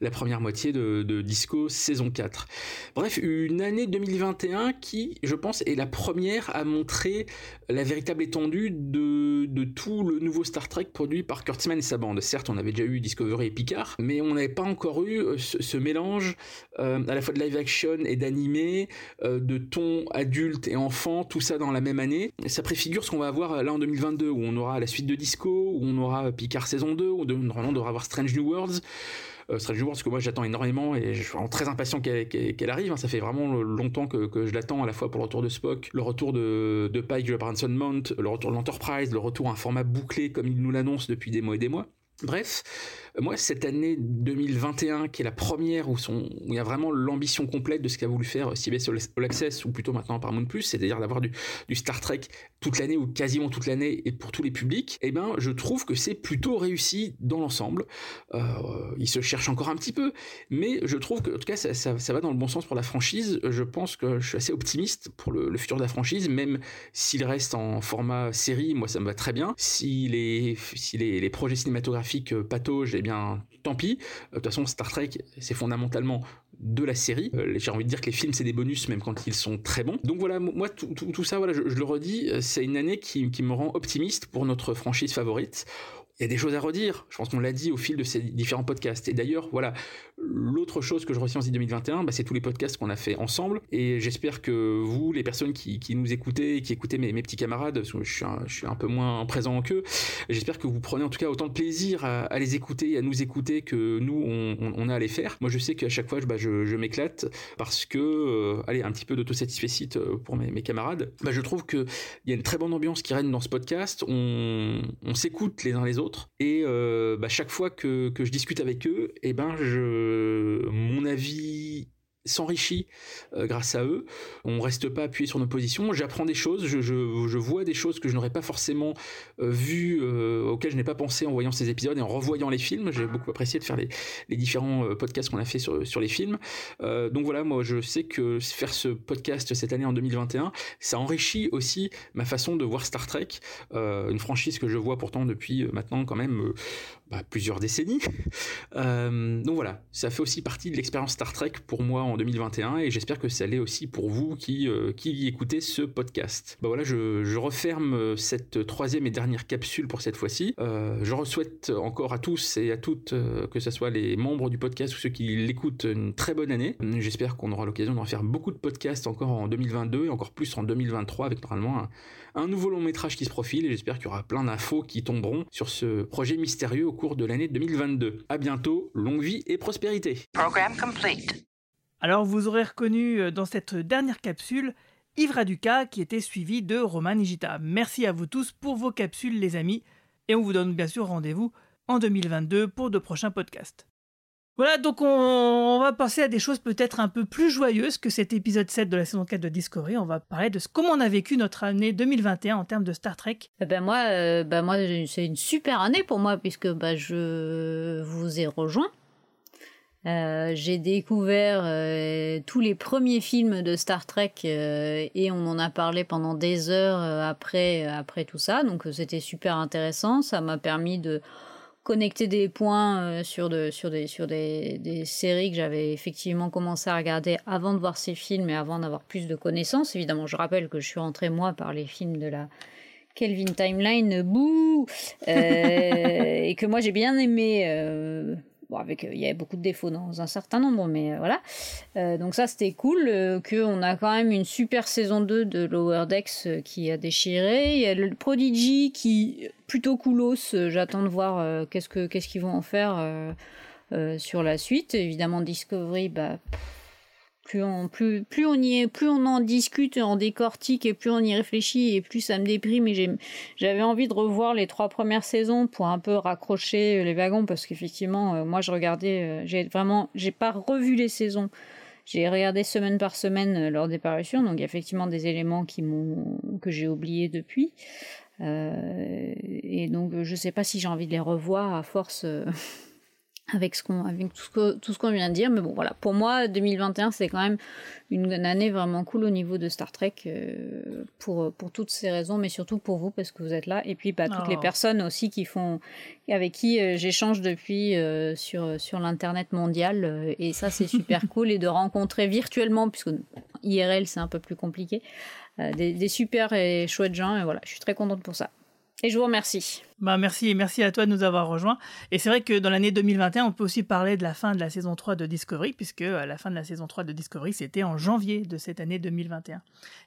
la, première moitié de, Disco saison 4. Bref, une année 2021 qui, je pense, est la première à montrer la véritable étendue de, tout le nouveau Star Trek produit par Kurtzman et sa bande. Certes, on avait déjà eu Discovery et Picard, mais on n'avait pas encore eu euh, ce, mélange euh, à la fois de live action et d'animé, euh, de ton adulte et enfant, tout ça dans la même année. Ça préfigure ce qu'on va avoir là en 2022, où on aura la suite de Disco, où on aura Picard saison 2, où normalement on devra avoir Strange New Worlds. Euh, Strange New Worlds que moi j'attends énormément et je suis vraiment très impatient qu'elle arrive. Hein. Ça fait vraiment longtemps que, je l'attends à la fois pour le retour de Spock, le retour de, de Pike, de Branson Mount, le retour de l'Enterprise, le retour à un format bouclé comme il nous l'annonce depuis des mois et des mois. Bref, moi, cette année 2021, qui est la première où, il y a vraiment l'ambition complète de ce qu'a voulu faire CBS All Access, ou plutôt maintenant Paramount+, c'est-à-dire d'avoir du, Star Trek toute l'année ou quasiment toute l'année et pour tous les publics, eh ben, je trouve que c'est plutôt réussi dans l'ensemble. Euh, il se cherche encore un petit peu, mais je trouve que, en tout cas, ça, va dans le bon sens pour la franchise. Je pense que je suis assez optimiste pour le, futur de la franchise, même s'il reste en format série, moi ça me va très bien. Si les, projets cinématographiques euh, pataugent, bien, tant pis. Euh, de toute façon, Star Trek, c'est fondamentalement de la série. Euh, j'ai envie de dire que les films, c'est des bonus, même quand ils sont très bons. Donc voilà, moi, tout, ça, voilà, je, le redis, euh, c'est une année qui, qui me rend optimiste pour notre franchise favorite il y a des choses à redire. Je pense qu'on l'a dit au fil de ces différents podcasts. Et d'ailleurs, voilà, l'autre chose que je retiens en 2021, bah, c'est tous les podcasts qu'on a fait ensemble. Et j'espère que vous, les personnes qui, nous écoutez, qui écoutez mes, petits camarades, parce que je suis un, peu moins présent qu'eux, j'espère que vous prenez en tout cas autant de plaisir à, les écouter, à nous écouter que nous, on, a à les faire. Moi, je sais qu'à chaque fois, je, bah, je, m'éclate parce que, euh, allez, un petit peu d'autosatisfacite euh, pour mes, camarades. Bah, je trouve qu'il y a une très bonne ambiance qui règne dans ce podcast. On, on s'écoute les uns les autres et euh, chaque fois que, je discute avec eux, et eh ben je, mon avis s'enrichit euh, grâce à eux. On reste pas appuyé sur nos positions. J'apprends des choses, je, je, vois des choses que je n'aurais pas forcément euh, vues, euh, auxquelles je n'ai pas pensé en voyant ces épisodes et en revoyant les films. J'ai beaucoup apprécié de faire les, les différents podcasts qu'on a fait sur, sur les films. Donc voilà, moi je sais que faire ce podcast cette année en 2021, ça enrichit aussi ma façon de voir Star Trek, une franchise que je vois pourtant depuis maintenant quand même bah, plusieurs décennies. <laughs> Donc voilà, ça fait aussi partie de l'expérience Star Trek pour moi 2021 et j'espère que ça l'est aussi pour vous qui, euh, qui écoutez ce podcast. Bah voilà, je, referme cette troisième et dernière capsule pour cette fois-ci. Euh, je souhaite encore à tous et à toutes, euh, que ce soit les membres du podcast ou ceux qui l'écoutent, une très bonne année. J'espère qu'on aura l'occasion de refaire beaucoup de podcasts encore en 2022 et encore plus en 2023 avec normalement un, nouveau long métrage qui se profile et j'espère qu'il y aura plein d'infos qui tomberont sur ce projet mystérieux au cours de l'année 2022. À bientôt, longue vie et prospérité. Program complete. Alors vous aurez reconnu dans cette dernière capsule Yves Raduca qui était suivi de Roman Nigita. Merci à vous tous pour vos capsules les amis et on vous donne bien sûr rendez-vous en 2022 pour de prochains podcasts. Voilà, donc on, va passer à des choses peut-être un peu plus joyeuses que cet épisode 7 de la saison 4 de Discovery. On va parler de ce, comment on a vécu notre année 2021 en termes de Star Trek. Ben moi, euh, ben moi c'est une super année pour moi puisque ben je vous ai rejoint. Euh, j'ai découvert euh, tous les premiers films de Star Trek euh, et on en a parlé pendant des heures après, après tout ça. Donc c'était super intéressant. Ça m'a permis de connecter des points euh, sur, de, sur, des, sur des, des séries que j'avais effectivement commencé à regarder avant de voir ces films et avant d'avoir plus de connaissances. Évidemment, je rappelle que je suis rentrée moi par les films de la Kelvin Timeline, bouh euh, <laughs> Et que moi j'ai bien aimé. Euh, Bon, avec, il y avait beaucoup de défauts dans un certain nombre, mais euh, voilà. Euh, donc ça, c'était cool. Euh, qu'on a quand même une super saison 2 de Lower Decks euh, qui a déchiré. Il y a le Prodigy qui, plutôt coolos, j'attends de voir qu'est-ce que qu'est-ce qu'ils vont en faire sur la suite. Évidemment, Discovery, bah... plus on, plus, plus on y est, plus on en discute, on décortique et plus on y réfléchit et plus ça me déprime. Et j'avais envie de revoir les trois premières saisons pour un peu raccrocher les wagons parce qu'effectivement, euh, moi je regardais, euh, j'ai vraiment, j'ai pas revu les saisons. J'ai regardé semaine par semaine euh, leur parutions, donc il y a effectivement des éléments qui que j'ai oubliés depuis. Et donc je sais pas si j'ai envie de les revoir à force. <laughs> avec, ce qu'on, avec tout, ce que, tout ce qu'on vient de dire. Mais bon, voilà, pour moi, 2021, c'est quand même une, une, année vraiment cool au niveau de Star Trek euh, pour, pour toutes ces raisons, mais surtout pour vous parce que vous êtes là. Et puis, bah, toutes oh. les personnes aussi qui font, avec qui euh, j'échange depuis euh, sur, sur l'Internet mondial. Et ça, c'est super <laughs> cool. Et de rencontrer virtuellement, puisque IRL, c'est un peu plus compliqué, des, des super et chouettes gens. Et voilà, je suis très contente pour ça. Et je vous remercie. Bah merci et merci à toi de nous avoir rejoints. Et c'est vrai que dans l'année 2021, on peut aussi parler de la fin de la saison 3 de Discovery, puisque la fin de la saison 3 de Discovery, c'était en janvier de cette année 2021.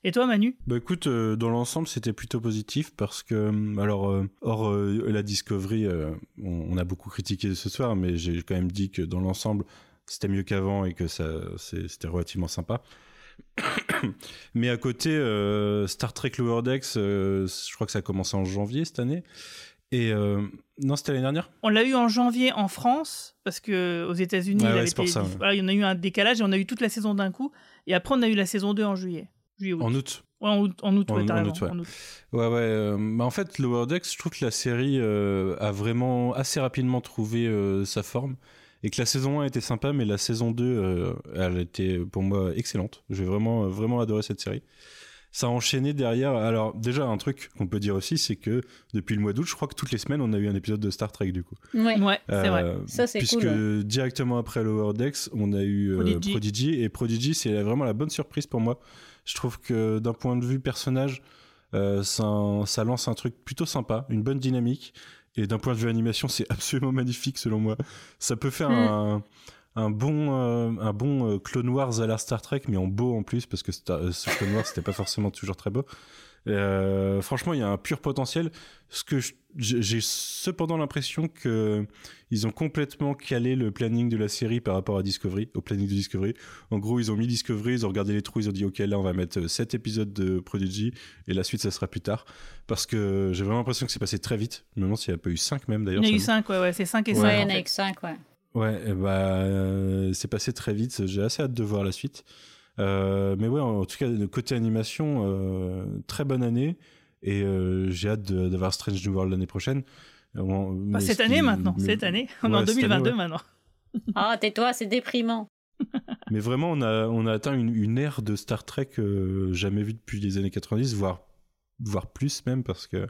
Et toi, Manu? Bah écoute, euh, dans l'ensemble, c'était plutôt positif parce que, alors, euh, hors euh, la Discovery, on, on, a beaucoup critiqué ce soir, mais j'ai quand même dit que dans l'ensemble, c'était mieux qu'avant et que ça, c'était relativement sympa. <coughs> Mais à côté, euh, Star Trek Lower Decks, euh, je crois que ça a commencé en janvier cette année. Et euh, non, c'était l'année dernière? On l'a eu en janvier en France, parce que aux États-Unis, ouais, il, ouais, été... ça, ouais. voilà, il y en a eu un décalage et on a eu toute la saison d'un coup. Et après, on a eu la saison 2 en juillet. juillet août. En août Ouais, en août, en août, en, août, ouais. en août. Ouais, ouais. Euh, bah en fait, Lower Decks, je trouve que la série euh, a vraiment assez rapidement trouvé euh, sa forme. Et que la saison 1 était sympa, mais la saison 2, euh, elle était pour moi excellente. J'ai vraiment, vraiment adoré cette série. Ça a enchaîné derrière. Alors, déjà, un truc qu'on peut dire aussi, c'est que depuis le mois d'août, je crois que toutes les semaines, on a eu un épisode de Star Trek, du coup. Ouais, ouais euh, c'est vrai. Ça, c'est puisque cool. Puisque directement après Lower Decks, on a eu euh, Prodigy. Prodigy. Et Prodigy, c'est vraiment la bonne surprise pour moi. Je trouve que d'un point de vue personnage, euh, ça, ça lance un truc plutôt sympa, une bonne dynamique. Et d'un point de vue animation, c'est <laughs> absolument magnifique selon moi. Ça peut faire mm. un, un, bon, euh, un bon euh, Clone Wars à la Star Trek, mais en beau en plus, parce que euh, ce Clone Wars, c'était pas forcément toujours très beau. Euh, franchement, il y a un pur potentiel. Ce que j'ai cependant l'impression que ils ont complètement calé le planning de la série par rapport à Discovery, au planning de Discovery. En gros, ils ont mis Discovery, ils ont regardé les trous, ils ont dit OK, là on va mettre 7 épisodes de Prodigy et la suite ça sera plus tard parce que j'ai vraiment l'impression que c'est passé très vite. Je me demande s'il n'y a pas eu 5 même d'ailleurs. Il y en a eu 5 ouais, ouais, c'est 5 et 5. Ouais, il y en a eu 5 ouais. Ouais, bah, euh, c'est passé très vite. J'ai assez hâte de voir la suite. Euh, mais ouais, en tout cas, côté animation, euh, très bonne année. Et euh, j'ai hâte d'avoir Strange New World l'année prochaine. Euh, Bah, cette ce année qui- maintenant, mais- cette année. On est en Ouais, cette année, 2022 ouais. maintenant. Ah, tais-toi, c'est déprimant. <laughs> Mais vraiment, on a, on a atteint une, une ère de Star Trek euh, jamais vue depuis les années 90, voire, voire plus même, parce que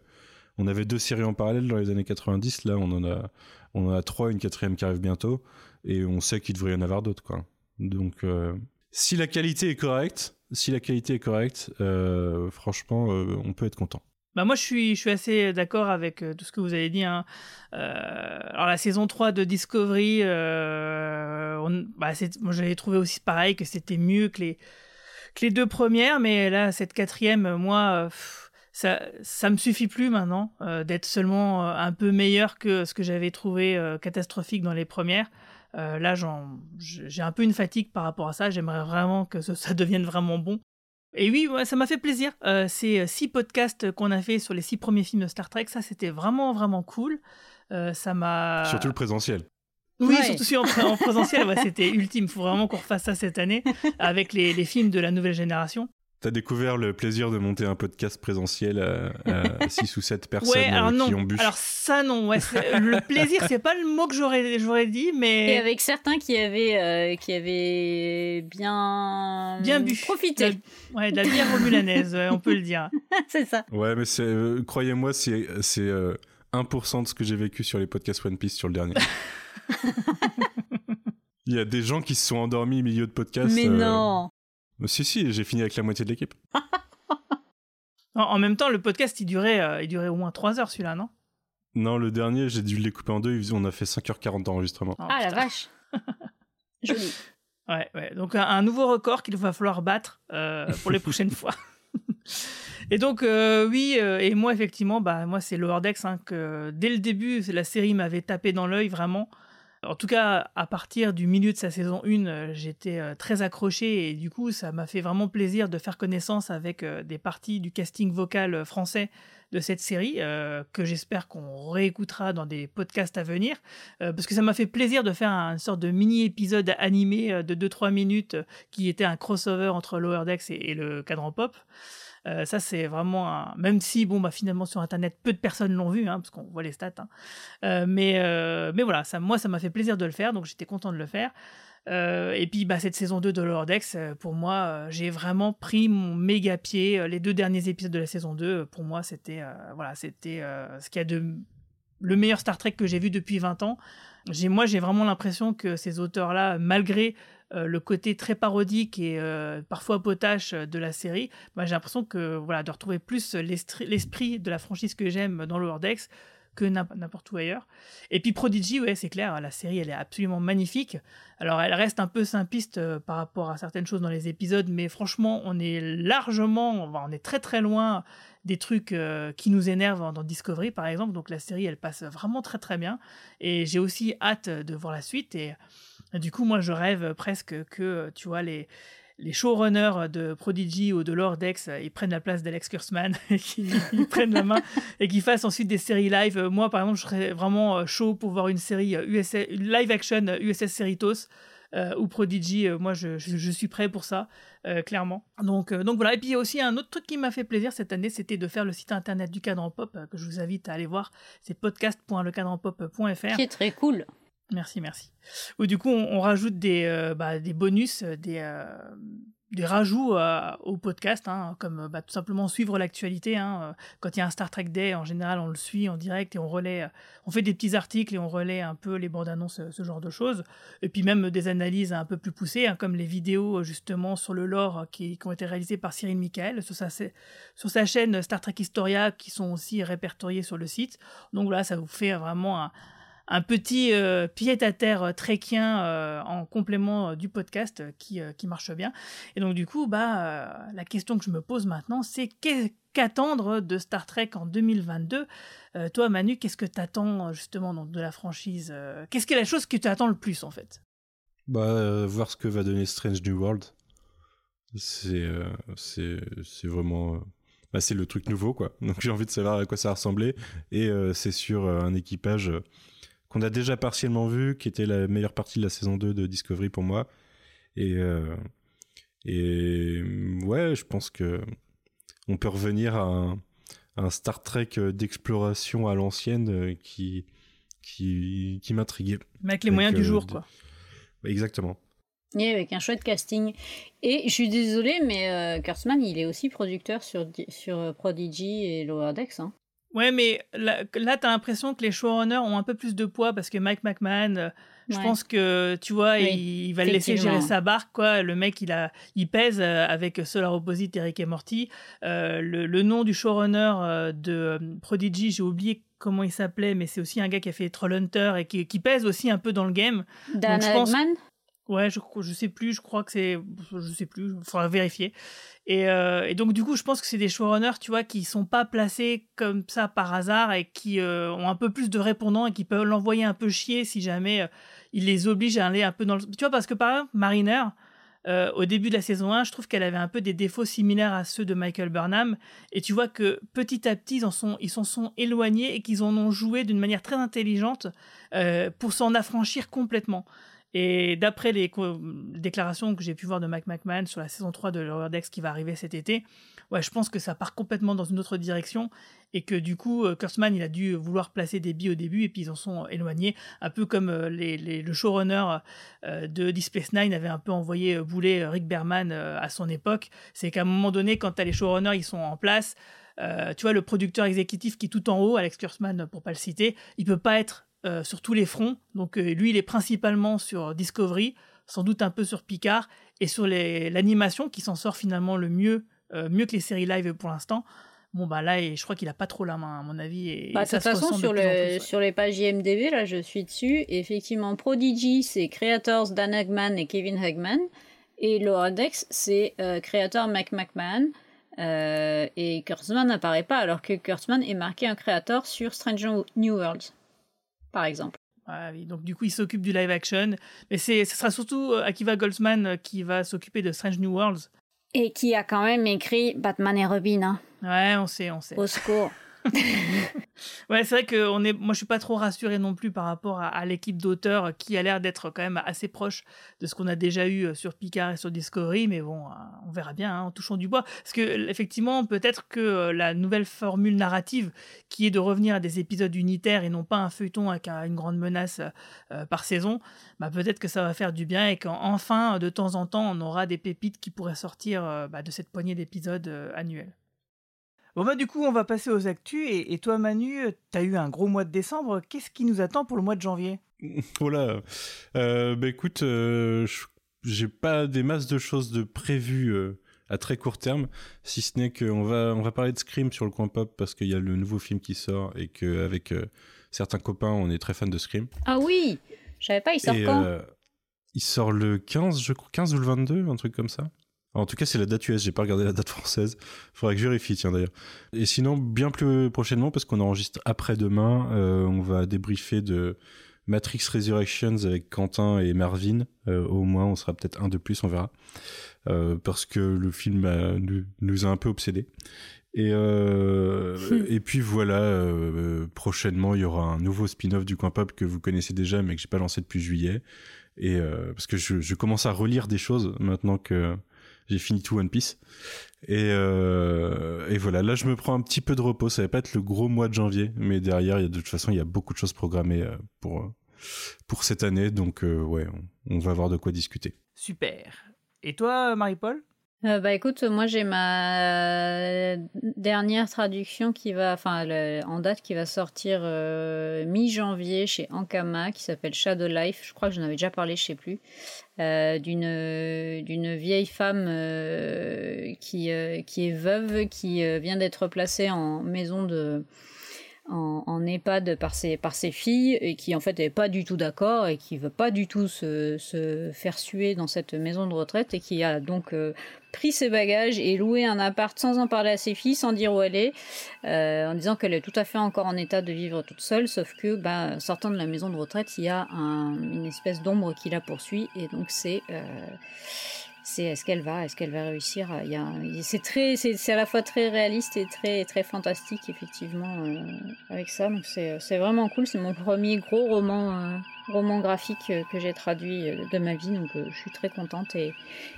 on avait deux séries en parallèle dans les années 90. Là, on en a, on en a trois, une quatrième qui arrive bientôt, et on sait qu'il devrait y en avoir d'autres, quoi. Donc, euh, si la qualité est correcte, si la qualité est correcte, euh, franchement, euh, on peut être content. Bah moi, je suis, je suis assez d'accord avec euh, tout ce que vous avez dit. hein. Alors, la saison 3 de Discovery, bah, moi, j'avais trouvé aussi pareil que c'était mieux que les, deux premières, mais là, cette quatrième, moi, ça, ça me suffit plus maintenant d'être seulement un peu meilleur que ce que j'avais trouvé catastrophique dans les premières. Euh, là, j'en- j'ai un peu une fatigue par rapport à ça. J'aimerais vraiment que ce- <laughs> ça devienne vraiment bon. Et oui, ouais, ça m'a fait plaisir. Euh, ces euh, six podcasts qu'on a fait sur les six premiers films de Star Trek, ça c'était vraiment vraiment cool. Euh, ça m'a. Surtout le présentiel. Oui, Ouais. surtout celui en, pré- en <laughs> présentiel, ouais, c'était ultime. Il faut vraiment qu'on refasse ça cette année avec les, les films de la nouvelle génération. T'as découvert le plaisir de monter un podcast présentiel à 6 <laughs> ou 7 personnes ouais, alors euh, non. qui ont bu. Alors ça non, ouais, le <laughs> plaisir, c'est pas le mot que j'aurais j'aurais dit, mais Et avec certains qui avaient, euh, qui avaient bien, bien bu. profité. De la- ouais, de la bière romulanaise, ouais, on peut le dire. <laughs> c'est ça. Ouais, mais c'est, euh, croyez-moi, c'est, c'est euh, 1% de ce que j'ai vécu sur les podcasts One Piece sur le dernier. Il y a des gens qui se sont endormis au milieu de podcast. Mais euh, non. Si, si, j'ai fini avec la moitié de l'équipe. <laughs> En, en même temps, le podcast, il durait, euh, il durait au moins 3 heures celui-là, non? Non, le dernier, j'ai dû le découper en deux. On a fait 5h40 d'enregistrement. Oh, ah la vache. <laughs> Joli. Ouais, ouais. Donc un, un nouveau record qu'il va falloir battre euh, pour les prochaines <laughs> fois. Et donc euh, oui, euh, et moi effectivement, bah moi c'est Lower Decks hein, que dès le début, la série m'avait tapé dans l'œil vraiment. En tout cas, à partir du milieu de sa saison 1, euh, j'étais euh, très accroché et du coup, ça m'a fait vraiment plaisir de faire connaissance avec euh, des parties du casting vocal français de cette série que j'espère qu'on réécoutera dans des podcasts à venir parce que ça m'a fait plaisir de faire un, une sorte de mini épisode animé de 2-3 minutes qui était un crossover entre Lower Decks et, et le cadran pop. Euh, ça c'est vraiment un... même si bon bah finalement sur internet peu de personnes l'ont vu hein, parce qu'on voit les stats hein. Euh, mais euh, mais voilà ça moi ça m'a fait plaisir de le faire donc j'étais content de le faire et puis bah, cette saison 2 de euh, pour moi, j'ai vraiment pris mon méga pied. Les deux derniers épisodes de la saison 2, euh, pour moi, c'était voilà, c'était ce qu'il y a de le meilleur Star Trek que j'ai vu depuis 20 ans. J'ai, moi, j'ai vraiment l'impression que ces auteurs-là, malgré euh, le côté très parodique et euh, parfois potache de la série, bah, j'ai l'impression que voilà, de retrouver plus l'esprit, de la franchise que j'aime dans Lower Decks que n'im- n'importe où ailleurs. Et puis Prodigy, ouais, c'est clair, la série, elle est absolument magnifique. Alors, elle reste un peu simpliste euh, par rapport à certaines choses dans les épisodes, mais franchement, on est largement, on est très très loin des trucs euh, qui nous énervent dans Discovery, par exemple. Donc, la série, elle passe vraiment très très bien. Et j'ai aussi hâte de voir la suite. Et du coup, moi, je rêve presque que, tu vois, les les showrunners de Prodigy ou de Lord X, euh, ils prennent la place d'Alex Kurtzman <laughs> et qu'ils ils prennent la main <laughs> et qu'ils fassent ensuite des séries live. Euh, Moi, par exemple, je serais vraiment euh, chaud pour voir une série euh, live action euh, USS Cerritos euh, ou Prodigy. Euh, moi, je, je- je suis prêt pour ça, euh, clairement. Donc, euh, donc voilà. Et puis, il y a aussi un autre truc qui m'a fait plaisir cette année, c'était de faire le site internet du cadran pop euh, que je vous invite à aller voir. C'est podcast.lecadranpop.fr. Qui est très cool. Merci, merci. Du coup, on, rajoute des, euh, bah, bonus, euh, des, euh, des rajouts au podcast, hein, comme bah, tout simplement suivre l'actualité. hein. Quand il y a un Star Trek Day, en général, on le suit en direct et on relaie, on fait des petits articles et on relaie un peu les bandes annonces, ce genre de choses. Et puis même des analyses un peu plus poussées, hein, comme les vidéos justement sur le lore qui, ont été réalisées par Cyril Michael sur sa, sur sa chaîne Star Trek Historia, qui sont aussi répertoriées sur le site. Donc voilà, ça vous fait vraiment un un petit euh, pied-à-terre trekien euh, en complément euh, du podcast euh, qui, euh, qui marche bien. Et donc du coup, bah, euh, la question que je me pose maintenant, c'est qu'attendre de Star Trek en 2022 Euh, Toi, Manu, qu'est-ce que t'attends justement donc, de la franchise euh, Qu'est-ce qui est la chose que tu attends le plus en fait? Bah, euh, voir ce que va donner Strange New World. C'est euh, vraiment. euh, bah, c'est le truc nouveau, quoi. Donc j'ai envie de savoir à quoi ça va ressembler. Et euh, c'est sur euh, un équipage euh, qu'on a déjà partiellement vu, qui était la meilleure partie de la saison 2 de Discovery pour moi. Et, euh, et ouais, je pense que on peut revenir à un, un Star Trek d'exploration à l'ancienne euh, qui, qui, qui m'intriguait. Mais avec les moyens du euh, jour, de- quoi. Exactement. Et avec un chouette casting. Et je suis désolée, mais euh, Kurtzman, il est aussi producteur sur, Di- sur Prodigy et Lower Decks. Hein. Ouais, mais là, là t'as l'impression que les showrunners ont un peu plus de poids parce que Mike McMahon, euh, je Ouais. pense que, tu vois, Oui, il, il va le laisser gérer sa barque, quoi. Le mec, il, a, il pèse euh, avec Solar Opposite, Eric et Morty. Euh, le, le nom du showrunner de Prodigy, j'ai oublié comment il s'appelait, mais c'est aussi un gars qui a fait Trollhunter et qui, qui pèse aussi un peu dans le game. Dan Ouais, je, je sais plus, je crois que c'est. Je sais plus, il faudra vérifier. Et, euh, et donc, du coup, je pense que c'est des showrunners, tu vois, qui sont pas placés comme ça par hasard et qui euh, ont un peu plus de répondants et qui peuvent l'envoyer un peu chier si jamais euh, il les oblige à aller un peu dans le. Tu vois, parce que par exemple, Mariner, euh, au début de la saison 1, je trouve qu'elle avait un peu des défauts similaires à ceux de Michael Burnham. Et tu vois que petit à petit, ils sont, ils s'en sont éloignés et qu'ils en ont joué d'une manière très intelligente pour s'en affranchir complètement. Et d'après les déclarations que j'ai pu voir de Mike McMahon sur la saison 3 de Lower Decks qui va arriver cet été, ouais, je pense que ça part complètement dans une autre direction et que du coup, euh, Kurtzman, il a dû vouloir placer des billes au début et puis ils en sont éloignés, un peu comme euh, le showrunner euh, de Deep Space Nine avait un peu envoyé bouler Rick Berman à son époque. C'est qu'à un moment donné, quand t'as les showrunners, ils sont en place, tu vois, le producteur exécutif qui est tout en haut, Alex Kurtzman pour pas le citer, il peut pas être euh, sur tous les fronts. Donc euh, lui, il est principalement sur Discovery, sans doute un peu sur Picard, et sur l'animation qui s'en sort finalement le mieux, euh, mieux que les séries live pour l'instant. Bon bah là, et je crois qu'il a pas trop la main à mon avis. Et, Bah, et de ça toute façon, sur, plus en le, plus, ouais. sur les pages IMDB, là, je suis dessus. Et effectivement, Prodigy, c'est Creators Dan Hagman et Kevin Hagman. Et Lower Decks, c'est créateur Mike McMahon. Et Kurtzman n'apparaît pas, alors que Kurtzman est marqué un créateur sur Stranger New Worlds, par exemple. Ah oui, donc du coup, il s'occupe du live action. Mais c'est, ce sera surtout euh, Akiva Goldsman euh, qui va s'occuper de Strange New Worlds. Et qui a quand même écrit Batman et Robin. Hein. Ouais, on sait, on sait. Au secours. <laughs> <laughs> Ouais, c'est vrai que on est, moi je suis pas trop rassuré non plus par rapport à, l'équipe d'auteurs qui a l'air d'être quand même assez proche de ce qu'on a déjà eu euh, sur Picard et sur Discovery, mais bon, euh, on verra bien hein, en touchant du bois. Parce que effectivement, peut-être que euh, la nouvelle formule narrative, qui est de revenir à des épisodes unitaires et non pas un feuilleton avec un- une grande menace par saison, bah, peut-être que ça va faire du bien et qu'enfin, de temps en temps, on aura des pépites qui pourraient sortir bah, de cette poignée d'épisodes annuels. Bon bah du coup on va passer aux actus et, et toi Manu, t'as eu un gros mois de décembre, qu'est-ce qui nous attend pour le mois de janvier? <laughs> Voilà. Euh, bah écoute, euh, je- j'ai pas des masses de choses de prévues euh, à très court terme, si ce n'est qu'on va, on va parler de Scream sur le coin pop parce qu'il y a le nouveau film qui sort et qu'avec euh, certains copains, on est très fan de Scream. Ah oui Je savais pas, il sort Et, quand? euh, Il sort le 15, je crois, 15 ou le 22, un truc comme ça. En tout cas, c'est la date US, j'ai pas regardé la date française. Faudrait que je vérifie, tiens d'ailleurs. Et sinon, bien plus prochainement, parce qu'on enregistre après-demain, euh, on va débriefer de Matrix Resurrections avec Quentin et Marvin. Euh, au moins, on sera peut-être un de plus, on verra. Euh, parce que le film a- nous, nous a un peu obsédés. Et, euh, et puis voilà, euh, prochainement, il y aura un nouveau spin-off du Coin Pop que vous connaissez déjà, mais que j'ai pas lancé depuis juillet. Et euh, parce que je, je commence à relire des choses maintenant que j'ai fini tout One Piece. Et, euh, et voilà, là je me prends un petit peu de repos. Ça va pas être le gros mois de janvier, mais derrière, y a, de toute façon, il y a beaucoup de choses programmées euh, pour, euh, pour cette année. Donc ouais, on va avoir de quoi discuter. Super. Et toi Marie-Paul? Euh, bah écoute, moi j'ai ma dernière traduction qui va, enfin en date qui va sortir euh, mi-janvier chez Ankama, qui s'appelle Shadow Life. Je crois que j'en avais déjà parlé, je sais plus, euh, d'une d'une vieille femme euh, qui euh, qui est veuve, qui euh, vient d'être placée en maison de en, EHPAD par ses, par ses filles et qui en fait n'est pas du tout d'accord et qui veut pas du tout se, se faire suer dans cette maison de retraite et qui a donc euh, pris ses bagages et loué un appart sans en parler à ses filles, sans dire où elle est, euh, en disant qu'elle est tout à fait encore en état de vivre toute seule, sauf que bah, sortant de la maison de retraite, il y a un- une espèce d'ombre qui la poursuit et donc c'est... euh, c'est est-ce qu'elle va, est-ce qu'elle va réussir. Il y c'est très, c'est, à la fois très réaliste et très, très fantastique effectivement euh, avec ça. Donc c'est, c'est vraiment cool. C'est mon premier gros roman, euh, roman graphique que j'ai traduit de ma vie. Donc je suis très contente et,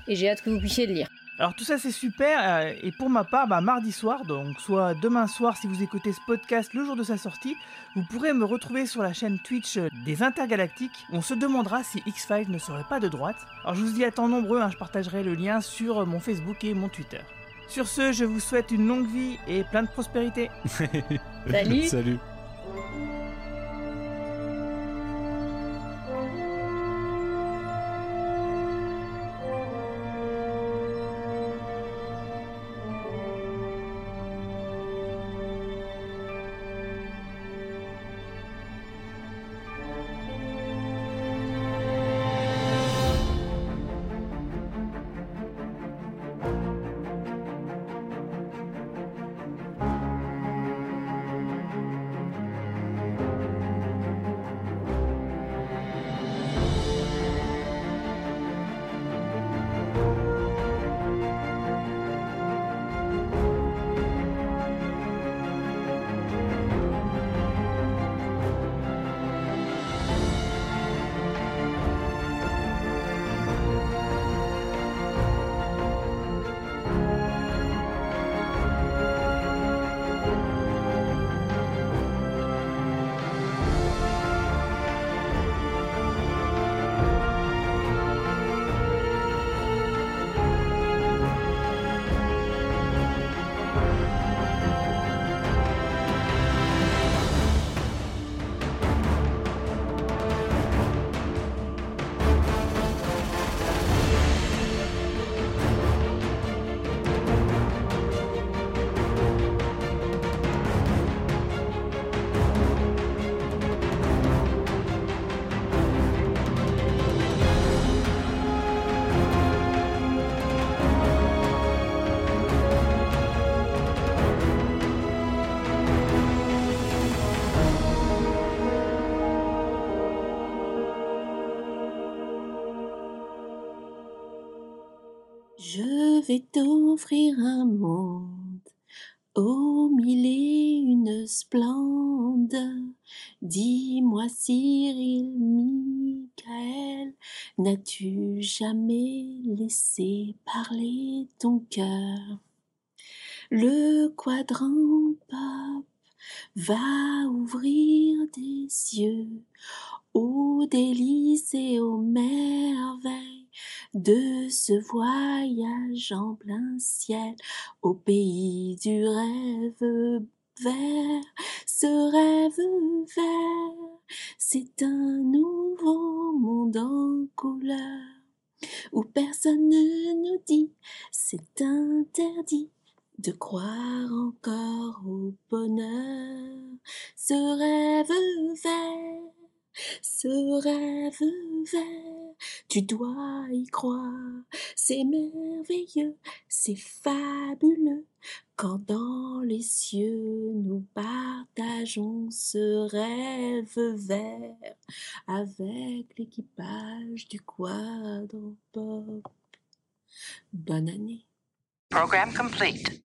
et j'ai hâte que vous puissiez le lire. Alors tout ça c'est super euh, et pour ma part bah, mardi soir donc soit demain soir si vous écoutez ce podcast le jour de sa sortie vous pourrez me retrouver sur la chaîne Twitch euh, des Intergalactiques on se demandera si X-Files ne serait pas de droite. Alors je vous dis à temps nombreux hein, je partagerai le lien sur euh, mon Facebook et mon Twitter. Sur ce je vous souhaite une longue vie et plein de prospérité. <laughs> Salut Salut <laughs> Je vais t'offrir un monde au mille et une splende. Dis-moi, Cyril, Michael, n'as-tu jamais laissé parler ton cœur? Le quadrant pop va ouvrir des yeux aux délices et aux merveilles de ce voyage en plein ciel au pays du rêve vert. Ce rêve vert, c'est un nouveau monde en couleur où personne ne nous dit c'est interdit de croire encore au bonheur. Ce rêve vert ce rêve vert, tu dois y croire, c'est merveilleux, c'est fabuleux, quand dans les cieux nous partageons ce rêve vert avec l'équipage du quadrupop. Bonne année. Program complete.